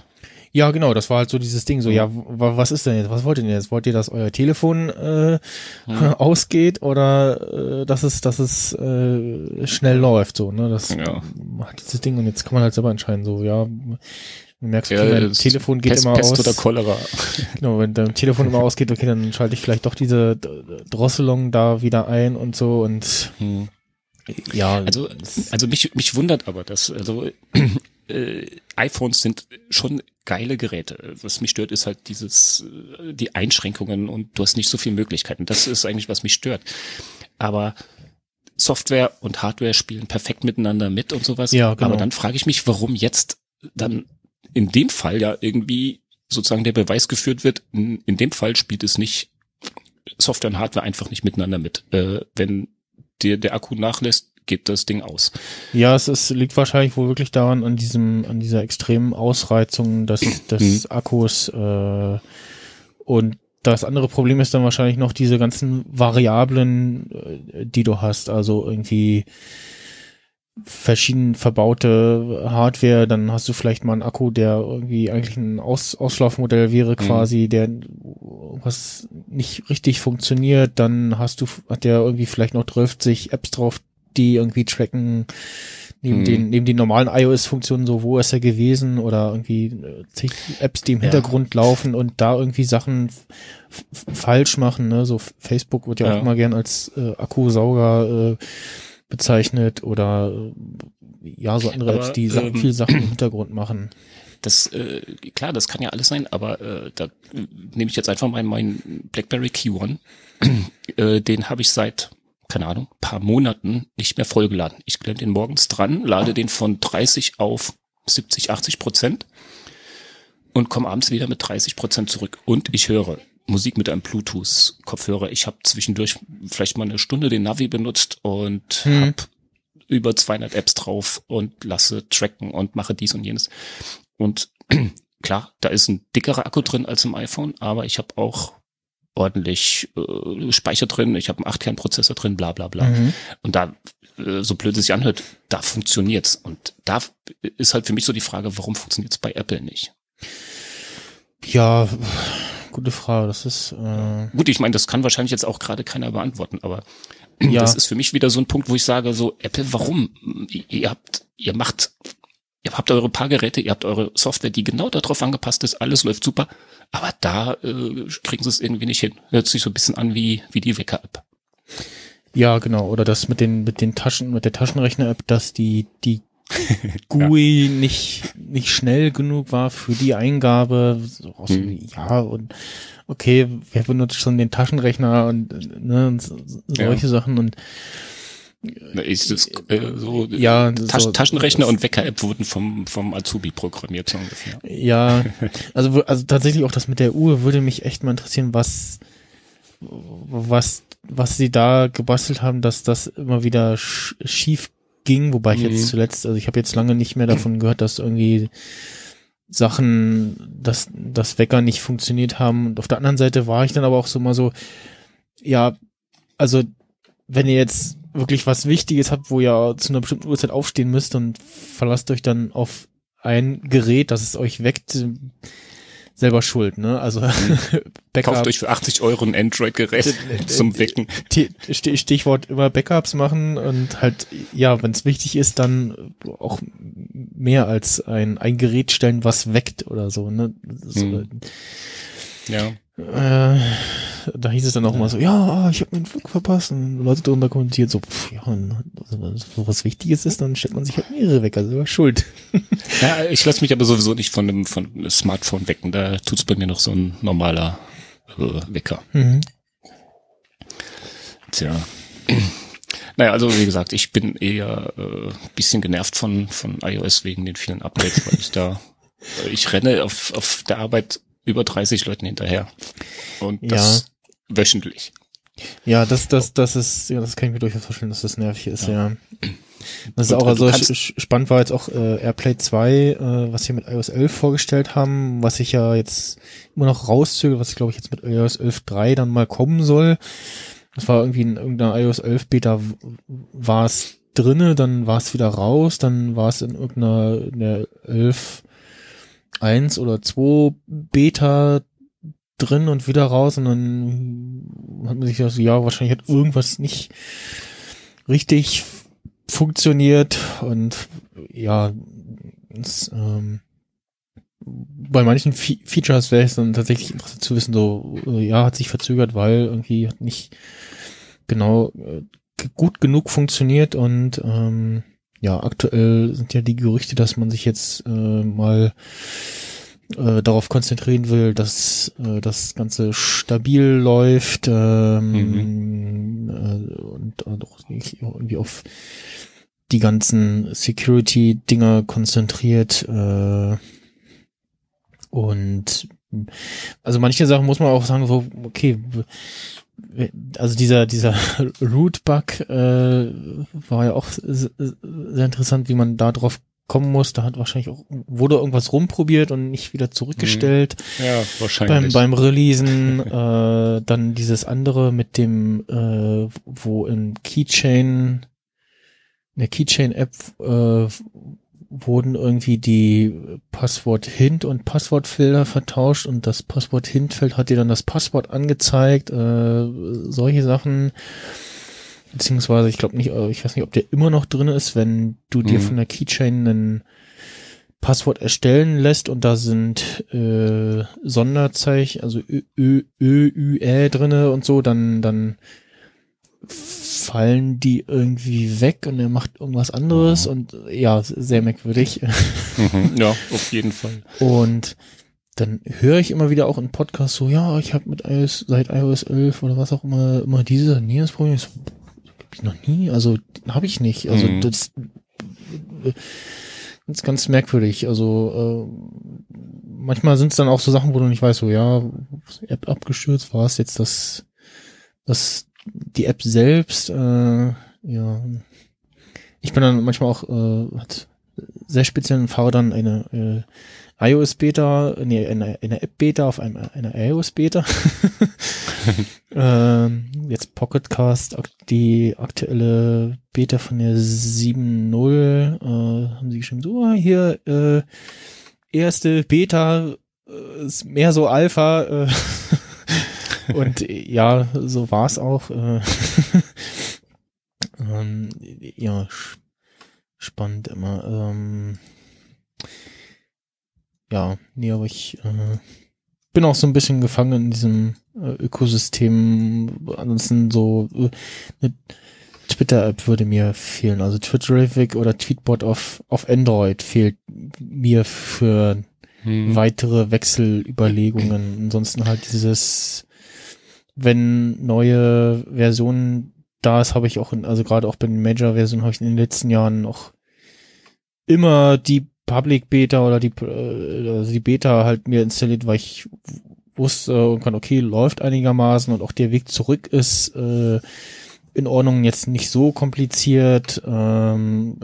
Ja, genau, das war halt so dieses Ding, so, ja, was ist denn jetzt, was wollt ihr denn jetzt? Wollt ihr, dass euer Telefon äh, ausgeht oder äh, dass es, dass es äh, schnell läuft, so, ne? Das Ja. macht dieses Ding und jetzt kann man halt selber entscheiden, so, ja, du merkst, okay, Ja, mein das Telefon geht Pest, immer Pest aus. oder Cholera. Genau, wenn dein Telefon immer ausgeht, okay, dann schalte ich vielleicht doch diese Drosselung da wieder ein und so und Hm. ja, Also, das- also mich, mich wundert aber, dass also äh, iPhones sind schon geile Geräte. Was mich stört, ist halt dieses äh, die Einschränkungen und du hast nicht so viele Möglichkeiten. Das ist eigentlich was mich stört. Aber Software und Hardware spielen perfekt miteinander mit und sowas. Ja, genau. Aber dann frage ich mich, warum jetzt dann in dem Fall ja irgendwie sozusagen der Beweis geführt wird. In, in dem Fall spielt es nicht Software und Hardware einfach nicht miteinander mit. Äh, wenn dir der Akku nachlässt, geht das Ding aus. Ja, es ist, liegt wahrscheinlich wohl wirklich daran, an diesem, an dieser extremen Ausreizung des, des Akkus, äh, und das andere Problem ist dann wahrscheinlich noch diese ganzen Variablen, äh, die du hast. Also irgendwie verschieden verbaute Hardware, dann hast du vielleicht mal einen Akku, der irgendwie eigentlich ein Aus Auslaufmodell wäre quasi, der was nicht richtig funktioniert, dann hast du, hat der irgendwie vielleicht noch 30 Apps drauf, die irgendwie tracken, neben Mhm. den, neben den normalen iOS-Funktionen, so wo ist er gewesen oder irgendwie äh, Apps, die im Ja. Hintergrund laufen und da irgendwie Sachen falsch machen, ne, so Facebook wird ja, auch Ja. immer gern als äh, Akkusauger äh, bezeichnet oder äh, ja, so andere Aber, Apps, die ähm, viel Sachen im Hintergrund machen. Das, äh, klar, das kann ja alles sein, aber äh, da äh, nehme ich jetzt einfach mal meinen BlackBerry Key One. äh, den habe ich seit, keine Ahnung, paar Monaten nicht mehr vollgeladen. Ich klemme den morgens dran, lade den von 30 auf 70, 80 Prozent und komme abends wieder mit 30 Prozent zurück. Und ich höre Musik mit einem Bluetooth-Kopfhörer. Ich habe zwischendurch vielleicht mal eine Stunde den Navi benutzt und Hm. habe über 200 Apps drauf und lasse tracken und mache dies und jenes. Und klar, da ist ein dickerer Akku drin als im iPhone, aber ich habe auch ordentlich äh, Speicher drin, ich habe einen 8-Kern-Prozessor drin, bla bla bla. Mhm. Und da, äh, so blöd es sich anhört, da funktioniert's. Und da ist halt für mich so die Frage, warum funktioniert's bei Apple nicht? Ja, gute Frage. Das ist äh, Gut, ich meine, das kann wahrscheinlich jetzt auch gerade keiner beantworten, aber Ja. das ist für mich wieder so ein Punkt, wo ich sage, so, Apple, warum? Ihr habt, ihr macht, ihr habt eure paar Geräte, ihr habt eure Software, die genau darauf angepasst ist, alles läuft super, aber da äh, kriegen sie es irgendwie nicht hin. Hört sich so ein bisschen an wie, wie die Wecker-App. ja genau. Oder das mit den mit den Taschen mit der Taschenrechner-App, dass die die GUI nicht, nicht schnell genug war für die Eingabe. So, auch so, Hm. Ja, und okay, wer benutzt schon den Taschenrechner und, äh, ne, und so- solche Sachen und Ist das, äh, so, ja, Tasch so- Taschenrechner und Wecker-App wurden vom, vom Azubi programmiert, so ungefähr. Ja, also, also tatsächlich auch das mit der Uhr würde mich echt mal interessieren, was, was, was sie da gebastelt haben, dass das immer wieder sch schief ging, wobei ich Mhm. jetzt zuletzt, also ich habe jetzt lange nicht mehr davon gehört, dass irgendwie Sachen, dass das Wecker nicht funktioniert haben. Und auf der anderen Seite war ich dann aber auch so mal so, ja, also wenn ihr jetzt wirklich was Wichtiges habt, wo ihr zu einer bestimmten Uhrzeit aufstehen müsst und verlasst euch dann auf ein Gerät, das es euch weckt, äh, selber schuld, ne? Also Backup, Kauft euch für 80 Euro ein Android-Gerät zum Wecken. T- Sti- Stichwort immer Backups machen und halt, ja, wenn es wichtig ist, dann auch mehr als ein, ein Gerät stellen, was weckt oder so, ne? So, Hm. Ja. äh, da hieß es dann auch immer so, ja, ah, ich habe meinen Flug verpasst und Leute drunter kommentiert so, pff, ja, also, so was Wichtiges ist, dann stellt man sich halt mehrere Wecker, selber schuld. ja ich lasse mich aber sowieso nicht von einem, von einem Smartphone wecken. Da tut's bei mir noch so ein normaler äh, Wecker. Mhm. Tja. Naja, also wie gesagt, ich bin eher äh, bisschen genervt von, von iOS wegen den vielen Updates, weil ich da, äh, ich renne auf, auf der Arbeit über 30 Leuten hinterher. Und das wöchentlich. Ja, das, das, das ist, ja, das kann ich mir durchaus vorstellen, dass das nervig ist, ja. Ja. Das ist Und, auch, also spannend war jetzt auch äh, AirPlay 2, äh, was sie mit iOS 11 vorgestellt haben, was ich ja jetzt immer noch rauszöge, was glaube ich jetzt mit iOS 11.3 dann mal kommen soll. Das war irgendwie in irgendeiner iOS 11 Beta war es drinne, dann war es wieder raus, dann war es in irgendeiner in der 11 1 oder 2 Beta drin und wieder raus und dann hat man sich gedacht, ja, wahrscheinlich hat irgendwas nicht richtig funktioniert und ja, es, ähm, bei manchen Fe Features wäre es dann tatsächlich interessant zu wissen, so, äh, ja, hat sich verzögert, weil irgendwie hat nicht genau äh, gut genug funktioniert und ähm, ja, aktuell sind ja die Gerüchte, dass man sich jetzt äh, mal äh, darauf konzentrieren will, dass äh, das Ganze stabil läuft ähm, äh, und, auch irgendwie auf die ganzen Security-Dinger konzentriert äh, und also manche Sachen muss man auch sagen, so, okay, also dieser, dieser Root-Bug äh, war ja auch sehr interessant, wie man da drauf kommen muss. Da hat wahrscheinlich auch, wurde irgendwas rumprobiert und nicht wieder zurückgestellt Ja, beim, wahrscheinlich. beim Releasen. äh, dann dieses andere mit dem, äh, wo in Keychain, in der Keychain-App äh, wurden irgendwie die Passwort-Hint und Passwortfelder vertauscht und das Passwort-Hint-Feld hat dir dann das Passwort angezeigt, äh, solche Sachen. Beziehungsweise, ich glaube nicht, äh, ich weiß nicht, ob der immer noch drin ist, wenn du dir Mhm. von der Keychain ein Passwort erstellen lässt und da sind äh, Sonderzeichen, also Ö, Ö, Ö, Ü, Ä drinne und so, dann, dann fallen die irgendwie weg und er macht irgendwas anderes und äh, ja, sehr merkwürdig. Mhm. Ja, auf jeden Fall. Und dann höre ich immer wieder auch in Podcasts so, ja, ich habe mit iOS, seit iOS 11 oder was auch immer, immer diese, das Problem. So, ich noch nie, also habe ich nicht. Also Mhm. das ist ganz merkwürdig. Also äh, manchmal sind es dann auch so Sachen, wo du nicht weißt, so ja, App abgestürzt, war es jetzt das, das, die App selbst, äh, ja. Ich bin dann manchmal auch, äh, hat sehr speziellen Fahrern eine äh, iOS Beta, nee, eine, eine App Beta auf einem, einer iOS Beta. ähm, jetzt Pocket Cast, ak die aktuelle Beta von der 7.0, äh, haben sie geschrieben, so, ah, hier, äh, erste Beta, äh, ist mehr so Alpha, äh, und ja, so war's auch. Äh, ähm, ja, spannend immer. Ähm, ja, nee, aber ich äh, bin auch so ein bisschen gefangen in diesem äh, Ökosystem. Ansonsten so äh, ne, Twitter-App würde mir fehlen. Also Twitterific oder Tweetbot auf, auf Android fehlt mir für Hm. weitere Wechselüberlegungen. Ansonsten halt dieses, wenn neue Versionen da ist, habe ich auch, in, also gerade auch bei den Major-Versionen habe ich in den letzten Jahren noch immer die Public Beta oder die, äh, also die Beta halt mir installiert, weil ich wusste und kann, okay, läuft einigermaßen und auch der Weg zurück ist äh, in Ordnung, jetzt nicht so kompliziert. Ähm,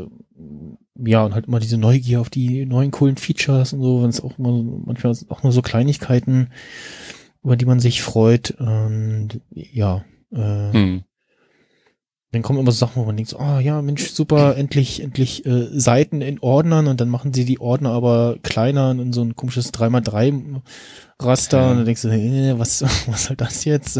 ja, und halt immer diese Neugier auf die neuen coolen Features und so, wenn es auch immer manchmal auch nur so Kleinigkeiten, über die man sich freut. Und ja, äh, Hm. Dann kommen immer so Sachen, wo man denkt, so, ah ja, Mensch, super, endlich, endlich äh, Seiten in Ordnern und dann machen sie die Ordner aber kleiner und in so ein komisches 3x3 Raster Ja. und dann denkst du, äh, was, was soll das jetzt?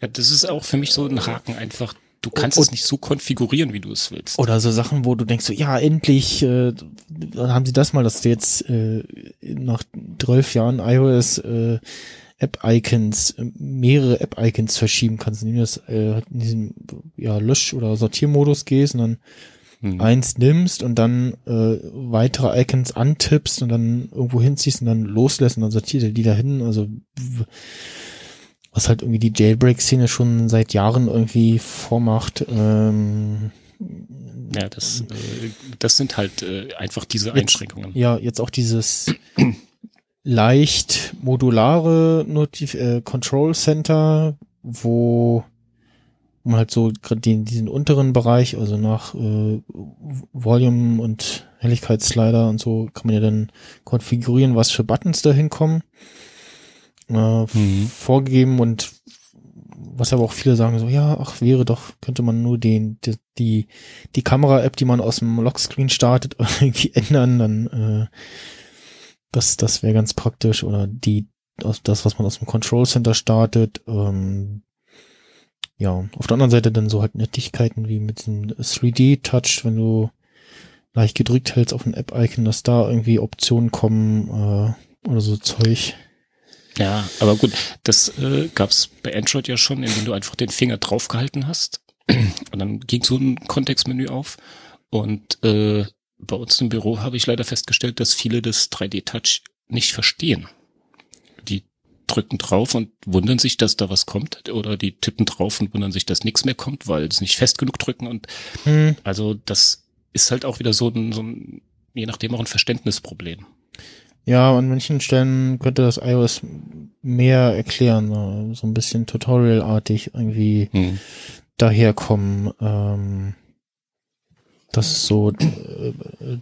Ja, das ist auch für mich so ein Haken einfach. Du kannst Und- es nicht so konfigurieren, wie du es willst. Oder so Sachen, wo du denkst, so, ja, endlich, äh, dann haben sie das mal, dass du jetzt äh, nach zwölf Jahren iOS äh, App-Icons, mehrere App-Icons verschieben kannst, indem du das äh, in diesen ja, Lösch- oder Sortiermodus gehst und dann Hm. eins nimmst und dann äh, weitere Icons antippst und dann irgendwo hinziehst und dann loslässt und dann sortiert er die dahin. Also was halt irgendwie die Jailbreak-Szene schon seit Jahren irgendwie vormacht. Ähm, Ja, das, äh, das sind halt äh, einfach diese Jetzt- Einschränkungen. ja, jetzt auch dieses leicht modulare Notif äh, Control Center, wo man halt so den, diesen unteren Bereich, also nach äh, Volume und Helligkeitsslider und so, kann man ja dann konfigurieren, was für Buttons da hinkommen. Äh, Mhm. Vorgegeben und was aber auch viele sagen so, ja, ach, wäre doch, könnte man nur den, die, die, die Kamera-App, die man aus dem Lockscreen startet, irgendwie ändern, dann äh, das, das wäre ganz praktisch. Oder die, das, was man aus dem Control Center startet. Ähm, ja, auf der anderen Seite dann so halt Nettigkeiten wie mit dem 3D-Touch, wenn du leicht gedrückt hältst auf ein App-Icon, dass da irgendwie Optionen kommen äh, oder so Zeug. Ja, aber gut, das äh, gab es bei Android ja schon, indem du einfach den Finger draufgehalten hast und dann ging so ein Kontextmenü auf und äh, bei uns im Büro habe ich leider festgestellt, dass viele das 3D-Touch nicht verstehen. Die drücken drauf und wundern sich, dass da was kommt oder die tippen drauf und wundern sich, dass nichts mehr kommt, weil es nicht fest genug drücken und Hm, also das ist halt auch wieder so ein, so ein je nachdem auch ein Verständnisproblem. Ja, an manchen Stellen könnte das iOS mehr erklären, so ein bisschen Tutorial-artig irgendwie Hm. daherkommen. Ähm, das ist so äh,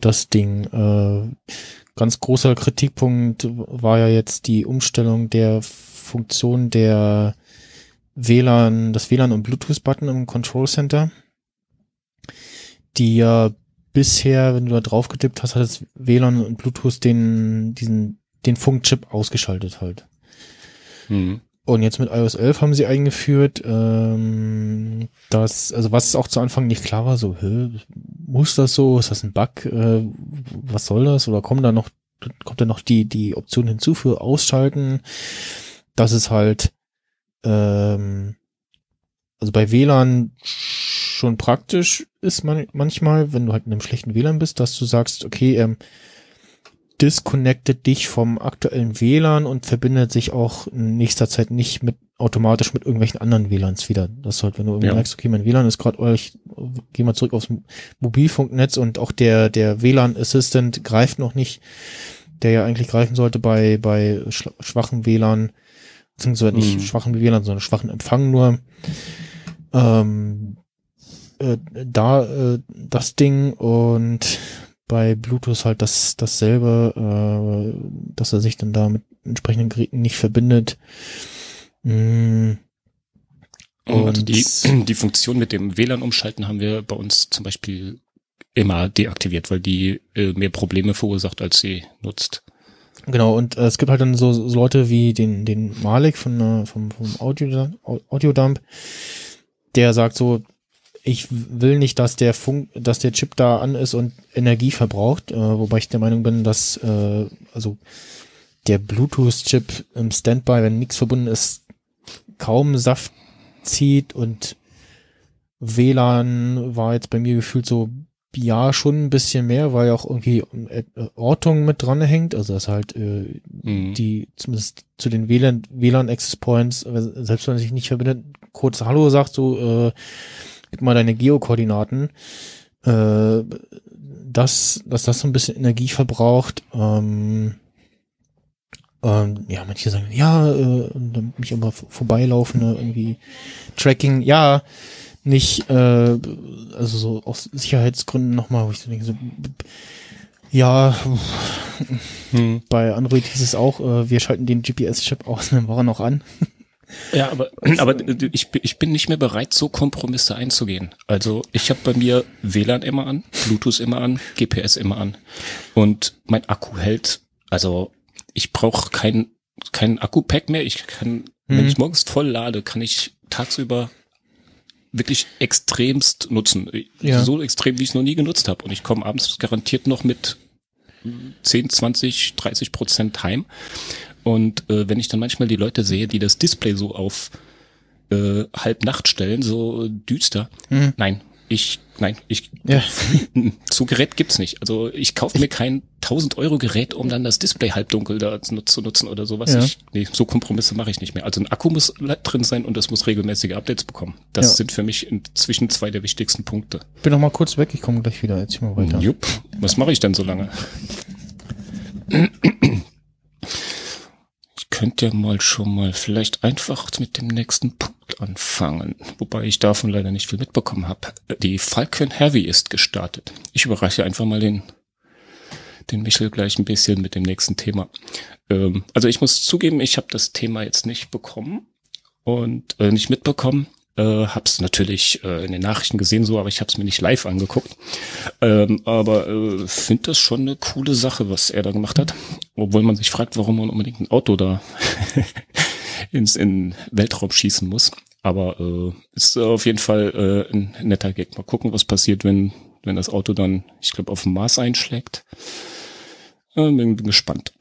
das Ding. Äh, ganz großer Kritikpunkt war ja jetzt die Umstellung der Funktion der WLAN, das WLAN und Bluetooth-Button im Control Center, die ja bisher, wenn du da drauf getippt hast, hat das WLAN und Bluetooth den, diesen, den Funkchip ausgeschaltet halt. Hm. Und jetzt mit iOS 11 haben sie eingeführt, ähm, dass, also was auch zu Anfang nicht klar war, so, hä, muss das so, ist das ein Bug, äh, was soll das? Oder kommen da noch, kommt da noch die, die Option hinzu für Ausschalten? Das ist halt, ähm, also bei WLAN schon praktisch ist man manchmal, wenn du halt in einem schlechten WLAN bist, dass du sagst, okay, ähm, disconnectet dich vom aktuellen WLAN und verbindet sich auch in nächster Zeit nicht mit automatisch mit irgendwelchen anderen WLANs wieder. Das halt, wenn du irgendwie Ja. merkst, okay, mein WLAN ist gerade, ich gehe mal zurück aufs Mobilfunknetz und auch der der WLAN Assistant greift noch nicht, der ja eigentlich greifen sollte bei bei schwachen WLAN, beziehungsweise nicht Mhm. schwachen WLAN, sondern schwachen Empfang nur. Ähm, äh, da äh, das Ding und bei Bluetooth halt das dasselbe, äh, dass er sich dann da mit entsprechenden Geräten nicht verbindet. Mm, Und, Und- die, die Funktion mit dem WLAN umschalten haben wir bei uns zum Beispiel immer deaktiviert, weil die äh, mehr Probleme verursacht, als sie nutzt. Genau, und äh, es gibt halt dann so, so Leute wie den, den Malik von, äh, vom, vom Audio, Audiodump, der sagt so, ich will nicht, dass der Funk, dass der Chip da an ist und Energie verbraucht, äh, wobei ich der Meinung bin, dass äh, also der Bluetooth-Chip im Standby, wenn nichts verbunden ist, kaum Saft zieht und WLAN war jetzt bei mir gefühlt so, ja, schon ein bisschen mehr, weil ja auch irgendwie äh, Ortung mit dran hängt. Also dass halt äh, Mhm. die zumindest zu den WLAN, WLAN Access Points, selbst wenn man sich nicht verbindet, kurz Hallo sagt, so, äh, gib mal deine Geokoordinaten. Äh, dass, dass das so ein bisschen Energie verbraucht. Ähm, ähm, ja, manche sagen, ja, äh, mich aber v- vorbeilaufen, ne, irgendwie Tracking, ja, nicht, äh, also so aus Sicherheitsgründen nochmal, wo ich so denke, so, ja, Hm. bei Android hieß es auch, äh, wir schalten den GPS-Chip aus dann war er noch an. Ja, aber, aber ich, bin- ich bin nicht mehr bereit, so Kompromisse einzugehen. Also ich habe bei mir WLAN immer an, Bluetooth immer an, GPS immer an. Und mein Akku hält, also ich brauche kein, kein Akku-Pack mehr. Ich kann, wenn Mhm. ich morgens voll lade, kann ich tagsüber wirklich extremst nutzen. Ja. So extrem, wie ich es noch nie genutzt habe. Und ich komme abends garantiert noch mit 10, 20, 30 Prozent heim. Und äh, wenn ich dann manchmal die Leute sehe, die das Display so auf äh, halb Nacht stellen, so düster, Mhm. nein, ich, nein, ich, Ja. so Gerät gibt's nicht. Also ich kaufe mir kein 1000 Euro Gerät, um dann das Display halbdunkel da zu, nutzen oder sowas. Ja. Ich, nee, so Kompromisse mache ich nicht mehr. Also ein Akku muss drin sein und es muss regelmäßige Updates bekommen. Das Ja. sind für mich inzwischen zwei der wichtigsten Punkte. Ich bin noch mal kurz weg, ich komme gleich wieder, erzähl mal weiter. Jupp. Was mache ich denn so lange? Ich könnte ja mal schon mal vielleicht einfach mit dem nächsten Punkt anfangen, wobei ich davon leider nicht viel mitbekommen habe. Die Falcon Heavy ist gestartet. Ich überreiche einfach mal den den Michel gleich ein bisschen mit dem nächsten Thema. Ähm, also ich muss zugeben, ich habe das Thema jetzt nicht bekommen und äh, nicht mitbekommen. Äh, hab's natürlich äh, in den Nachrichten gesehen so, aber ich habe es mir nicht live angeguckt. Ähm, aber äh, finde das schon eine coole Sache, was er da gemacht hat. Obwohl man sich fragt, warum man unbedingt ein Auto da ins in Weltraum schießen muss. Aber äh, ist auf jeden Fall äh, ein netter Gag. Mal gucken, was passiert, wenn wenn das Auto dann, ich glaube, auf dem Mars einschlägt. Äh, bin, bin gespannt.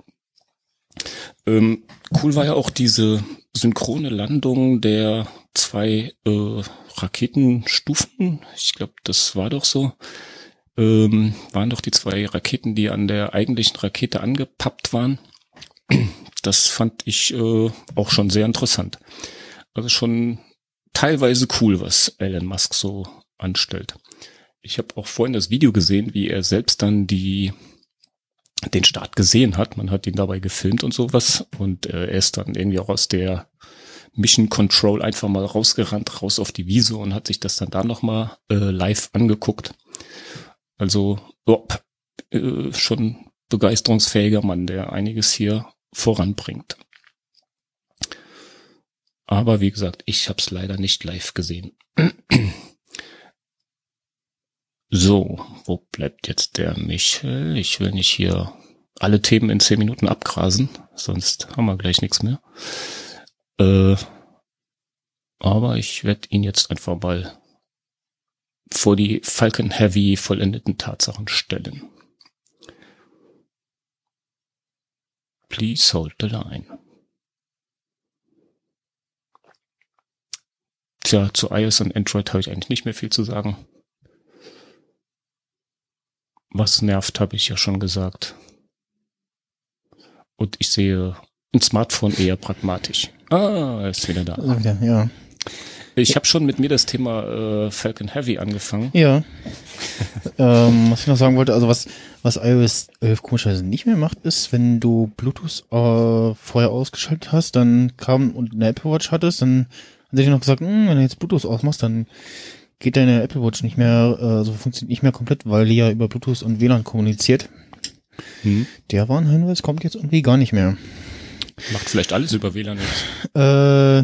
Ähm, cool war ja auch diese synchrone Landung der zwei äh, Raketenstufen. Ich glaube, das war doch so. Ähm, waren doch die zwei Raketen, die an der eigentlichen Rakete angepappt waren. Das fand ich äh, auch schon sehr interessant. Also schon teilweise cool, was Elon Musk so anstellt. Ich habe auch vorhin das Video gesehen, wie er selbst dann die den Start gesehen hat. Man hat ihn dabei gefilmt und sowas. Und äh, er ist dann irgendwie auch aus der Mission Control einfach mal rausgerannt, raus auf die Wiese und hat sich das dann da nochmal äh, live angeguckt. Also oh, äh, schon begeisterungsfähiger Mann, der einiges hier voranbringt. Aber wie gesagt, ich habe es leider nicht live gesehen. So, wo bleibt jetzt der Michel? Ich will nicht hier alle Themen in zehn Minuten abgrasen, sonst haben wir gleich nichts mehr. Äh, aber ich werde ihn jetzt einfach mal vor die Falcon Heavy vollendeten Tatsachen stellen. Please hold the line. Tja, zu iOS und Android habe ich eigentlich nicht mehr viel zu sagen. Was nervt, habe ich ja schon gesagt. Und ich sehe ein Smartphone eher pragmatisch. Ah, er ist wieder da. Also wieder, ja. Ich habe schon mit mir das Thema äh, Falcon Heavy angefangen. Ja. ähm, was ich noch sagen wollte, also was, was iOS 11 komischerweise nicht mehr macht, ist, wenn du Bluetooth äh, vorher ausgeschaltet hast, dann kam und eine Apple Watch hattest, dann hat sich noch gesagt, hm, wenn du jetzt Bluetooth ausmachst, dann geht deine Apple Watch nicht mehr, äh, so funktioniert nicht mehr komplett, weil die ja über Bluetooth und WLAN kommuniziert. Hm. Der Warnhinweis kommt jetzt irgendwie gar nicht mehr. Macht vielleicht alles über WLAN jetzt. Äh,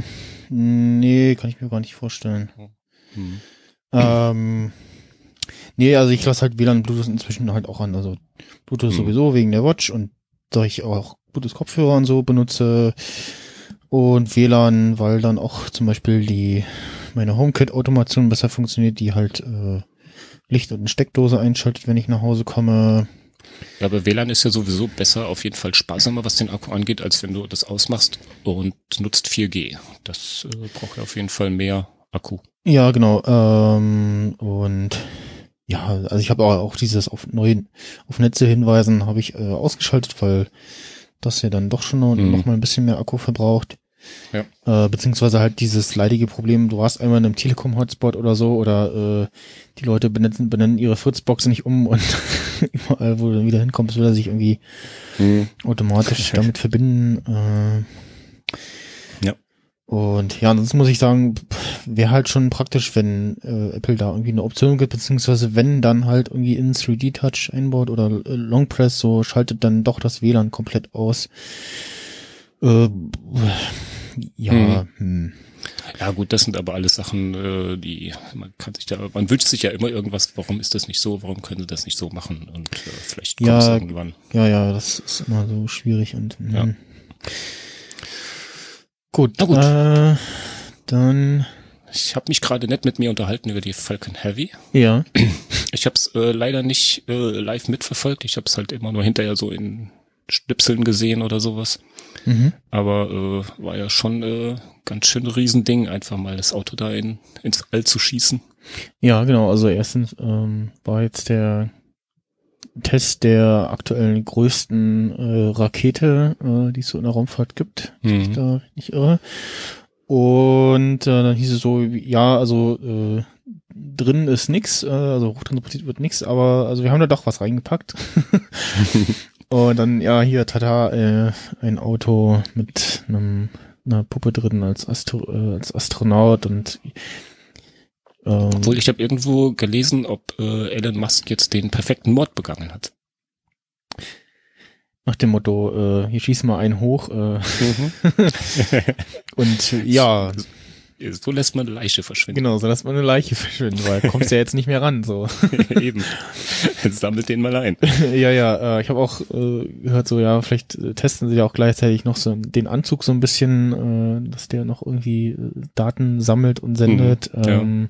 nee, kann ich mir gar nicht vorstellen. Hm. Ähm, nee, also ich lasse halt WLAN und Bluetooth inzwischen halt auch an. Also Bluetooth Mhm. sowieso wegen der Watch und da ich auch Bluetooth-Kopfhörer und so benutze und WLAN, weil dann auch zum Beispiel die meine HomeKit-Automation besser funktioniert, die halt äh, Licht und eine Steckdose einschaltet, wenn ich nach Hause komme. Ja, aber WLAN ist ja sowieso besser, auf jeden Fall sparsamer, was den Akku angeht, als wenn du das ausmachst und nutzt 4G. Das äh, braucht ja auf jeden Fall mehr Akku. Ja, genau. Ähm, und ja, also ich habe auch, dieses auf neue auf Netze hinweisen habe ich äh, ausgeschaltet, weil das ja dann doch schon noch, Mhm. noch mal ein bisschen mehr Akku verbraucht. Ja. Äh, beziehungsweise halt dieses leidige Problem, du warst einmal in einem Telekom-Hotspot oder so oder äh, die Leute benennen, benennen ihre Fritzbox nicht um und überall, wo du dann wieder hinkommst, will er sich irgendwie Hm. automatisch damit verbinden. Äh, Ja. Und ja, ansonsten muss ich sagen, wäre halt schon praktisch, wenn äh, Apple da irgendwie eine Option gibt, beziehungsweise wenn dann halt irgendwie in 3D-Touch einbaut oder äh, Long Press, so schaltet dann doch das WLAN komplett aus. Äh, ja, hm. Ja gut, das sind aber alles Sachen, äh, die man kann sich da, man wünscht sich ja immer irgendwas, warum ist das nicht so, warum können sie das nicht so machen und äh, vielleicht kommt es Ja, irgendwann. ja, ja, das ist immer so schwierig und hm. Ja. gut, Na gut. Äh, dann Ich habe mich gerade nett mit mir unterhalten über die Falcon Heavy. ja, Ich habe es äh, leider nicht äh, live mitverfolgt. Ich habe es halt immer nur hinterher so in Schnipseln gesehen oder sowas. mhm. Aber äh, war ja schon äh, ganz schön Riesending, einfach mal das Auto da in, ins All zu schießen. Ja, genau. Also erstens ähm, war jetzt der Test der aktuellen größten äh, Rakete, äh, die es so in der Raumfahrt gibt. wenn ich Mhm. Da nicht irre. Und äh, dann hieß es so, ja, also äh, drin ist nix, äh, also hochtransportiert wird nix, aber also wir haben da doch was reingepackt. Und dann, ja, hier, tata, äh, ein Auto mit einem, einer Puppe drin als, Astro äh, als Astronaut und ähm, Obwohl ich habe irgendwo gelesen, ob äh, Elon Musk jetzt den perfekten Mord begangen hat. Nach dem Motto, äh, hier schießen wir einen hoch. Äh, und äh, ja, so lässt man eine Leiche verschwinden. genau, so lässt man eine Leiche verschwinden, weil kommst ja jetzt nicht mehr ran. So. Eben. Sammelt den mal ein. ja, ja, äh, ich habe auch äh, gehört, so ja, vielleicht äh, testen sie ja auch gleichzeitig noch so den Anzug so ein bisschen, äh, dass der noch irgendwie äh, Daten sammelt und sendet. Mhm, ja. ähm,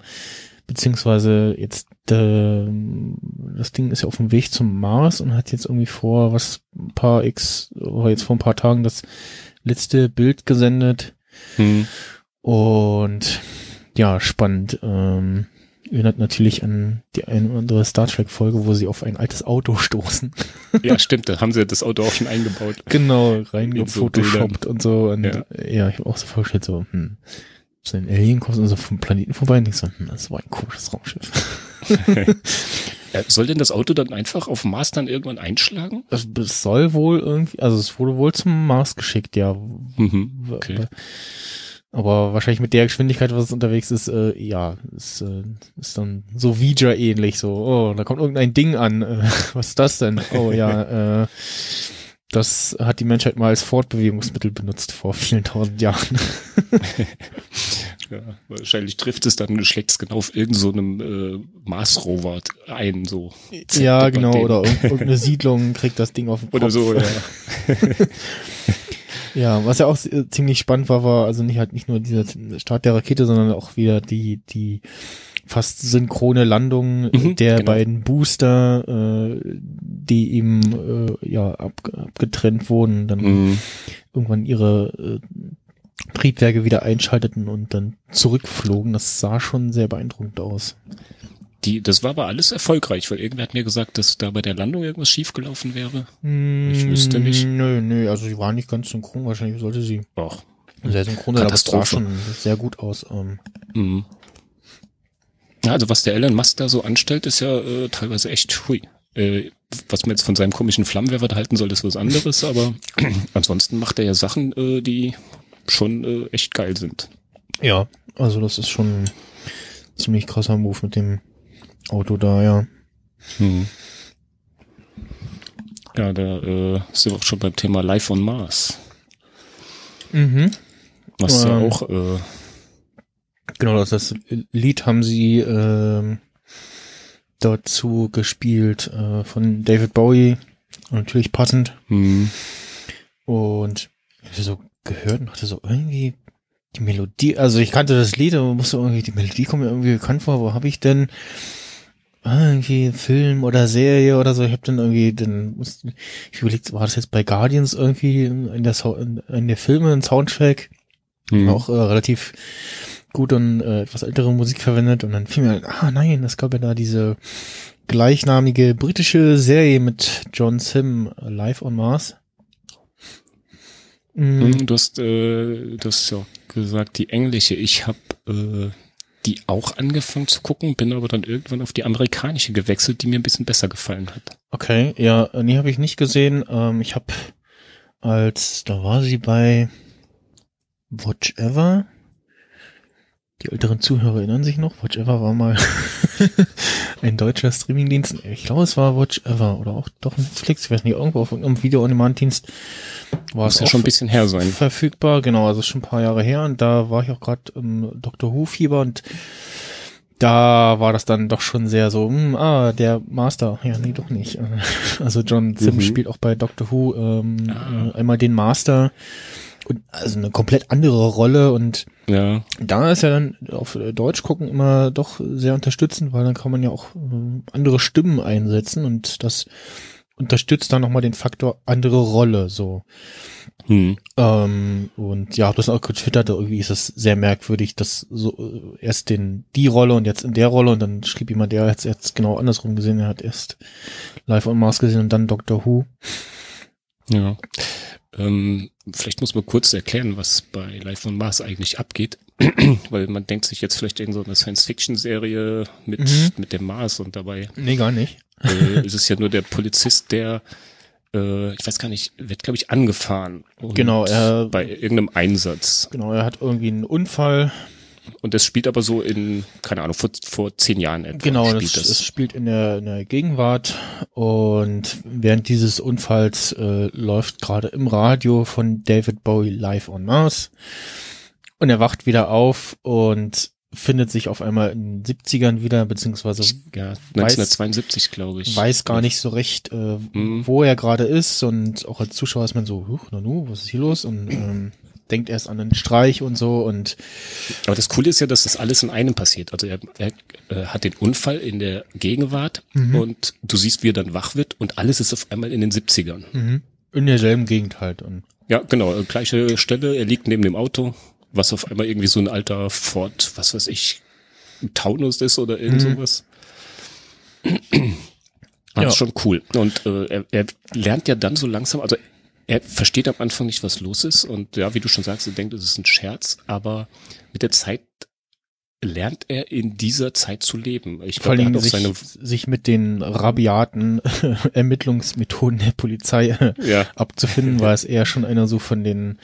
Beziehungsweise jetzt äh, das Ding ist ja auf dem Weg zum Mars und hat jetzt irgendwie vor, was ein paar X, oder jetzt vor ein paar Tagen das letzte Bild gesendet. Hm. Und ja, spannend. Ähm, erinnert natürlich an die eine oder andere Star Trek Folge, wo sie auf ein altes Auto stoßen. Ja, stimmt, da haben sie das Auto auch schon eingebaut. genau, In so reingefotoshoppt und so. Und Ja. ja, ich habe auch so vorgestellt, so, hm, so ein Alien kommt und so vom Planeten vorbei und ich so, hm, das war ein komisches Raumschiff. Äh, soll denn das Auto dann einfach auf Mars dann irgendwann einschlagen? Das soll wohl irgendwie, also es wurde wohl zum Mars geschickt, ja. Mhm, okay. Aber wahrscheinlich mit der Geschwindigkeit, was es unterwegs ist, äh, ja, ist, äh, ist dann so Ouija ähnlich, so, oh, da kommt irgendein Ding an, äh, was ist das denn? Oh ja, äh, das hat die Menschheit mal als Fortbewegungsmittel benutzt vor vielen tausend Jahren. Ja, wahrscheinlich trifft es dann, schlägt es genau auf irgendeinem so äh, Mars-Rover ein, so. ja, genau, oder irg- irgendeine Siedlung kriegt das Ding auf den Kopf. Oder so, ja. Ja, was ja auch äh, ziemlich spannend war, war also nicht halt nicht nur dieser Start der Rakete, sondern auch wieder die die fast synchrone Landung Mhm, der genau. beiden Booster, äh, die eben äh, ja ab, abgetrennt wurden, dann Mhm. irgendwann ihre äh, Triebwerke wieder einschalteten und dann zurückflogen. Das sah schon sehr beeindruckend aus. Die, das war aber alles erfolgreich, weil irgendwer hat mir gesagt, dass da bei der Landung irgendwas schiefgelaufen wäre. Ich wüsste nicht. Nö, nö, also sie war nicht ganz synchron. Wahrscheinlich sollte sie Ach. sehr synchron aber es sah Katastrophe. schon sehr gut aus. Ähm, Mhm. Ja, also was der Elon Musk da so anstellt, ist ja äh, teilweise echt hui. Äh, was man jetzt von seinem komischen Flammenwerfer halten soll, ist was anderes, aber ansonsten macht er ja Sachen, äh, die schon äh, echt geil sind. Ja, also das ist schon ein ziemlich krasser Move mit dem Auto da, ja. Mhm. Ja, da äh, sind wir auch schon beim Thema Life on Mars. Mhm. Was ja Ähm. auch, äh, Genau, das, das Lied haben sie ähm, dazu gespielt äh, von David Bowie. Natürlich passend. hm, Und ich so gehört und dachte so irgendwie die Melodie, also ich kannte das Lied, aber musste irgendwie, die Melodie kommt mir irgendwie bekannt vor, wo habe ich denn irgendwie Film oder Serie oder so, ich habe dann irgendwie, dann musste, ich überlegt, war das jetzt bei Guardians irgendwie in der, Sau- in, in der Filme, ein Soundtrack, hm. auch äh, relativ gute und äh, etwas ältere Musik verwendet und dann fiel mir, ah nein, es gab ja da diese gleichnamige britische Serie mit John Sim, Live on Mars. Mm, Hm, Du hast, äh, du hast ja gesagt, die englische. Ich habe äh, die auch angefangen zu gucken, bin aber dann irgendwann auf die amerikanische gewechselt, die mir ein bisschen besser gefallen hat. Okay, ja, äh, nee, habe ich nicht gesehen. Ähm, ich habe als, da war sie bei Watch Ever. Die älteren Zuhörer erinnern sich noch, Watch Ever war mal ein deutscher Streamingdienst. Ich glaube, es war Watch Ever oder auch doch Netflix, ich weiß nicht, irgendwo auf irgendeinem Video-on-Demand-Dienst war Muss es ja schon ein bisschen her sein. verfügbar. Genau, also ist schon ein paar Jahre her und da war ich auch gerade im Doctor Who-Fieber und da war das dann doch schon sehr so, hm, ah, der Master. Ja, nee, doch nicht. Also John Sim Mhm. spielt auch bei Doctor Who ähm, Ah. einmal den Master und also eine komplett andere Rolle und Ja, da ist ja dann auf Deutsch gucken immer doch sehr unterstützend, weil dann kann man ja auch äh, andere Stimmen einsetzen und das unterstützt dann nochmal den Faktor andere Rolle so. hm. Ähm, und ja, das auch getwittert, irgendwie ist das sehr merkwürdig, dass so äh, erst den die Rolle und jetzt in der Rolle und dann schrieb jemand, der hat jetzt genau andersrum gesehen, er hat erst Live on Mars gesehen und dann Doctor Who. ja. Ähm, vielleicht muss man kurz erklären, was bei Life on Mars eigentlich abgeht, weil man denkt sich jetzt vielleicht in so eine Science-Fiction-Serie mit Mhm. mit dem Mars und dabei Nee, gar nicht. äh, ist es ja nur der Polizist, der äh, ich weiß gar nicht, wird glaube ich angefahren. Genau, er- bei irgendeinem Einsatz. Genau, er hat irgendwie einen Unfall. Und das spielt aber so in, keine Ahnung, vor, vor zehn Jahren etwa. Genau, das, spielt das spielt in der, in der Gegenwart und während dieses Unfalls äh, läuft gerade im Radio von David Bowie Live on Mars und er wacht wieder auf und findet sich auf einmal in den 70ern wieder, beziehungsweise ja, 1972 glaube ich. weiß gar nicht so recht, äh, Mhm. wo er gerade ist und auch als Zuschauer ist man so, huch, Nanu, was ist hier los? Und ähm, denkt erst an einen Streich und so und Aber das Coole ist ja, dass das alles in einem passiert. Also er, er äh, hat den Unfall in der Gegenwart Mhm. und du siehst, wie er dann wach wird und alles ist auf einmal in den 70ern. mhm, in derselben Gegend halt und Ja, genau, gleiche Stelle, er liegt neben dem Auto, was auf einmal irgendwie so ein alter Ford, was weiß ich, Taunus ist oder irgend Mhm. sowas. Das Ja. ist schon cool. Und äh, er, er lernt ja dann so langsam, also er versteht am Anfang nicht, was los ist. Und ja, wie du schon sagst, er denkt, es ist ein Scherz, aber mit der Zeit lernt er in dieser Zeit zu leben. Ich vor allem sich, sich mit den rabiaten Ermittlungsmethoden der Polizei äh, ja, abzufinden, war es eher schon einer so von den,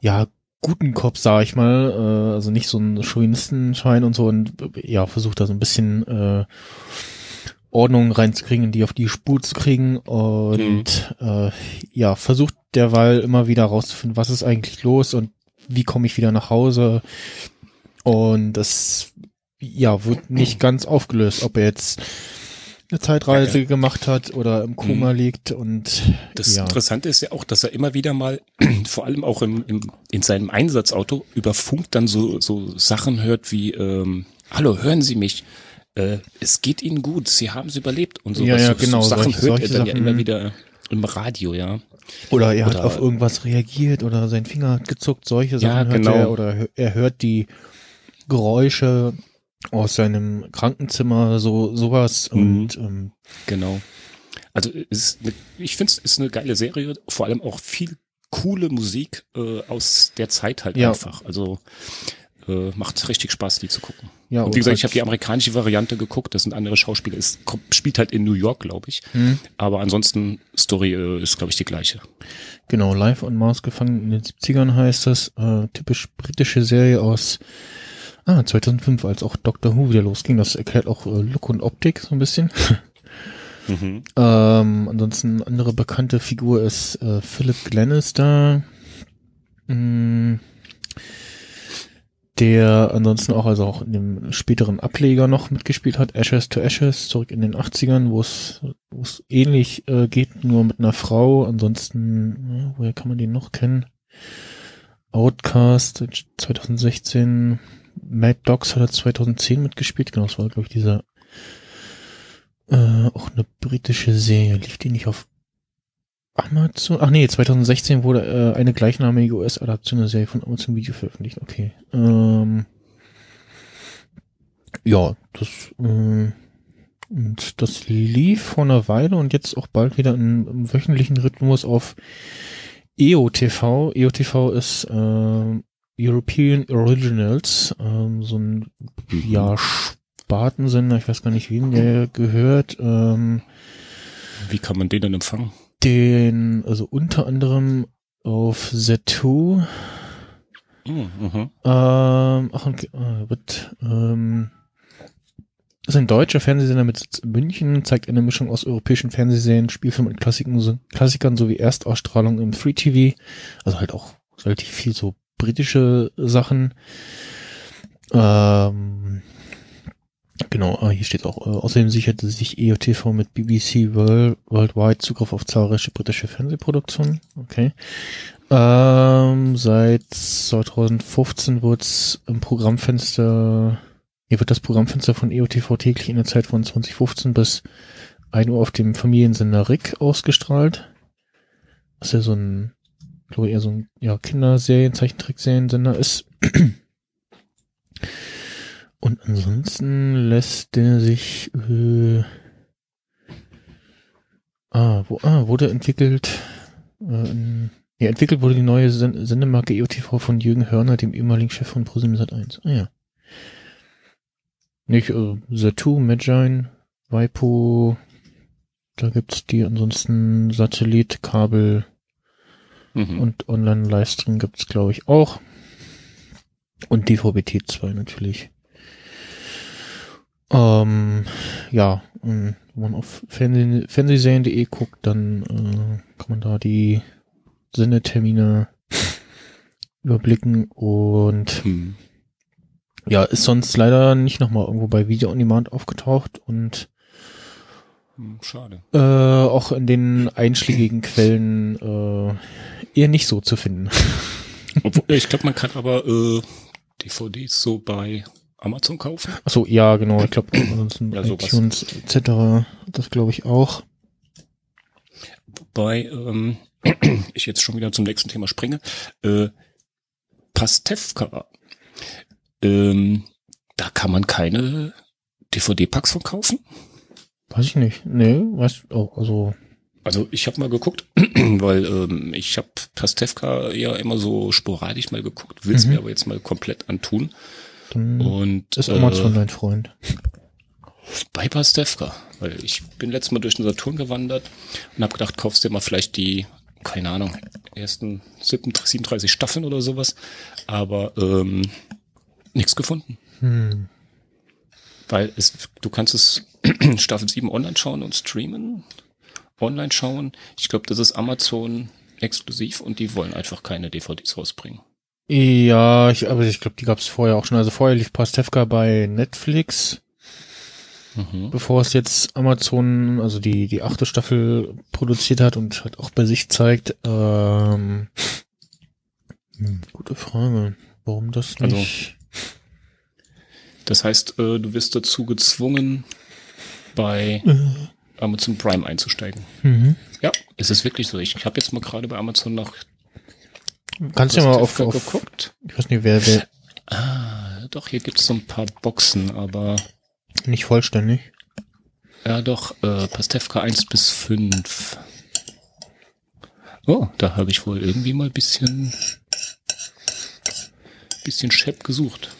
ja, guten Cops, sag ich mal, äh, also nicht so ein Chauvinistenschein und so. Und äh, ja, versucht da so ein bisschen äh, Ordnung reinzukriegen, die auf die Spur zu kriegen. Und äh, ja, versucht derweil immer wieder rauszufinden, was ist eigentlich los und wie komme ich wieder nach Hause. Und das ja, wird nicht ganz aufgelöst, ob er jetzt eine Zeitreise Ja, gemacht hat oder im Koma Mhm. liegt und Das ja. Interessante ist ja auch, dass er immer wieder mal, vor allem auch im, im, in seinem Einsatzauto, über Funk dann so, so Sachen hört wie, ähm, hallo, hören Sie mich, äh, es geht Ihnen gut, Sie haben es überlebt und sowas. Ja, ja, so, genau, So Sachen solche- hört er dann ja Sachen, immer mhm. wieder im Radio, ja. Oder er hat Oder- auf irgendwas reagiert oder sein Finger hat gezuckt, solche Ja, Sachen hört genau. er oder er hört die Geräusche aus seinem Krankenzimmer, so sowas Mhm. und ähm, Genau. Also ist eine, ich finde es ist eine geile Serie, vor allem auch viel coole Musik äh, aus der Zeit halt Ja. einfach. Also äh, macht richtig Spaß, die zu gucken. ja und wie gesagt, halt- ich habe die amerikanische Variante geguckt, das sind andere Schauspieler. Es spielt halt in New York, glaube ich. Mhm. Aber ansonsten, Story äh, ist, glaube ich, die gleiche. Genau, Live on Mars gefangen in den 70ern heißt das. Äh, typisch britische Serie aus ah, 2005, als auch Doctor Who wieder losging. Das erklärt auch äh, Look und Optik so ein bisschen. Mhm. Ähm, ansonsten andere bekannte Figur ist äh, Philip Glenister. Mm, der ansonsten auch, also auch in dem späteren Ableger noch mitgespielt hat, Ashes to Ashes, zurück in den 80ern, wo es wo es ähnlich äh, geht, nur mit einer Frau. Ansonsten, woher kann man den noch kennen? Outcast 2016, Mad Dogs hat er 2010 mitgespielt, genau, das war, glaube ich, dieser äh, auch eine britische Serie. Lief die nicht auf Amazon? Ach nee, 2016 wurde äh, eine gleichnamige US-Adaption der Serie von Amazon Video veröffentlicht. Okay. Ähm, ja, das, äh, und das lief vor einer Weile und jetzt auch bald wieder im, im wöchentlichen Rhythmus auf EOTV. EOTV ist äh, European Originals, ähm, so ein ja, Spartensender, ich weiß gar nicht, wem der gehört. Ähm, Wie kann man den denn empfangen? Den, also unter anderem auf Z2, Mhm, mhm. ähm, ach, und, äh, wird, ähm, ist ein deutscher Fernsehsender mit Sitz in München, zeigt eine Mischung aus europäischen Fernsehserien, Spielfilmen und Klassikern, Klassikern sowie Erstausstrahlung im Free TV. Also halt auch relativ viel so britische Sachen. Ähm, genau, ah, hier steht auch, äh, außerdem sicherte sich EOTV mit BBC World, Worldwide Zugriff auf zahlreiche britische Fernsehproduktionen. Okay. Ähm, seit 2015 wird's im Programmfenster, hier wird das Programmfenster von EOTV täglich in der Zeit von 2015 bis 1 Uhr auf dem Familiensender Rick ausgestrahlt. Was ja so ein, glaube ich, eher so ein ja, Kinderserien, Zeichentrickseriensender ist. Und ansonsten lässt der sich äh, ah, wo, ah, wurde entwickelt äh, in, ja, entwickelt wurde die neue Sen Sendemarke EOTV von Jürgen Hörner, dem ehemaligen Chef von ProSieben Sat1. Ah ja. Nicht, äh, Satu, Magine, Waipo, da gibt's die ansonsten Satellit, Kabel Mhm. und Online-Livestream gibt's glaube ich auch. Und DVB-T2 natürlich. Ähm, ja, wenn man auf Fernseh Fernsehserien.de guckt, dann äh, kann man da die Sendetermine überblicken und Hm. ja, ist sonst leider nicht nochmal irgendwo bei Video on Demand aufgetaucht und Hm, Schade. äh, auch in den einschlägigen Quellen äh, eher nicht so zu finden. Obwohl, ich glaube, man kann aber äh, DVDs so bei Amazon kaufen. Achso, ja, genau, ich glaube, ansonsten Ja, iTunes etc. Das glaube ich auch. Wobei ähm, ich jetzt schon wieder zum nächsten Thema springe. Äh, Pastewka. Ähm, da kann man keine DVD-Packs von kaufen. Weiß ich nicht. Nee, weiß auch, also Also ich habe mal geguckt, weil ähm, ich habe Pastewka ja immer so sporadisch mal geguckt, will es Mhm. mir aber jetzt mal komplett antun. Dann Und ist Amazon äh, dein Freund. bei Pastewka, weil ich bin letztes Mal durch den Saturn gewandert und habe gedacht, kaufst dir mal vielleicht die, keine Ahnung, ersten 37 37 Staffeln oder sowas, aber ähm, nichts gefunden. Hm. Weil es, du kannst es Staffel 7 online schauen und streamen, online schauen. Ich glaube, das ist Amazon exklusiv und die wollen einfach keine DVDs rausbringen. Ja, ich, aber ich glaube, die gab es vorher auch schon. Also vorher lief Pastewka bei Netflix, Mhm. bevor es jetzt Amazon, also die die achte Staffel produziert hat und halt auch bei sich zeigt. Ähm, hm, gute Frage. Warum das Also, nicht? Das heißt, äh, du wirst dazu gezwungen, bei Amazon Prime einzusteigen. Mhm. Ja, es ist wirklich so. Ich habe jetzt mal gerade bei Amazon nach Kannst du mal auf, auf geguckt. ich weiß nicht, wer, wer Ah, doch, hier gibt's so ein paar Boxen, aber nicht vollständig. ja doch, äh, Pastewka 1 bis 5. Oh, da habe ich wohl irgendwie mal bisschen bisschen schepp gesucht.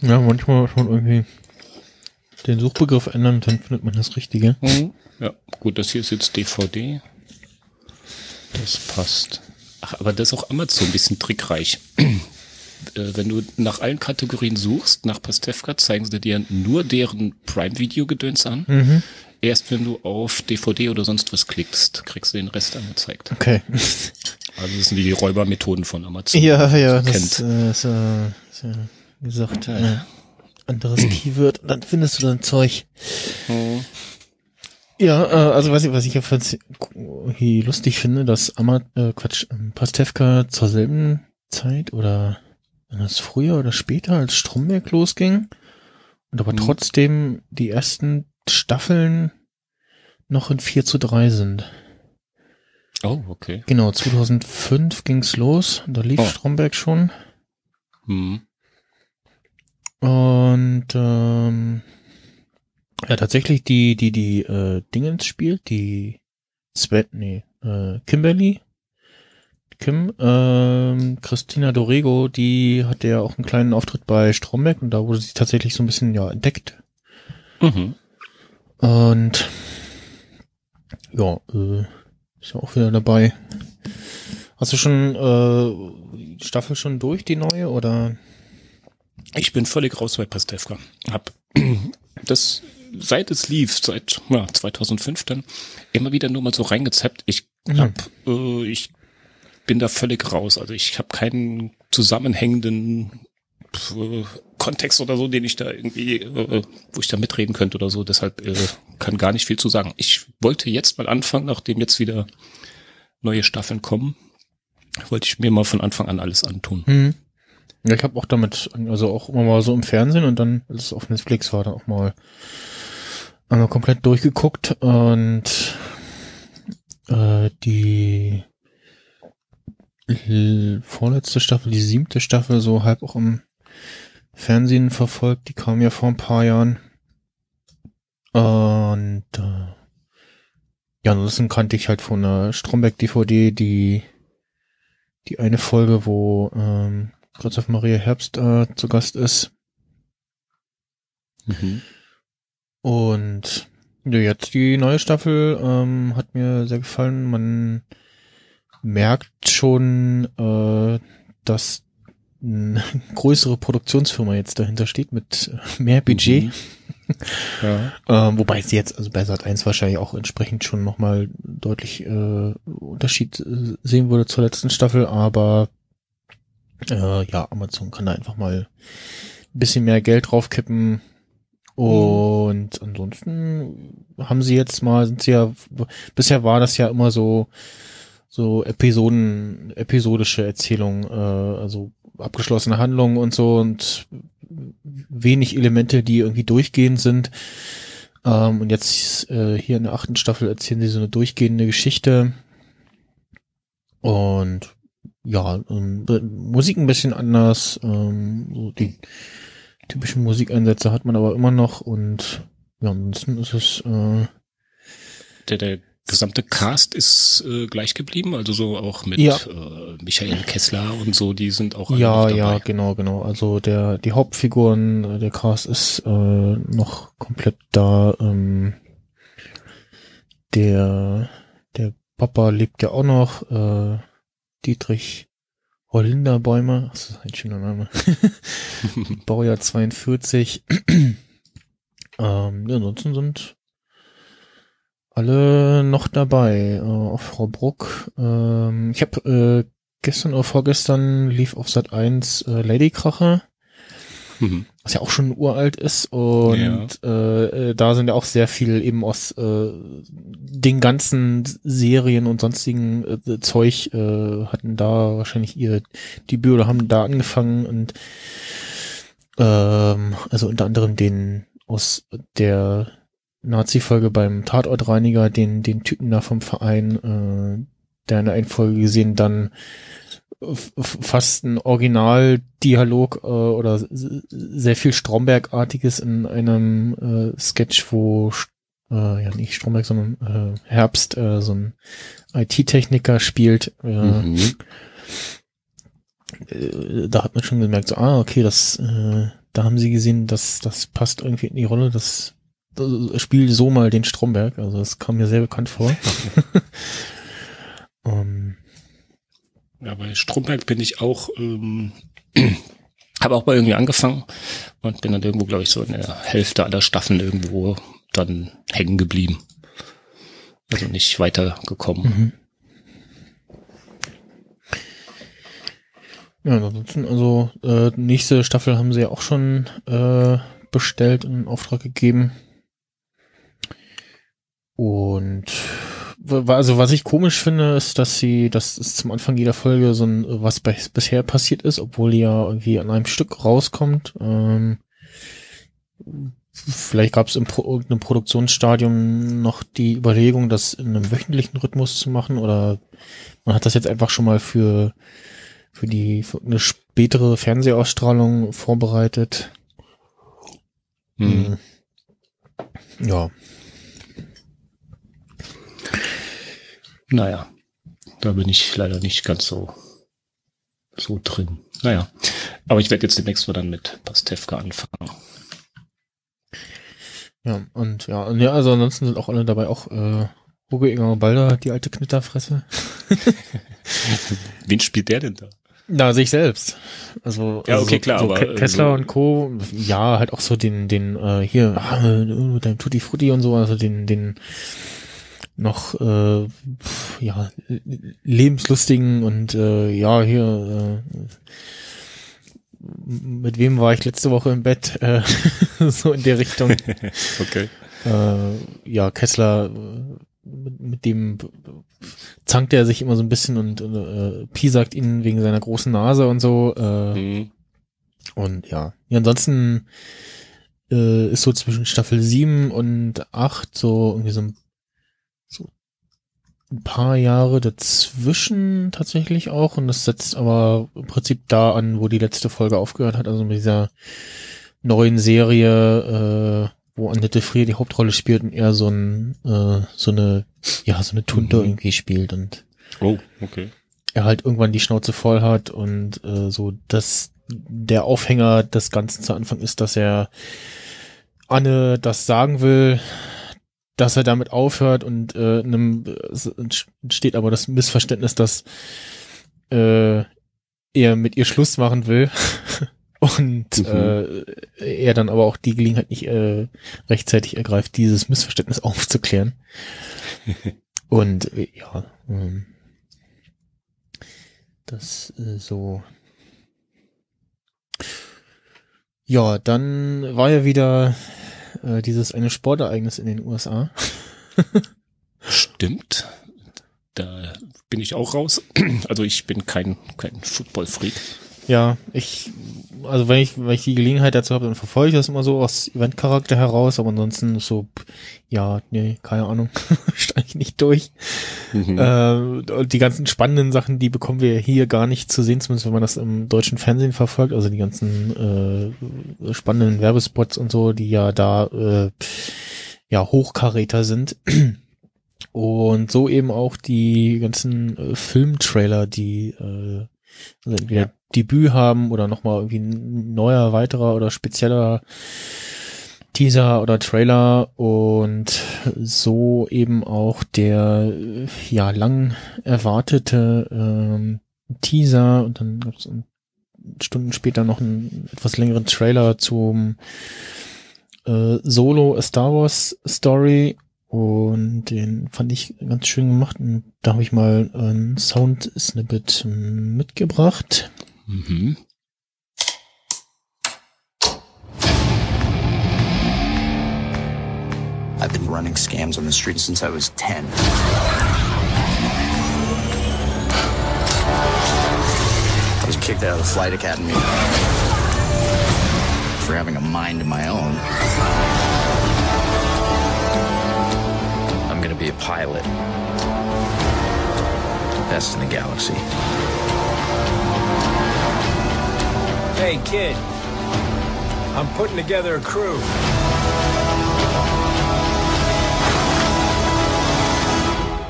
Ja, manchmal muss man irgendwie den Suchbegriff ändern, dann findet man das Richtige. Mhm. Ja, gut, das hier ist jetzt DVD. Das passt. Ach, aber das ist auch Amazon ein bisschen trickreich. Äh, Wenn du nach allen Kategorien suchst, nach Pastewka, zeigen sie dir nur deren Prime-Video-Gedöns an. Mhm. Erst wenn du auf DVD oder sonst was klickst, kriegst du den Rest angezeigt. Okay. Also das sind die Räubermethoden von Amazon. Ja, ja, das kennt. äh, ist, äh, ist ja, wie gesagt, äh, anderes Keyword dann findest du dein Zeug. Mhm. Ja, äh, also was ich, was ich hier lustig finde, dass Ama äh, Quatsch, ähm, Pastewka zur selben Zeit oder wenn das früher oder später als Stromberg losging und aber Mhm. trotzdem die ersten Staffeln noch in 4 zu 3 sind. Oh, okay. Genau, 2005 ging's los, da lief Oh. Stromberg schon. Mhm. Und Und ähm, ja, tatsächlich die, die, die äh, Dingens spielt, die Sven, nee, äh, Kimberly. Kim, ähm, Christina Dorego, die hatte ja auch einen kleinen Auftritt bei Stromberg und da wurde sie tatsächlich so ein bisschen ja entdeckt. Mhm. Und ja, äh, ist ja auch wieder dabei. Hast du schon äh, die Staffel schon durch, die neue, oder? Ich bin völlig raus bei Pastewka. Hab das, seit es lief, seit ja, 2005 dann, immer wieder nur mal so reingezappt. Ich Mhm. hab, äh, ich bin da völlig raus. Also ich habe keinen zusammenhängenden äh, Kontext oder so, den ich da irgendwie, äh, wo ich da mitreden könnte oder so. Deshalb äh, kann gar nicht viel zu sagen. Ich wollte jetzt mal anfangen, nachdem jetzt wieder neue Staffeln kommen, wollte ich mir mal von Anfang an alles antun. Hm. Ja, ich habe auch damit, also auch immer mal so im Fernsehen und dann, als es auf Netflix war, dann auch mal einmal komplett durchgeguckt und äh, die vorletzte Staffel, die siebte Staffel, so halb auch im Fernsehen verfolgt, die kam ja vor ein paar Jahren. Und äh, ja, ansonsten kannte ich halt von der Stromberg-DVD die die eine Folge, wo ähm, Christoph Maria Herbst äh, zu Gast ist. Mhm. Und ja, jetzt die neue Staffel ähm, hat mir sehr gefallen. Man merkt schon, äh, dass eine größere Produktionsfirma jetzt dahinter steht mit mehr Budget. Mhm. Ja. Ähm, wobei sie jetzt, also bei Sat 1 wahrscheinlich auch entsprechend schon nochmal deutlich äh, Unterschied äh, sehen würde zur letzten Staffel, aber äh, ja, Amazon kann da einfach mal ein bisschen mehr Geld draufkippen. Und ansonsten haben sie jetzt mal, sind sie ja, bisher war das ja immer so, so Episoden, episodische Erzählungen, äh, also abgeschlossene Handlungen und so und wenig Elemente, die irgendwie durchgehend sind. Ähm, und jetzt äh, hier in der achten Staffel erzählen sie so eine durchgehende Geschichte. Und ja, ähm, Musik ein bisschen anders. Ähm, so die typischen Musikeinsätze hat man aber immer noch und ja, ansonsten ist es äh, Der, der gesamte Cast ist äh, gleich geblieben, also so auch mit Ja. äh, Michael Kessler und so, die sind auch alle ja, dabei. ja, genau, genau. Also der die Hauptfiguren, äh, der Cast ist äh, noch komplett da. Ähm, der der Papa lebt ja auch noch. Äh, Dietrich Hollinderbäumer, das ist ein schöner Name. Baujahr 42. ähm, ja, ansonsten sind alle noch dabei. Äh, auch Frau Bruck. Ähm, ich habe äh, gestern oder vorgestern lief auf Sat 1 äh, Ladykracher, Mhm. Was ja auch schon uralt ist und äh, äh, da sind ja auch sehr viel eben aus äh, den ganzen Serien und sonstigen äh, Zeug äh, hatten da wahrscheinlich ihr Debüt oder haben da angefangen und ähm, also unter anderem den aus der Nazi-Folge beim Tatortreiniger, den, den Typen da vom Verein, äh, der in der einen Folge gesehen dann fast ein Originaldialog äh, oder sehr viel Stromberg-artiges in einem äh, Sketch, wo äh, ja nicht Stromberg, sondern äh, Herbst äh, so ein IT-Techniker spielt. Äh, Mhm. äh, da hat man schon gemerkt, so, ah, okay, das, äh, da haben sie gesehen, dass das passt irgendwie in die Rolle, das, das spielt so mal den Stromberg, also das kam mir sehr bekannt vor. Ja, bei Stromberg bin ich auch, ähm, habe auch mal irgendwie angefangen und bin dann irgendwo, glaube ich, so in der Hälfte aller Staffeln irgendwo dann hängen geblieben. Also nicht weitergekommen. mhm. Ja, ansonsten, also äh, nächste Staffel haben sie ja auch schon äh, bestellt und in Auftrag gegeben. Und also was ich komisch finde, ist, dass sie, dass es zum Anfang jeder Folge so ein, was bisher passiert ist, obwohl die ja irgendwie an einem Stück rauskommt. Ähm, vielleicht gab es im Pro irgendeinem Produktionsstadium noch die Überlegung, das in einem wöchentlichen Rhythmus zu machen oder man hat das jetzt einfach schon mal für für die für eine spätere Fernsehausstrahlung vorbereitet. Mhm. Ja. Naja, da bin ich leider nicht ganz so, so drin. Naja, aber ich werde jetzt demnächst mal dann mit Pastewka anfangen. Ja, und ja, und ja, also ansonsten sind auch alle dabei, auch äh, Hugo Ingemar Balder, die alte Knitterfresse. Wen spielt der denn da? Na, sich selbst. Also, Ja, also okay, so, klar, so aber, Ke- Kessler äh, so- und Co. Ja, halt auch so den, den, äh, hier, ah, äh, dein Tutti Frutti und so, also den, den noch, äh, ja, lebenslustigen und, äh, ja, hier, äh, mit wem war ich letzte Woche im Bett, äh, so in der Richtung. Okay. äh, ja, Kessler, äh, mit, mit dem zankt er sich immer so ein bisschen und äh, Pi sagt ihn wegen seiner großen Nase und so. Äh, Mhm. und ja. ja, ansonsten äh, ist so zwischen Staffel 7 und 8 so irgendwie so ein, so ein paar Jahre dazwischen tatsächlich auch. Und das setzt aber im Prinzip da an, wo die letzte Folge aufgehört hat, also mit dieser neuen Serie, äh, wo Annette Frier die Hauptrolle spielt und er so ein, äh, so eine, ja, so eine Tunte Mhm. irgendwie spielt und Oh, okay. er halt irgendwann die Schnauze voll hat und äh, so, dass der Aufhänger des Ganzen zu Anfang ist, dass er Anne das sagen will, dass er damit aufhört und äh, einem, es entsteht aber das Missverständnis, dass äh, er mit ihr Schluss machen will und Mhm. äh, er dann aber auch die Gelegenheit nicht äh, rechtzeitig ergreift, dieses Missverständnis aufzuklären. und äh, ja, ähm, das äh, so. Ja, dann war ja wieder äh, dieses eine Sportereignis in den USA. Stimmt. Da bin ich auch raus. Also ich bin kein, kein Football-Freak. Ja, ich, also wenn ich, wenn ich die Gelegenheit dazu habe, dann verfolge ich das immer so aus Eventcharakter heraus, aber ansonsten so, ja, nee, keine Ahnung, steige ich nicht durch. Mhm. Äh, die ganzen spannenden Sachen, die bekommen wir hier gar nicht zu sehen, zumindest wenn man das im deutschen Fernsehen verfolgt, also die ganzen äh, spannenden Werbespots und so, die ja da äh, ja Hochkaräter sind. Und so eben auch die ganzen äh, Filmtrailer, die äh, also entweder Ja. Debüt haben oder nochmal irgendwie ein neuer, weiterer oder spezieller Teaser oder Trailer. Und so eben auch der ja lang erwartete ähm, Teaser. Und dann gab es Stunden später noch einen etwas längeren Trailer zum äh, Solo Star Wars Story und den fand ich ganz schön gemacht und da habe ich mal ein Sound Snippet mitgebracht. Mhm. I've been running scams on the street since I was 10. I was kicked out of the flight academy for having a mind of my own. Be a pilot. Best in the galaxy. Hey, kid. I'm putting together a crew.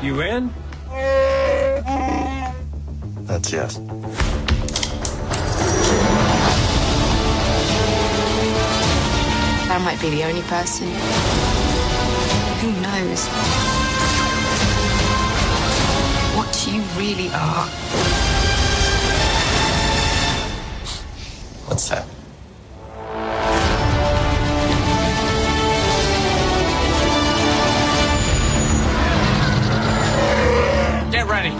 You in? That's yes. I might be the only person. Who knows? Really are. What's that? Get ready.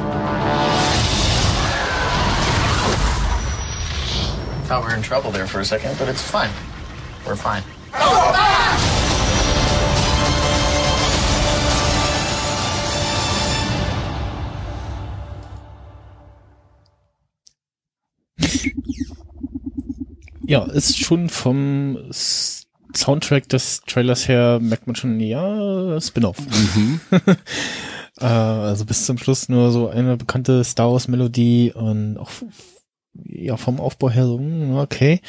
Thought we were in trouble there for a second, but it's fine. We're fine. Oh, Ja, ist schon vom Soundtrack des Trailers her, merkt man schon, ja, Spin-off. äh, also bis zum Schluss nur so eine bekannte Star Wars Melodie und auch ja vom Aufbau her so, hm, okay.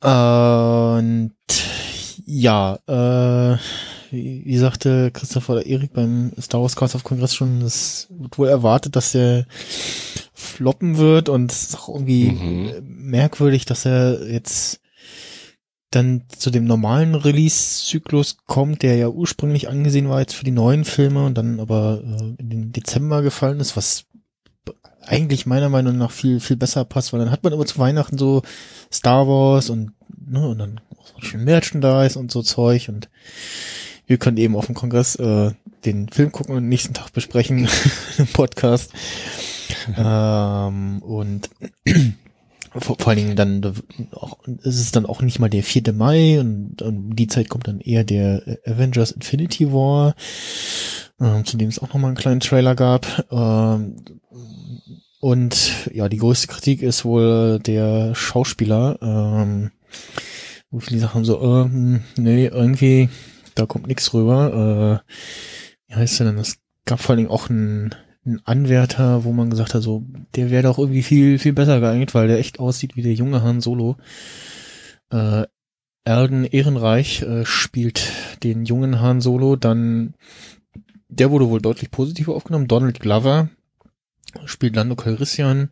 Und Ja, äh, wie, wie sagte Christopher oder Erik beim Star Wars Cast of Congress schon, es wird wohl erwartet, dass der floppen wird und es ist auch irgendwie Mhm. merkwürdig, dass er jetzt dann zu dem normalen Release-Zyklus kommt, der ja ursprünglich angesehen war jetzt für die neuen Filme und dann aber äh, in den Dezember gefallen ist, was eigentlich meiner Meinung nach viel, viel besser passt, weil dann hat man immer zu Weihnachten so Star Wars und, ne, und dann auch so schön Merchandise und so Zeug und wir können eben auf dem Kongress äh, den Film gucken und nächsten Tag besprechen im Podcast. ähm, und vor, vor allen Dingen dann da auch, ist es dann auch nicht mal der 4. Mai und um die Zeit kommt dann eher der Avengers Infinity War, ähm, zu dem es auch nochmal einen kleinen Trailer gab. Ähm, und ja, die größte Kritik ist wohl der Schauspieler, ähm, wo viele Sachen so, ähm, nee, irgendwie, da kommt nichts rüber. Äh, wie heißt denn? Es gab vor allen Dingen auch einen, einen Anwärter, wo man gesagt hat, so, der wäre doch irgendwie viel, viel besser geeignet, weil der echt aussieht wie der junge Han Solo. Äh, Erden Ehrenreich äh, spielt den jungen Han Solo, dann der wurde wohl deutlich positiver aufgenommen. Donald Glover spielt Lando Calrissian.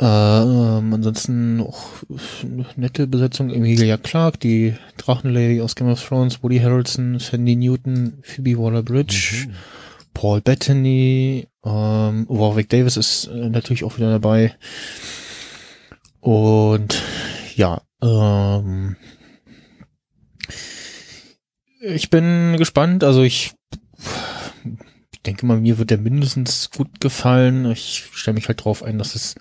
Äh, ähm, ansonsten auch nette Besetzung. Emilia Clarke, die Drachenlady aus Game of Thrones, Woody Harrelson, Sandy Newton, Phoebe Waller-Bridge, Paul Bettany, ähm, Warwick Davis ist äh, natürlich auch wieder dabei. Und ja, ähm, ich bin gespannt. Also ich, ich denke mal, mir wird der mindestens gut gefallen. Ich stelle mich halt drauf ein, dass es,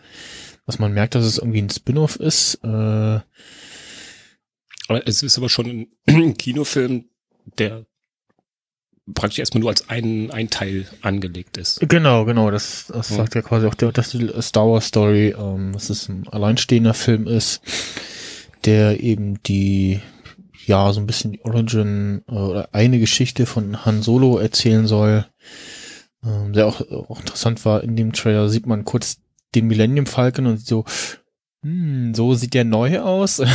dass man merkt, dass es irgendwie ein Spin-off ist. Äh, es ist aber schon ein Kinofilm, der praktisch erstmal nur als ein, ein Teil angelegt ist. Genau, genau, das, das Ja. sagt ja quasi auch der Untertitel Star Wars Story, ähm, dass es ein alleinstehender Film ist, der eben die, ja, so ein bisschen die Origin äh, oder eine Geschichte von Han Solo erzählen soll. Ähm, der auch, auch interessant war, in dem Trailer sieht man kurz den Millennium Falcon und so, hm, so sieht der neu aus.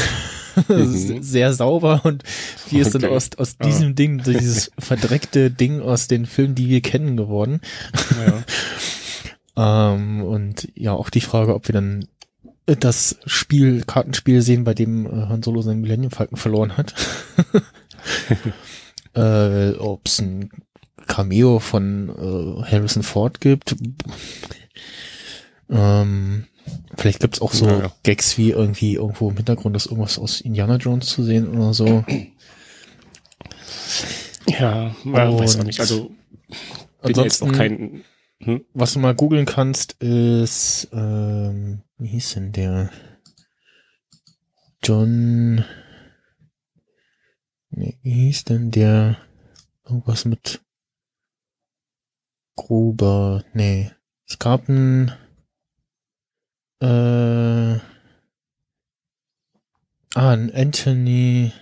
Mhm. Sehr sauber und wie ist Okay. aus, aus diesem Ding, so dieses verdreckte Ding aus den Filmen, die wir kennen, geworden? Ja. Ähm, und ja, auch die Frage, ob wir dann das Spiel, Kartenspiel sehen, bei dem äh, Han Solo seinen Millennium Falcon verloren hat. äh, ob es ein Cameo von äh, Harrison Ford gibt. Ähm, vielleicht gibt's auch so Ja, ja. Gags wie irgendwie irgendwo im Hintergrund ist irgendwas aus Indiana Jones zu sehen oder so. Ja, man weiß auch nicht. Also bin jetzt noch kein. Hm? Was du mal googeln kannst, ist, ähm, wie hieß denn der? John, nee, wie hieß denn der? Irgendwas mit Gruber, nee. Es gab ein, äh, ah, ein Anthony,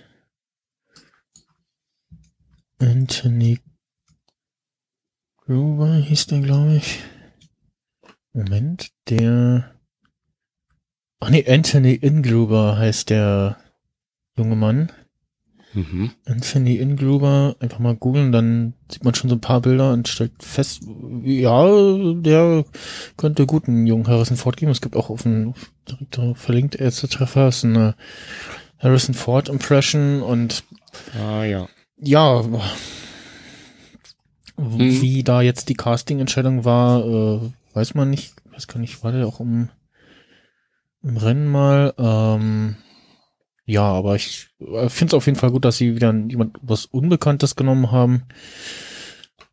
Anthony Gruber hieß der, glaube ich. Moment, der. Ach nee, Anthony Ingruber heißt der junge Mann. Mhm. Anthony Ingruber, einfach mal googeln, dann sieht man schon so ein paar Bilder und stellt fest, ja, der könnte guten jungen Harrison Ford geben. Es gibt auch auf dem direkt verlinkt Ärzte-Treffer, ist eine Harrison Ford Impression und Ah ja. ja, wie da jetzt die Casting-Entscheidung war, äh, weiß man nicht. Weiß gar nicht, war der auch im, im Rennen mal. Ähm, ja, aber ich äh, finde es auf jeden Fall gut, dass sie wieder jemand was Unbekanntes genommen haben,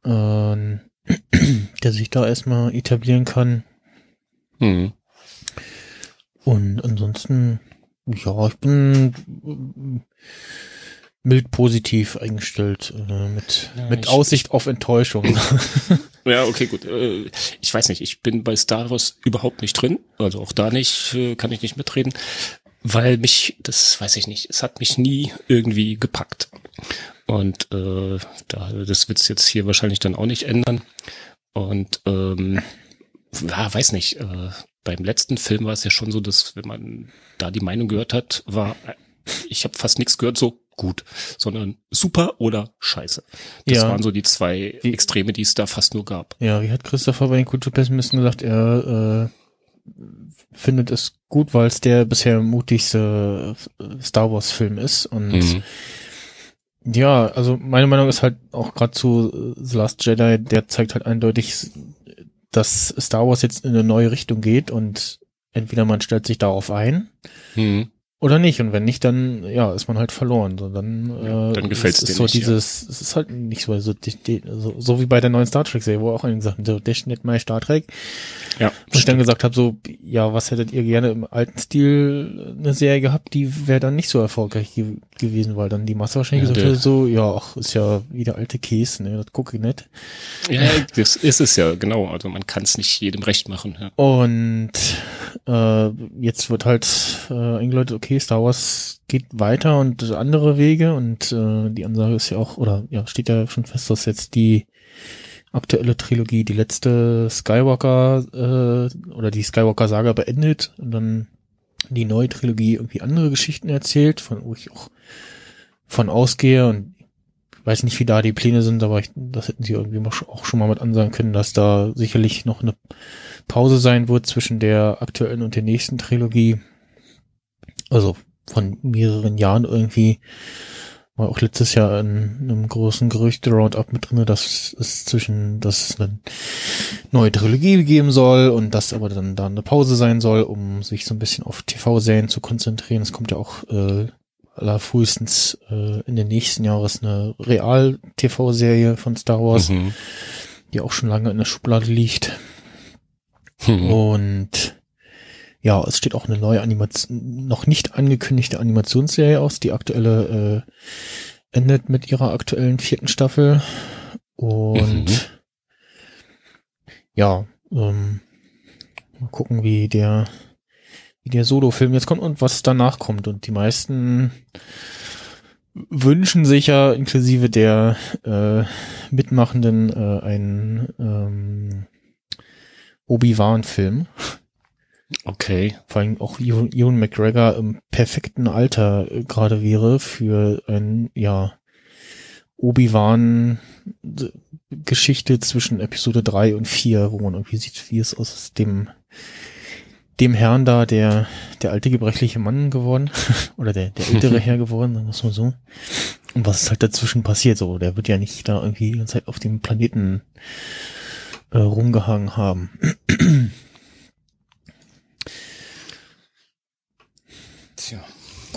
ähm, der sich da erstmal etablieren kann. Mhm. Und ansonsten, ja, ich bin äh, mild positiv eingestellt, äh, mit, Ja, mit ich- Aussicht auf Enttäuschung. Ja, okay, gut. Äh, Ich weiß nicht, ich bin bei Star Wars überhaupt nicht drin. Also auch da nicht, äh, kann ich nicht mitreden. Weil mich, das weiß ich nicht, es hat mich nie irgendwie gepackt. Und äh, da, das wird's jetzt hier wahrscheinlich dann auch nicht ändern. Und ähm, ja, weiß nicht, äh, beim letzten Film war es ja schon so, dass wenn man da die Meinung gehört hat, war, äh, ich habe fast nichts gehört, so, gut, sondern super oder scheiße. Das Ja. waren so die zwei Extreme, die es da fast nur gab. Ja, wie hat Christopher bei den Kulturpessimisten gesagt, er äh, findet es gut, weil es der bisher mutigste äh, Star Wars Film ist und Mhm. Ja, also meine Meinung ist halt auch gerade zu äh, The Last Jedi, der zeigt halt eindeutig, dass Star Wars jetzt in eine neue Richtung geht und entweder man stellt sich darauf ein Mhm. Oder nicht und wenn nicht, dann ja, ist man halt verloren. So, dann Ja, äh, dann gefällt's ist dir so nicht, ja. dieses, es ist halt nicht so, so, die- so, so wie bei der neuen Star Trek Serie, wo auch einige sagten, so, das ist nicht mein Star Trek. Ja, Wo ich dann gesagt habe, so, ja, was hättet ihr gerne im alten Stil eine Serie gehabt, die wäre dann nicht so erfolgreich ge gewesen, weil dann die Masse wahrscheinlich Ja, hätte, so, ja, ach, ist ja wieder alte Käse, ne, das gucke ich nicht. ja, das ist es ja, genau. Also man kann es nicht jedem recht machen. Ja. Und äh, jetzt wird halt äh, eingeläutet, okay, Star Wars geht weiter und andere Wege und äh, die Ansage ist ja auch, oder ja, steht ja schon fest, dass jetzt die aktuelle Trilogie, die letzte Skywalker äh, oder die Skywalker-Saga beendet und dann die neue Trilogie irgendwie andere Geschichten erzählt, von wo ich auch von ausgehe und ich weiß nicht, wie da die Pläne sind, aber ich, das hätten sie irgendwie auch schon mal mit ansagen können, dass da sicherlich noch eine Pause sein wird zwischen der aktuellen und der nächsten Trilogie. Also von mehreren Jahren irgendwie. War auch letztes Jahr in einem großen Gerüchte-Roundup mit drinne, dass es zwischen, dass es eine neue Trilogie geben soll und dass aber dann da eine Pause sein soll, um sich so ein bisschen auf TV-Serien zu konzentrieren. Es kommt ja auch äh, allerfrühestens äh, in den nächsten Jahres eine Real-TV-Serie von Star Wars, Mhm. die auch schon lange in der Schublade liegt. Mhm. Und ja, es steht auch eine neue Animation, noch nicht angekündigte Animationsserie aus. Die aktuelle äh, endet mit ihrer aktuellen vierten Staffel. Und Mhm. ja, ähm, mal gucken, wie der, wie der Solo-Film jetzt kommt und was danach kommt. Und die meisten wünschen sich ja inklusive der äh, Mitmachenden äh, einen ähm, Obi-Wan-Film. Okay. Vor allem auch Ewan McGregor im perfekten Alter äh, gerade wäre für ein, ja, Obi-Wan d- Geschichte zwischen Episode 3 und 4, wo man irgendwie sieht, wie es aus dem dem Herrn da, der der alte gebrechliche Mann geworden oder der der ältere Herr geworden, sagen wir es mal so. Und was ist halt dazwischen passiert so, der wird ja nicht da irgendwie die ganze Zeit auf dem Planeten äh, rumgehangen haben.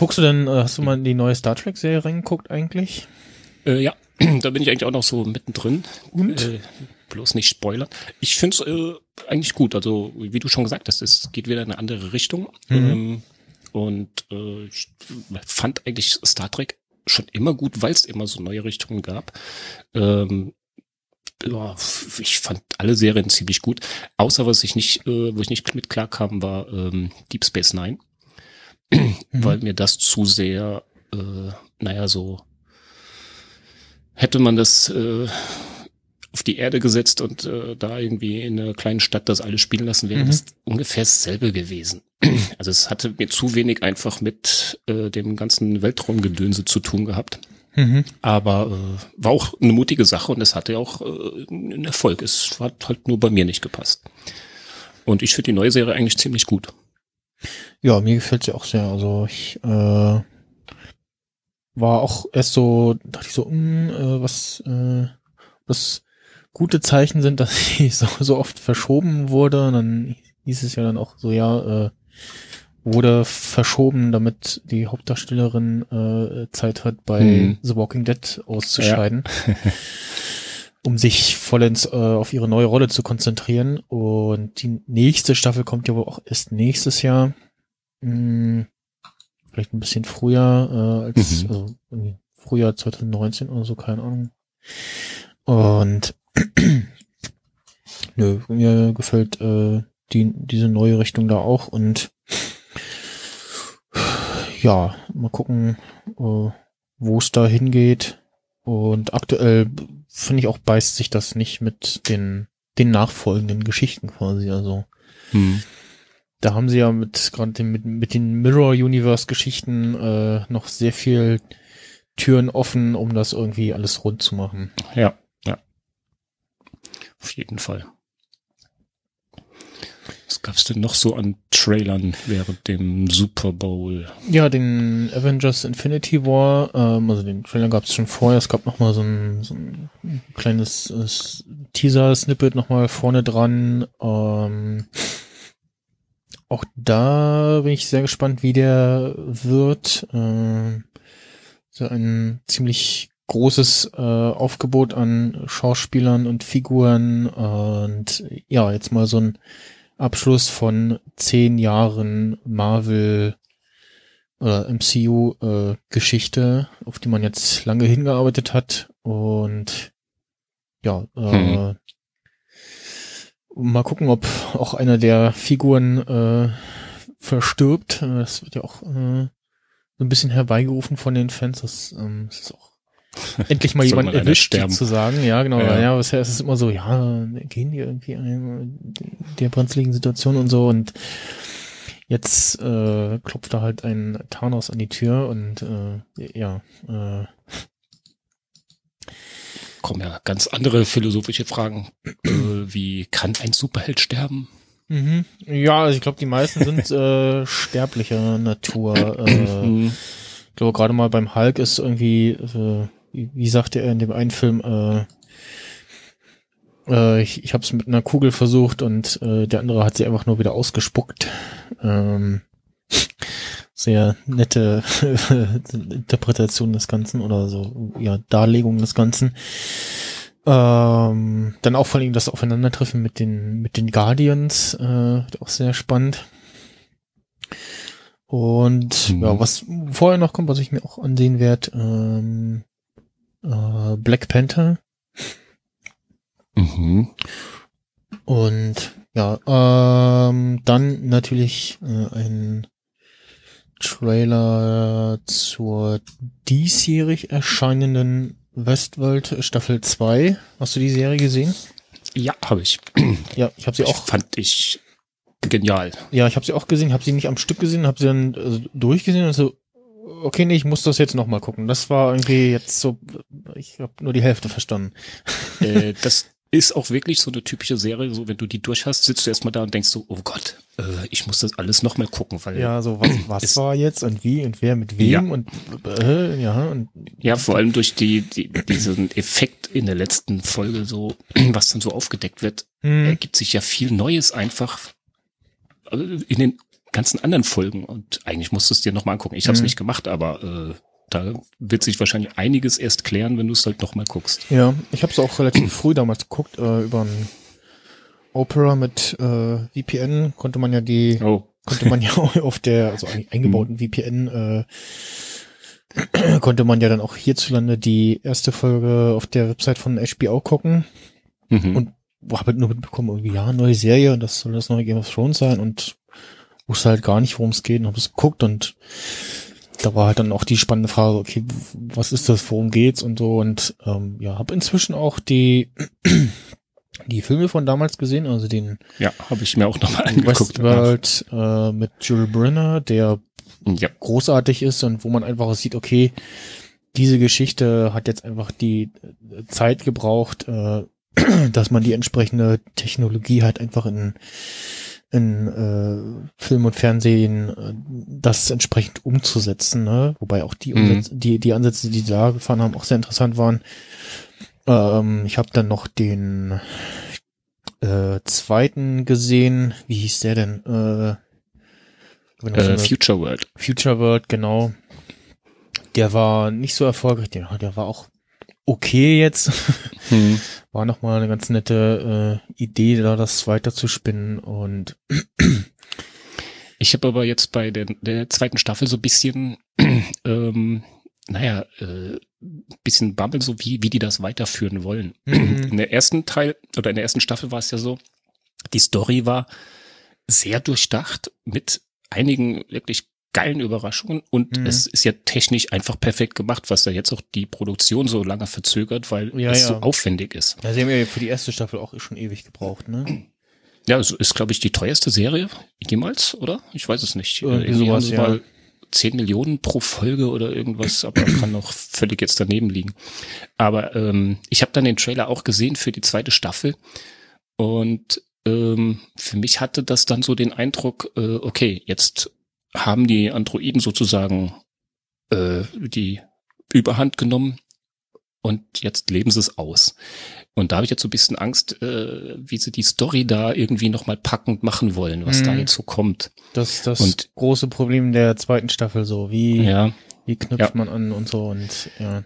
Guckst du denn, äh, hast du mal in die neue Star Trek Serie reingeguckt eigentlich? Äh, ja, da bin ich eigentlich auch noch so mittendrin. Und? Äh, bloß nicht spoilern. Ich finde es äh, eigentlich gut. Also, wie du schon gesagt hast, es geht wieder in eine andere Richtung. Mhm. Ähm, und äh, ich fand eigentlich Star Trek schon immer gut, weil es immer so neue Richtungen gab. Ähm, ja, ich fand alle Serien ziemlich gut. Außer was ich nicht, äh, wo ich nicht mit klarkam, war ähm, Deep Space Nine. Weil mir das zu sehr, äh, naja, so hätte man das äh, auf die Erde gesetzt und äh, da irgendwie in einer kleinen Stadt das alles spielen lassen, wäre Mhm. das ungefähr dasselbe gewesen. Also es hatte mir zu wenig einfach mit äh, dem ganzen Weltraumgedönse zu tun gehabt. Mhm. Aber äh, war auch eine mutige Sache und es hatte auch äh, einen Erfolg. Es hat halt nur bei mir nicht gepasst. Und ich finde die neue Serie eigentlich ziemlich gut. Ja, mir gefällt sie auch sehr. Also ich äh, war auch erst so, dachte ich so, mh, äh, was äh, das gute Zeichen sind, dass sie so, so oft verschoben wurde. Und dann hieß es ja dann auch so, ja, äh, wurde verschoben, damit die Hauptdarstellerin äh, Zeit hat, bei Hm. The Walking Dead auszuscheiden. um sich vollends äh, auf ihre neue Rolle zu konzentrieren. Und die nächste Staffel kommt ja wohl auch erst nächstes Jahr. Hm, vielleicht ein bisschen früher, äh, als Mhm. also irgendwie Frühjahr 2019 oder so, keine Ahnung. Und nö, mir gefällt äh, die, diese neue Richtung da auch und ja, mal gucken, äh, wo es da hingeht. Und aktuell finde ich auch beißt sich das nicht mit den, den nachfolgenden Geschichten quasi. Also da haben sie ja mit gerade den, mit, mit den Mirror Universe Geschichten äh, noch sehr viel Türen offen, um das irgendwie alles rund zu machen. Ja, ja. Auf jeden Fall. Was gab's denn noch so an Trailern während dem Super Bowl? Ja, den Avengers Infinity War, ähm, also den Trailer gab es schon vorher. Es gab noch mal so ein, so ein kleines äh, Teaser-Snippet noch mal vorne dran. Ähm, auch da bin ich sehr gespannt, wie der wird. Ähm, so ein ziemlich großes äh, Aufgebot an Schauspielern und Figuren und ja, jetzt mal so ein Abschluss von zehn Jahren Marvel oder MCU äh, Geschichte, auf die man jetzt lange hingearbeitet hat und ja, äh, mal gucken, ob auch einer der Figuren äh, verstirbt. Äh, Das wird ja auch äh, so ein bisschen herbeigerufen von den Fans. Das, ähm, das ist auch endlich mal jemand erwischt, zu sagen. Ja, genau. Ja. Ja, bisher ist es immer so, ja, gehen die irgendwie in der brenzligen Situation und so und jetzt äh, klopft da halt ein Thanos an die Tür und äh, ja, äh, Kommen ja ganz andere philosophische Fragen. äh, wie kann ein Superheld sterben? mhm. ja, also ich glaube, die meisten sind äh, sterblicher Natur. Äh, Hm. Ich glaube, gerade mal beim Hulk ist irgendwie, äh, wie, sagte er in dem einen Film, äh, äh, ich, ich habe es mit einer Kugel versucht und äh, der andere hat sie einfach nur wieder ausgespuckt. Ähm, sehr nette Interpretation des Ganzen oder so, ja, Darlegung des Ganzen. Ähm, dann auch vor allem das Aufeinandertreffen mit den, mit den Guardians, äh, auch sehr spannend. Und Mhm. ja, was vorher noch kommt, was ich mir auch ansehen werde, ähm, äh, Black Panther. Mhm. Und ja, ähm, dann natürlich äh, ein Trailer zur diesjährig erscheinenden Westworld Staffel 2. Hast du die Serie gesehen? Ja, habe ich. Ja, ich habe sie Ich auch. fand ich genial. Ja, ich habe sie auch gesehen, habe sie nicht am Stück gesehen, habe sie dann also, durchgesehen und so okay, nee, ich muss das jetzt noch mal gucken. Das war irgendwie jetzt so ich habe nur die Hälfte verstanden. äh, das ist auch wirklich so eine typische Serie, so wenn du die durch hast, sitzt du erstmal da und denkst so, oh Gott, äh, ich muss das alles noch mal gucken, weil Ja, so was was war jetzt und wie und wer mit wem Ja. und äh, ja und Ja, vor allem durch die, die diesen Effekt in der letzten Folge so, was dann so aufgedeckt wird, hm, ergibt sich ja viel Neues einfach äh, in den ganzen anderen Folgen und eigentlich musst du es dir nochmal angucken. Ich habe es Mhm. nicht gemacht, aber äh, da wird sich wahrscheinlich einiges erst klären, wenn du es halt nochmal guckst. Ja, ich habe es auch relativ früh damals geguckt, äh, über ein Opera mit äh, VPN konnte man ja die, Oh. konnte man ja auf der, also ein- eingebauten VPN, äh, konnte man ja dann auch hierzulande die erste Folge auf der Website von HBO gucken. Mhm. Und habe halt nur mitbekommen, irgendwie, ja, neue Serie und das soll das neue Game of Thrones sein und wusste halt gar nicht, worum es geht und habe es geguckt und da war halt dann auch die spannende Frage, okay, was ist das, worum geht's und so und ähm, ja, habe inzwischen auch die die Filme von damals gesehen, also den ja, habe ich mir auch nochmal angeguckt. Westworld äh, mit Jules Brenner, der Ja, großartig ist und wo man einfach sieht, okay, diese Geschichte hat jetzt einfach die äh, Zeit gebraucht, äh, dass man die entsprechende Technologie halt einfach in, in äh, Film und Fernsehen äh, das entsprechend umzusetzen, ne? Wobei auch die, Mhm. Umsätze, die, die Ansätze, die da gefahren haben, auch sehr interessant waren. Ähm, ich habe dann noch den äh, zweiten gesehen. Wie hieß der denn? Äh, äh, Future World. Future World, genau. Der war nicht so erfolgreich, der, der war auch okay jetzt. Hm. War nochmal eine ganz nette äh, Idee, da das weiter zu spinnen und Ich habe aber jetzt bei der, der zweiten Staffel so ein bisschen, ähm, naja, äh, bisschen Bammel, so wie, wie die das weiterführen wollen. Mhm. In der ersten Teil oder in der ersten Staffel war es ja so, die Story war sehr durchdacht mit einigen wirklich geilen Überraschungen und Mhm. es ist ja technisch einfach perfekt gemacht, was ja jetzt auch die Produktion so lange verzögert, weil Ja, es ja. so aufwendig ist. ja, sie haben ja für die erste Staffel auch schon ewig gebraucht, ne? Ja, es ist, glaube ich, die teuerste Serie jemals, oder? Ich weiß es nicht. Irgendwie sowas, haben ja. mal 10 Millionen pro Folge oder irgendwas, aber kann noch völlig jetzt daneben liegen. Aber ähm, ich habe dann den Trailer auch gesehen für die zweite Staffel und ähm, für mich hatte das dann so den Eindruck, äh, okay, jetzt haben die Androiden sozusagen äh, die Überhand genommen und jetzt leben sie es aus. Und da habe ich jetzt so ein bisschen Angst, äh, wie sie die Story da irgendwie nochmal packend machen wollen, was Mhm. da jetzt so kommt. Das das Und- große Problem der zweiten Staffel so. Wie, Ja. wie knüpft Ja. man an und so und ja.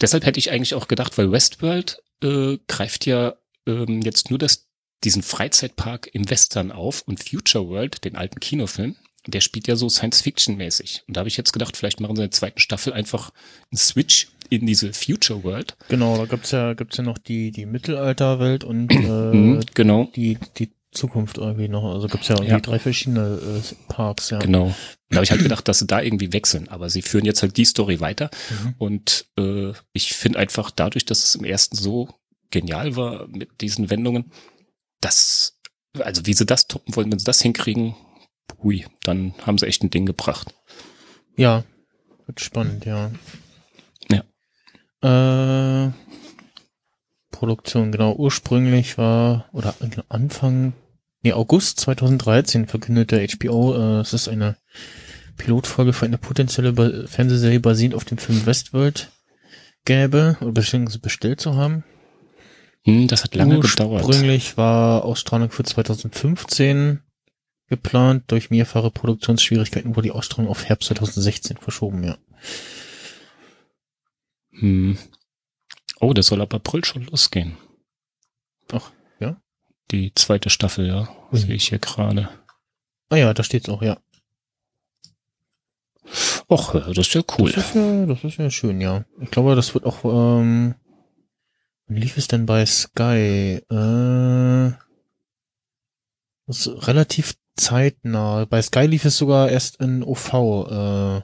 Deshalb hätte ich eigentlich auch gedacht, weil Westworld äh, greift ja ähm, jetzt nur das, diesen Freizeitpark im Western auf und Future World, den alten Kinofilm, der spielt ja so Science-Fiction-mäßig. Und da habe ich jetzt gedacht, vielleicht machen sie in der zweiten Staffel einfach einen Switch in diese Future World. Genau, da gibt's ja, gibt's ja noch die, die Mittelalterwelt und Mhm, äh, genau, die, die Zukunft irgendwie noch. Also gibt's ja irgendwie Ja. drei verschiedene äh, Parks, ja. genau. Da habe ich halt gedacht, dass sie da irgendwie wechseln. Aber sie führen jetzt halt die Story weiter. Mhm. Und äh, ich finde einfach dadurch, dass es im ersten so genial war mit diesen Wendungen, dass, also wie sie das toppen wollen, wenn sie das hinkriegen, hui, dann haben sie echt ein Ding gebracht. Ja, wird spannend, ja. Ja. Äh, Produktion, genau, ursprünglich war, oder Anfang, nee, August 2013 verkündete HBO, äh, es ist eine Pilotfolge für eine potenzielle ba Fernsehserie basierend auf dem Film Westworld gäbe, oder beziehungsweise bestellt zu haben. Hm, das hat lange gedauert. Ursprünglich war Ausstrahlung für 2015 geplant. Durch mehrfache Produktionsschwierigkeiten wurde die Ausstrahlung auf Herbst 2016 verschoben, ja. Hm. Oh, das soll ab April schon losgehen. Ach, ja? Die zweite Staffel, ja, Mhm. sehe ich hier gerade. Ah ja, da steht's auch, ja. Och, das ist ja cool. Das ist ja, das ist ja schön, ja. Ich glaube, das wird auch, ähm, wann lief es denn bei Sky? Äh, das ist relativ zeitnah. Bei Sky lief es sogar erst in OV, äh,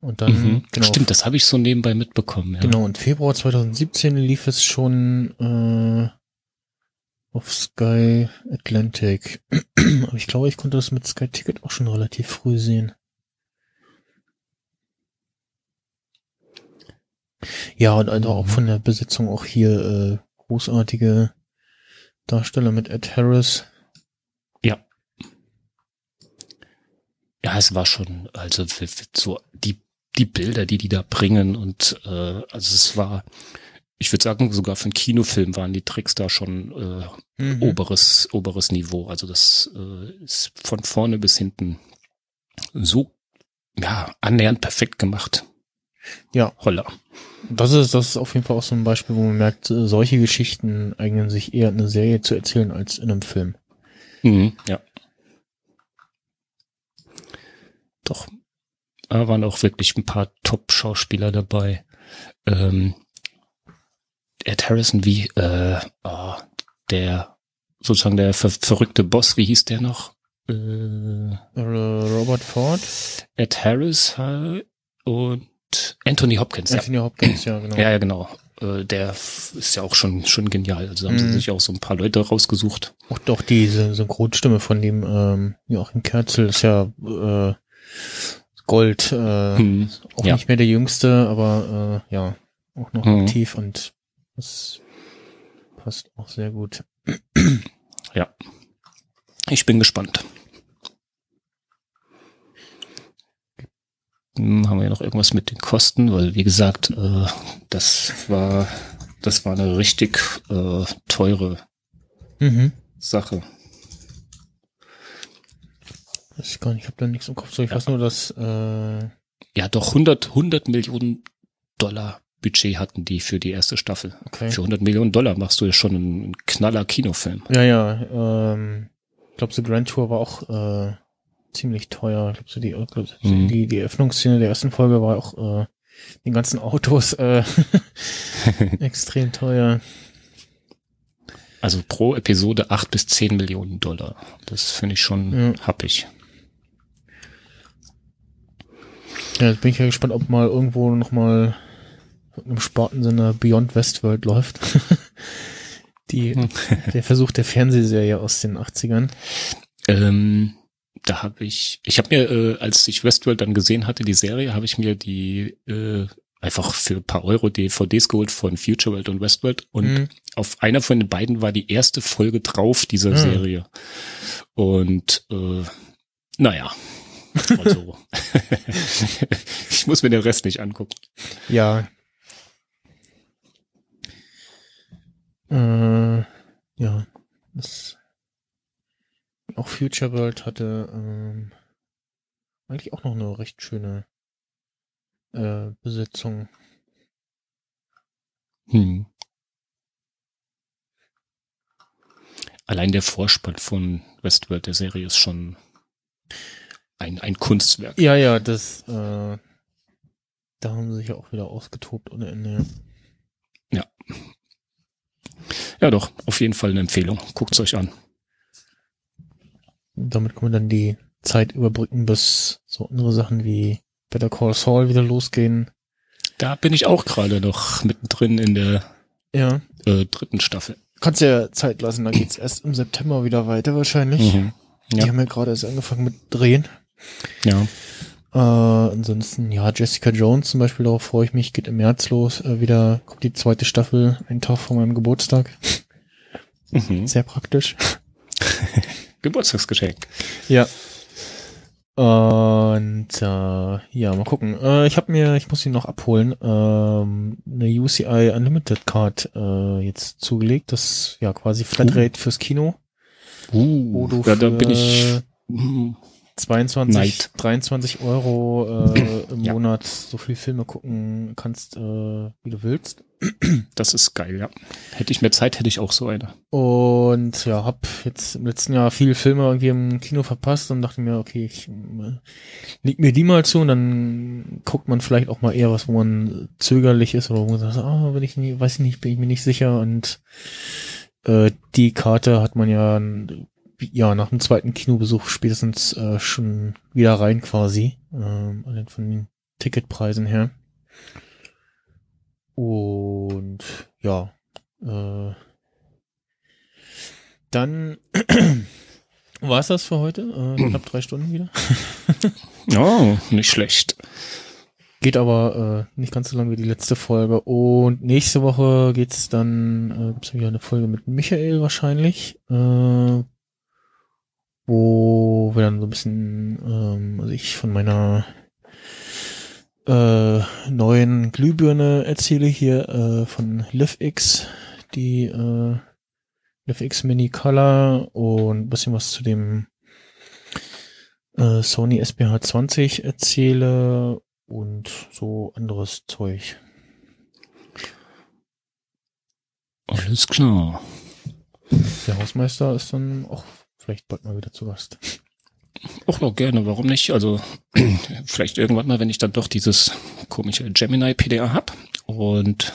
und dann, Mhm. genau, Stimmt, das habe ich so nebenbei mitbekommen. Ja. Genau, und Februar 2017 lief es schon äh, auf Sky Atlantic. Aber ich glaube, ich konnte das mit Sky Ticket auch schon relativ früh sehen. Ja, und also auch von der Besetzung auch hier äh, großartige Darsteller mit Ed Harris. Ja, es war schon, also so die die Bilder, die die da bringen und äh, also es war, ich würde sagen, sogar für einen Kinofilm waren die Tricks da schon äh, Mhm. oberes oberes Niveau. Also das äh, ist von vorne bis hinten so ja annähernd perfekt gemacht. Ja. Holla. Das ist, das ist auf jeden Fall auch so ein Beispiel, wo man merkt, äh, solche Geschichten eignen sich eher eine Serie zu erzählen als in einem Film. Mhm, ja. Doch. Da waren auch wirklich ein paar Top-Schauspieler dabei. Ähm, Ed Harrison, wie, äh, oh, der, sozusagen der ver verrückte Boss, wie hieß der noch? Äh, Äh, Robert Ford, Ed Harris und Anthony Hopkins. Ja. Anthony Hopkins, ja, genau. ja, ja, genau. Äh, der ist ja auch schon, schon genial. Also haben Mhm. sie sich auch so ein paar Leute rausgesucht. Auch doch diese Synchronstimme von dem ähm, Joachim Kerzel ist ja äh, Gold, äh, Hm, auch ja. nicht mehr der Jüngste, aber äh, ja, auch noch Mhm. aktiv und das passt auch sehr gut. Ich bin gespannt. Hm, Haben wir noch irgendwas mit den Kosten? Weil, wie gesagt, äh, das war, das war eine richtig äh, teure Mhm. Sache. Weiß ich gar nicht, ich habe da nichts im Kopf. So, ich Ja. weiß nur, dass äh, Ja, doch 100, 100 Millionen Dollar Budget hatten die für die erste Staffel. okay. Für 100 Millionen Dollar machst du ja schon einen knaller Kinofilm. Ja, ja, ähm, ich glaube, The Grand Tour war auch äh, ziemlich teuer. Ich glaube, so die, äh, glaub, so Mhm. die, die Eröffnungsszene der ersten Folge war auch äh, den ganzen Autos äh, extrem teuer. Also pro Episode 8 bis 10 Millionen Dollar. Das finde ich schon Ja. happig. Ja, jetzt bin ich ja gespannt, ob mal irgendwo noch mal im Spartensender Beyond Westworld läuft. Die, der Versuch der Fernsehserie aus den 80ern. Ähm, da habe ich, ich habe mir, äh, als ich Westworld dann gesehen hatte, die Serie, habe ich mir die äh, einfach für ein paar Euro DVDs geholt von Future World und Westworld und Mhm. auf einer von den beiden war die erste Folge drauf dieser Mhm. Serie. Und äh, naja, also ich muss mir den Rest nicht angucken. Ja. Äh, ja. Das auch Future World hatte ähm, eigentlich auch noch eine recht schöne äh, Besetzung. Hm. Allein der Vorspann von Westworld der Serie ist schon ein, ein Kunstwerk. Ja, ja, das, äh, da haben sie sich ja auch wieder ausgetobt ohne Ende. Ja, doch, auf jeden Fall eine Empfehlung. Guckt's euch an. Damit kann man dann die Zeit überbrücken, bis so andere Sachen wie Better Call Saul wieder losgehen. Da bin ich auch gerade noch mittendrin in der Ja. äh, dritten Staffel. Kannst ja Zeit lassen, dann geht's erst im September wieder weiter wahrscheinlich. Mhm. Die Ja. haben ja gerade erst angefangen mit Drehen. Ja. Äh, ansonsten, ja, Jessica Jones zum Beispiel, darauf freue ich mich, geht im März los. Äh, wieder kommt die zweite Staffel, einen Tag vor meinem Geburtstag. Mhm. Sehr praktisch. Geburtstagsgeschenk. Ja. Und äh, ja, mal gucken. Äh, ich habe mir, ich muss sie noch abholen, ähm, eine UCI Unlimited Card äh, jetzt zugelegt. Das ist ja quasi Flatrate fürs Kino. Uh, ja, da bin ich. Hm, 22, Neid. 23 Euro äh, im Ja. Monat so viel Filme gucken kannst, äh, wie du willst. Das ist geil, ja. Hätte ich mehr Zeit, hätte ich auch so eine. Und ja, hab jetzt im letzten Jahr viele Filme irgendwie im Kino verpasst und dachte mir, okay, ich äh, leg mir die mal zu und dann guckt man vielleicht auch mal eher was, wo man zögerlich ist oder wo man sagt, ah, bin ich nie, weiß ich nicht, bin ich mir nicht sicher und äh, die Karte hat man ja ja nach dem zweiten Kinobesuch spätestens äh, schon wieder rein quasi, ähm, allein von den Ticketpreisen her. Und ja, äh, dann war es das für heute. Äh, knapp drei Stunden wieder. Oh, nicht schlecht. Geht aber äh, nicht ganz so lang wie die letzte Folge. Und nächste Woche geht's dann, äh, gibt's wieder eine Folge mit Michael wahrscheinlich, äh, wo wir dann so ein bisschen, ähm, also ich von meiner äh, neuen Glühbirne erzähle hier äh, von LiveX, die äh, LiveX Mini Color und ein bisschen was zu dem äh, Sony SBH 20 erzähle und so anderes Zeug. Alles klar. Der Hausmeister ist dann auch vielleicht bald mal wieder zu Gast. Auch noch gerne, warum nicht? Also vielleicht irgendwann mal, wenn ich dann doch dieses komische Gemini PDA hab. Und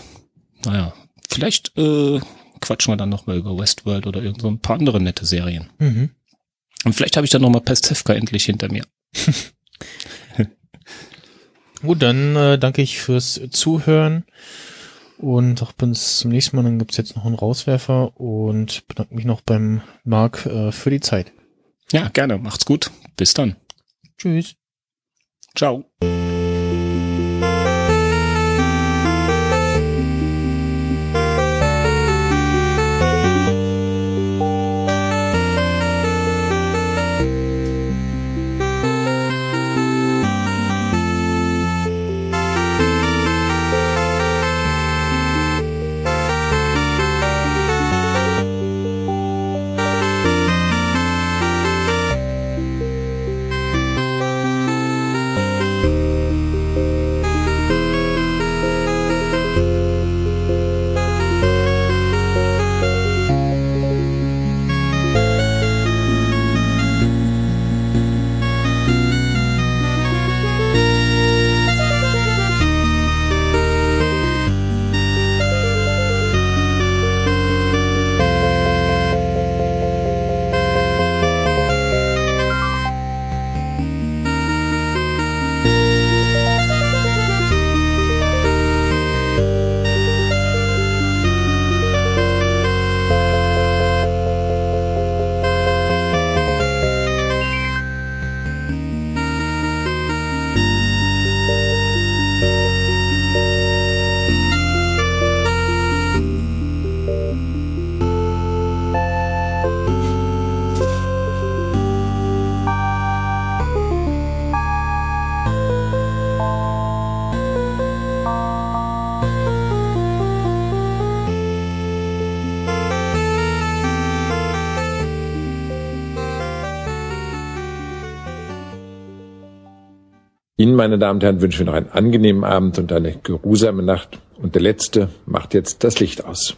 naja, vielleicht äh, quatschen wir dann noch mal über Westworld oder irgend so ein paar andere nette Serien. Mhm. Und vielleicht habe ich dann noch mal Pestevka endlich hinter mir. Gut, dann äh, danke ich fürs Zuhören und auch bis zum nächsten Mal. Dann gibt's jetzt noch einen Rauswerfer und bedanke mich noch beim Marc äh, für die Zeit. Ja, gerne. Macht's gut. Bis dann. Tschüss. Ciao. Meine Damen und Herren, wünschen wir noch einen angenehmen Abend und eine geruhsame Nacht. Und der Letzte macht jetzt das Licht aus.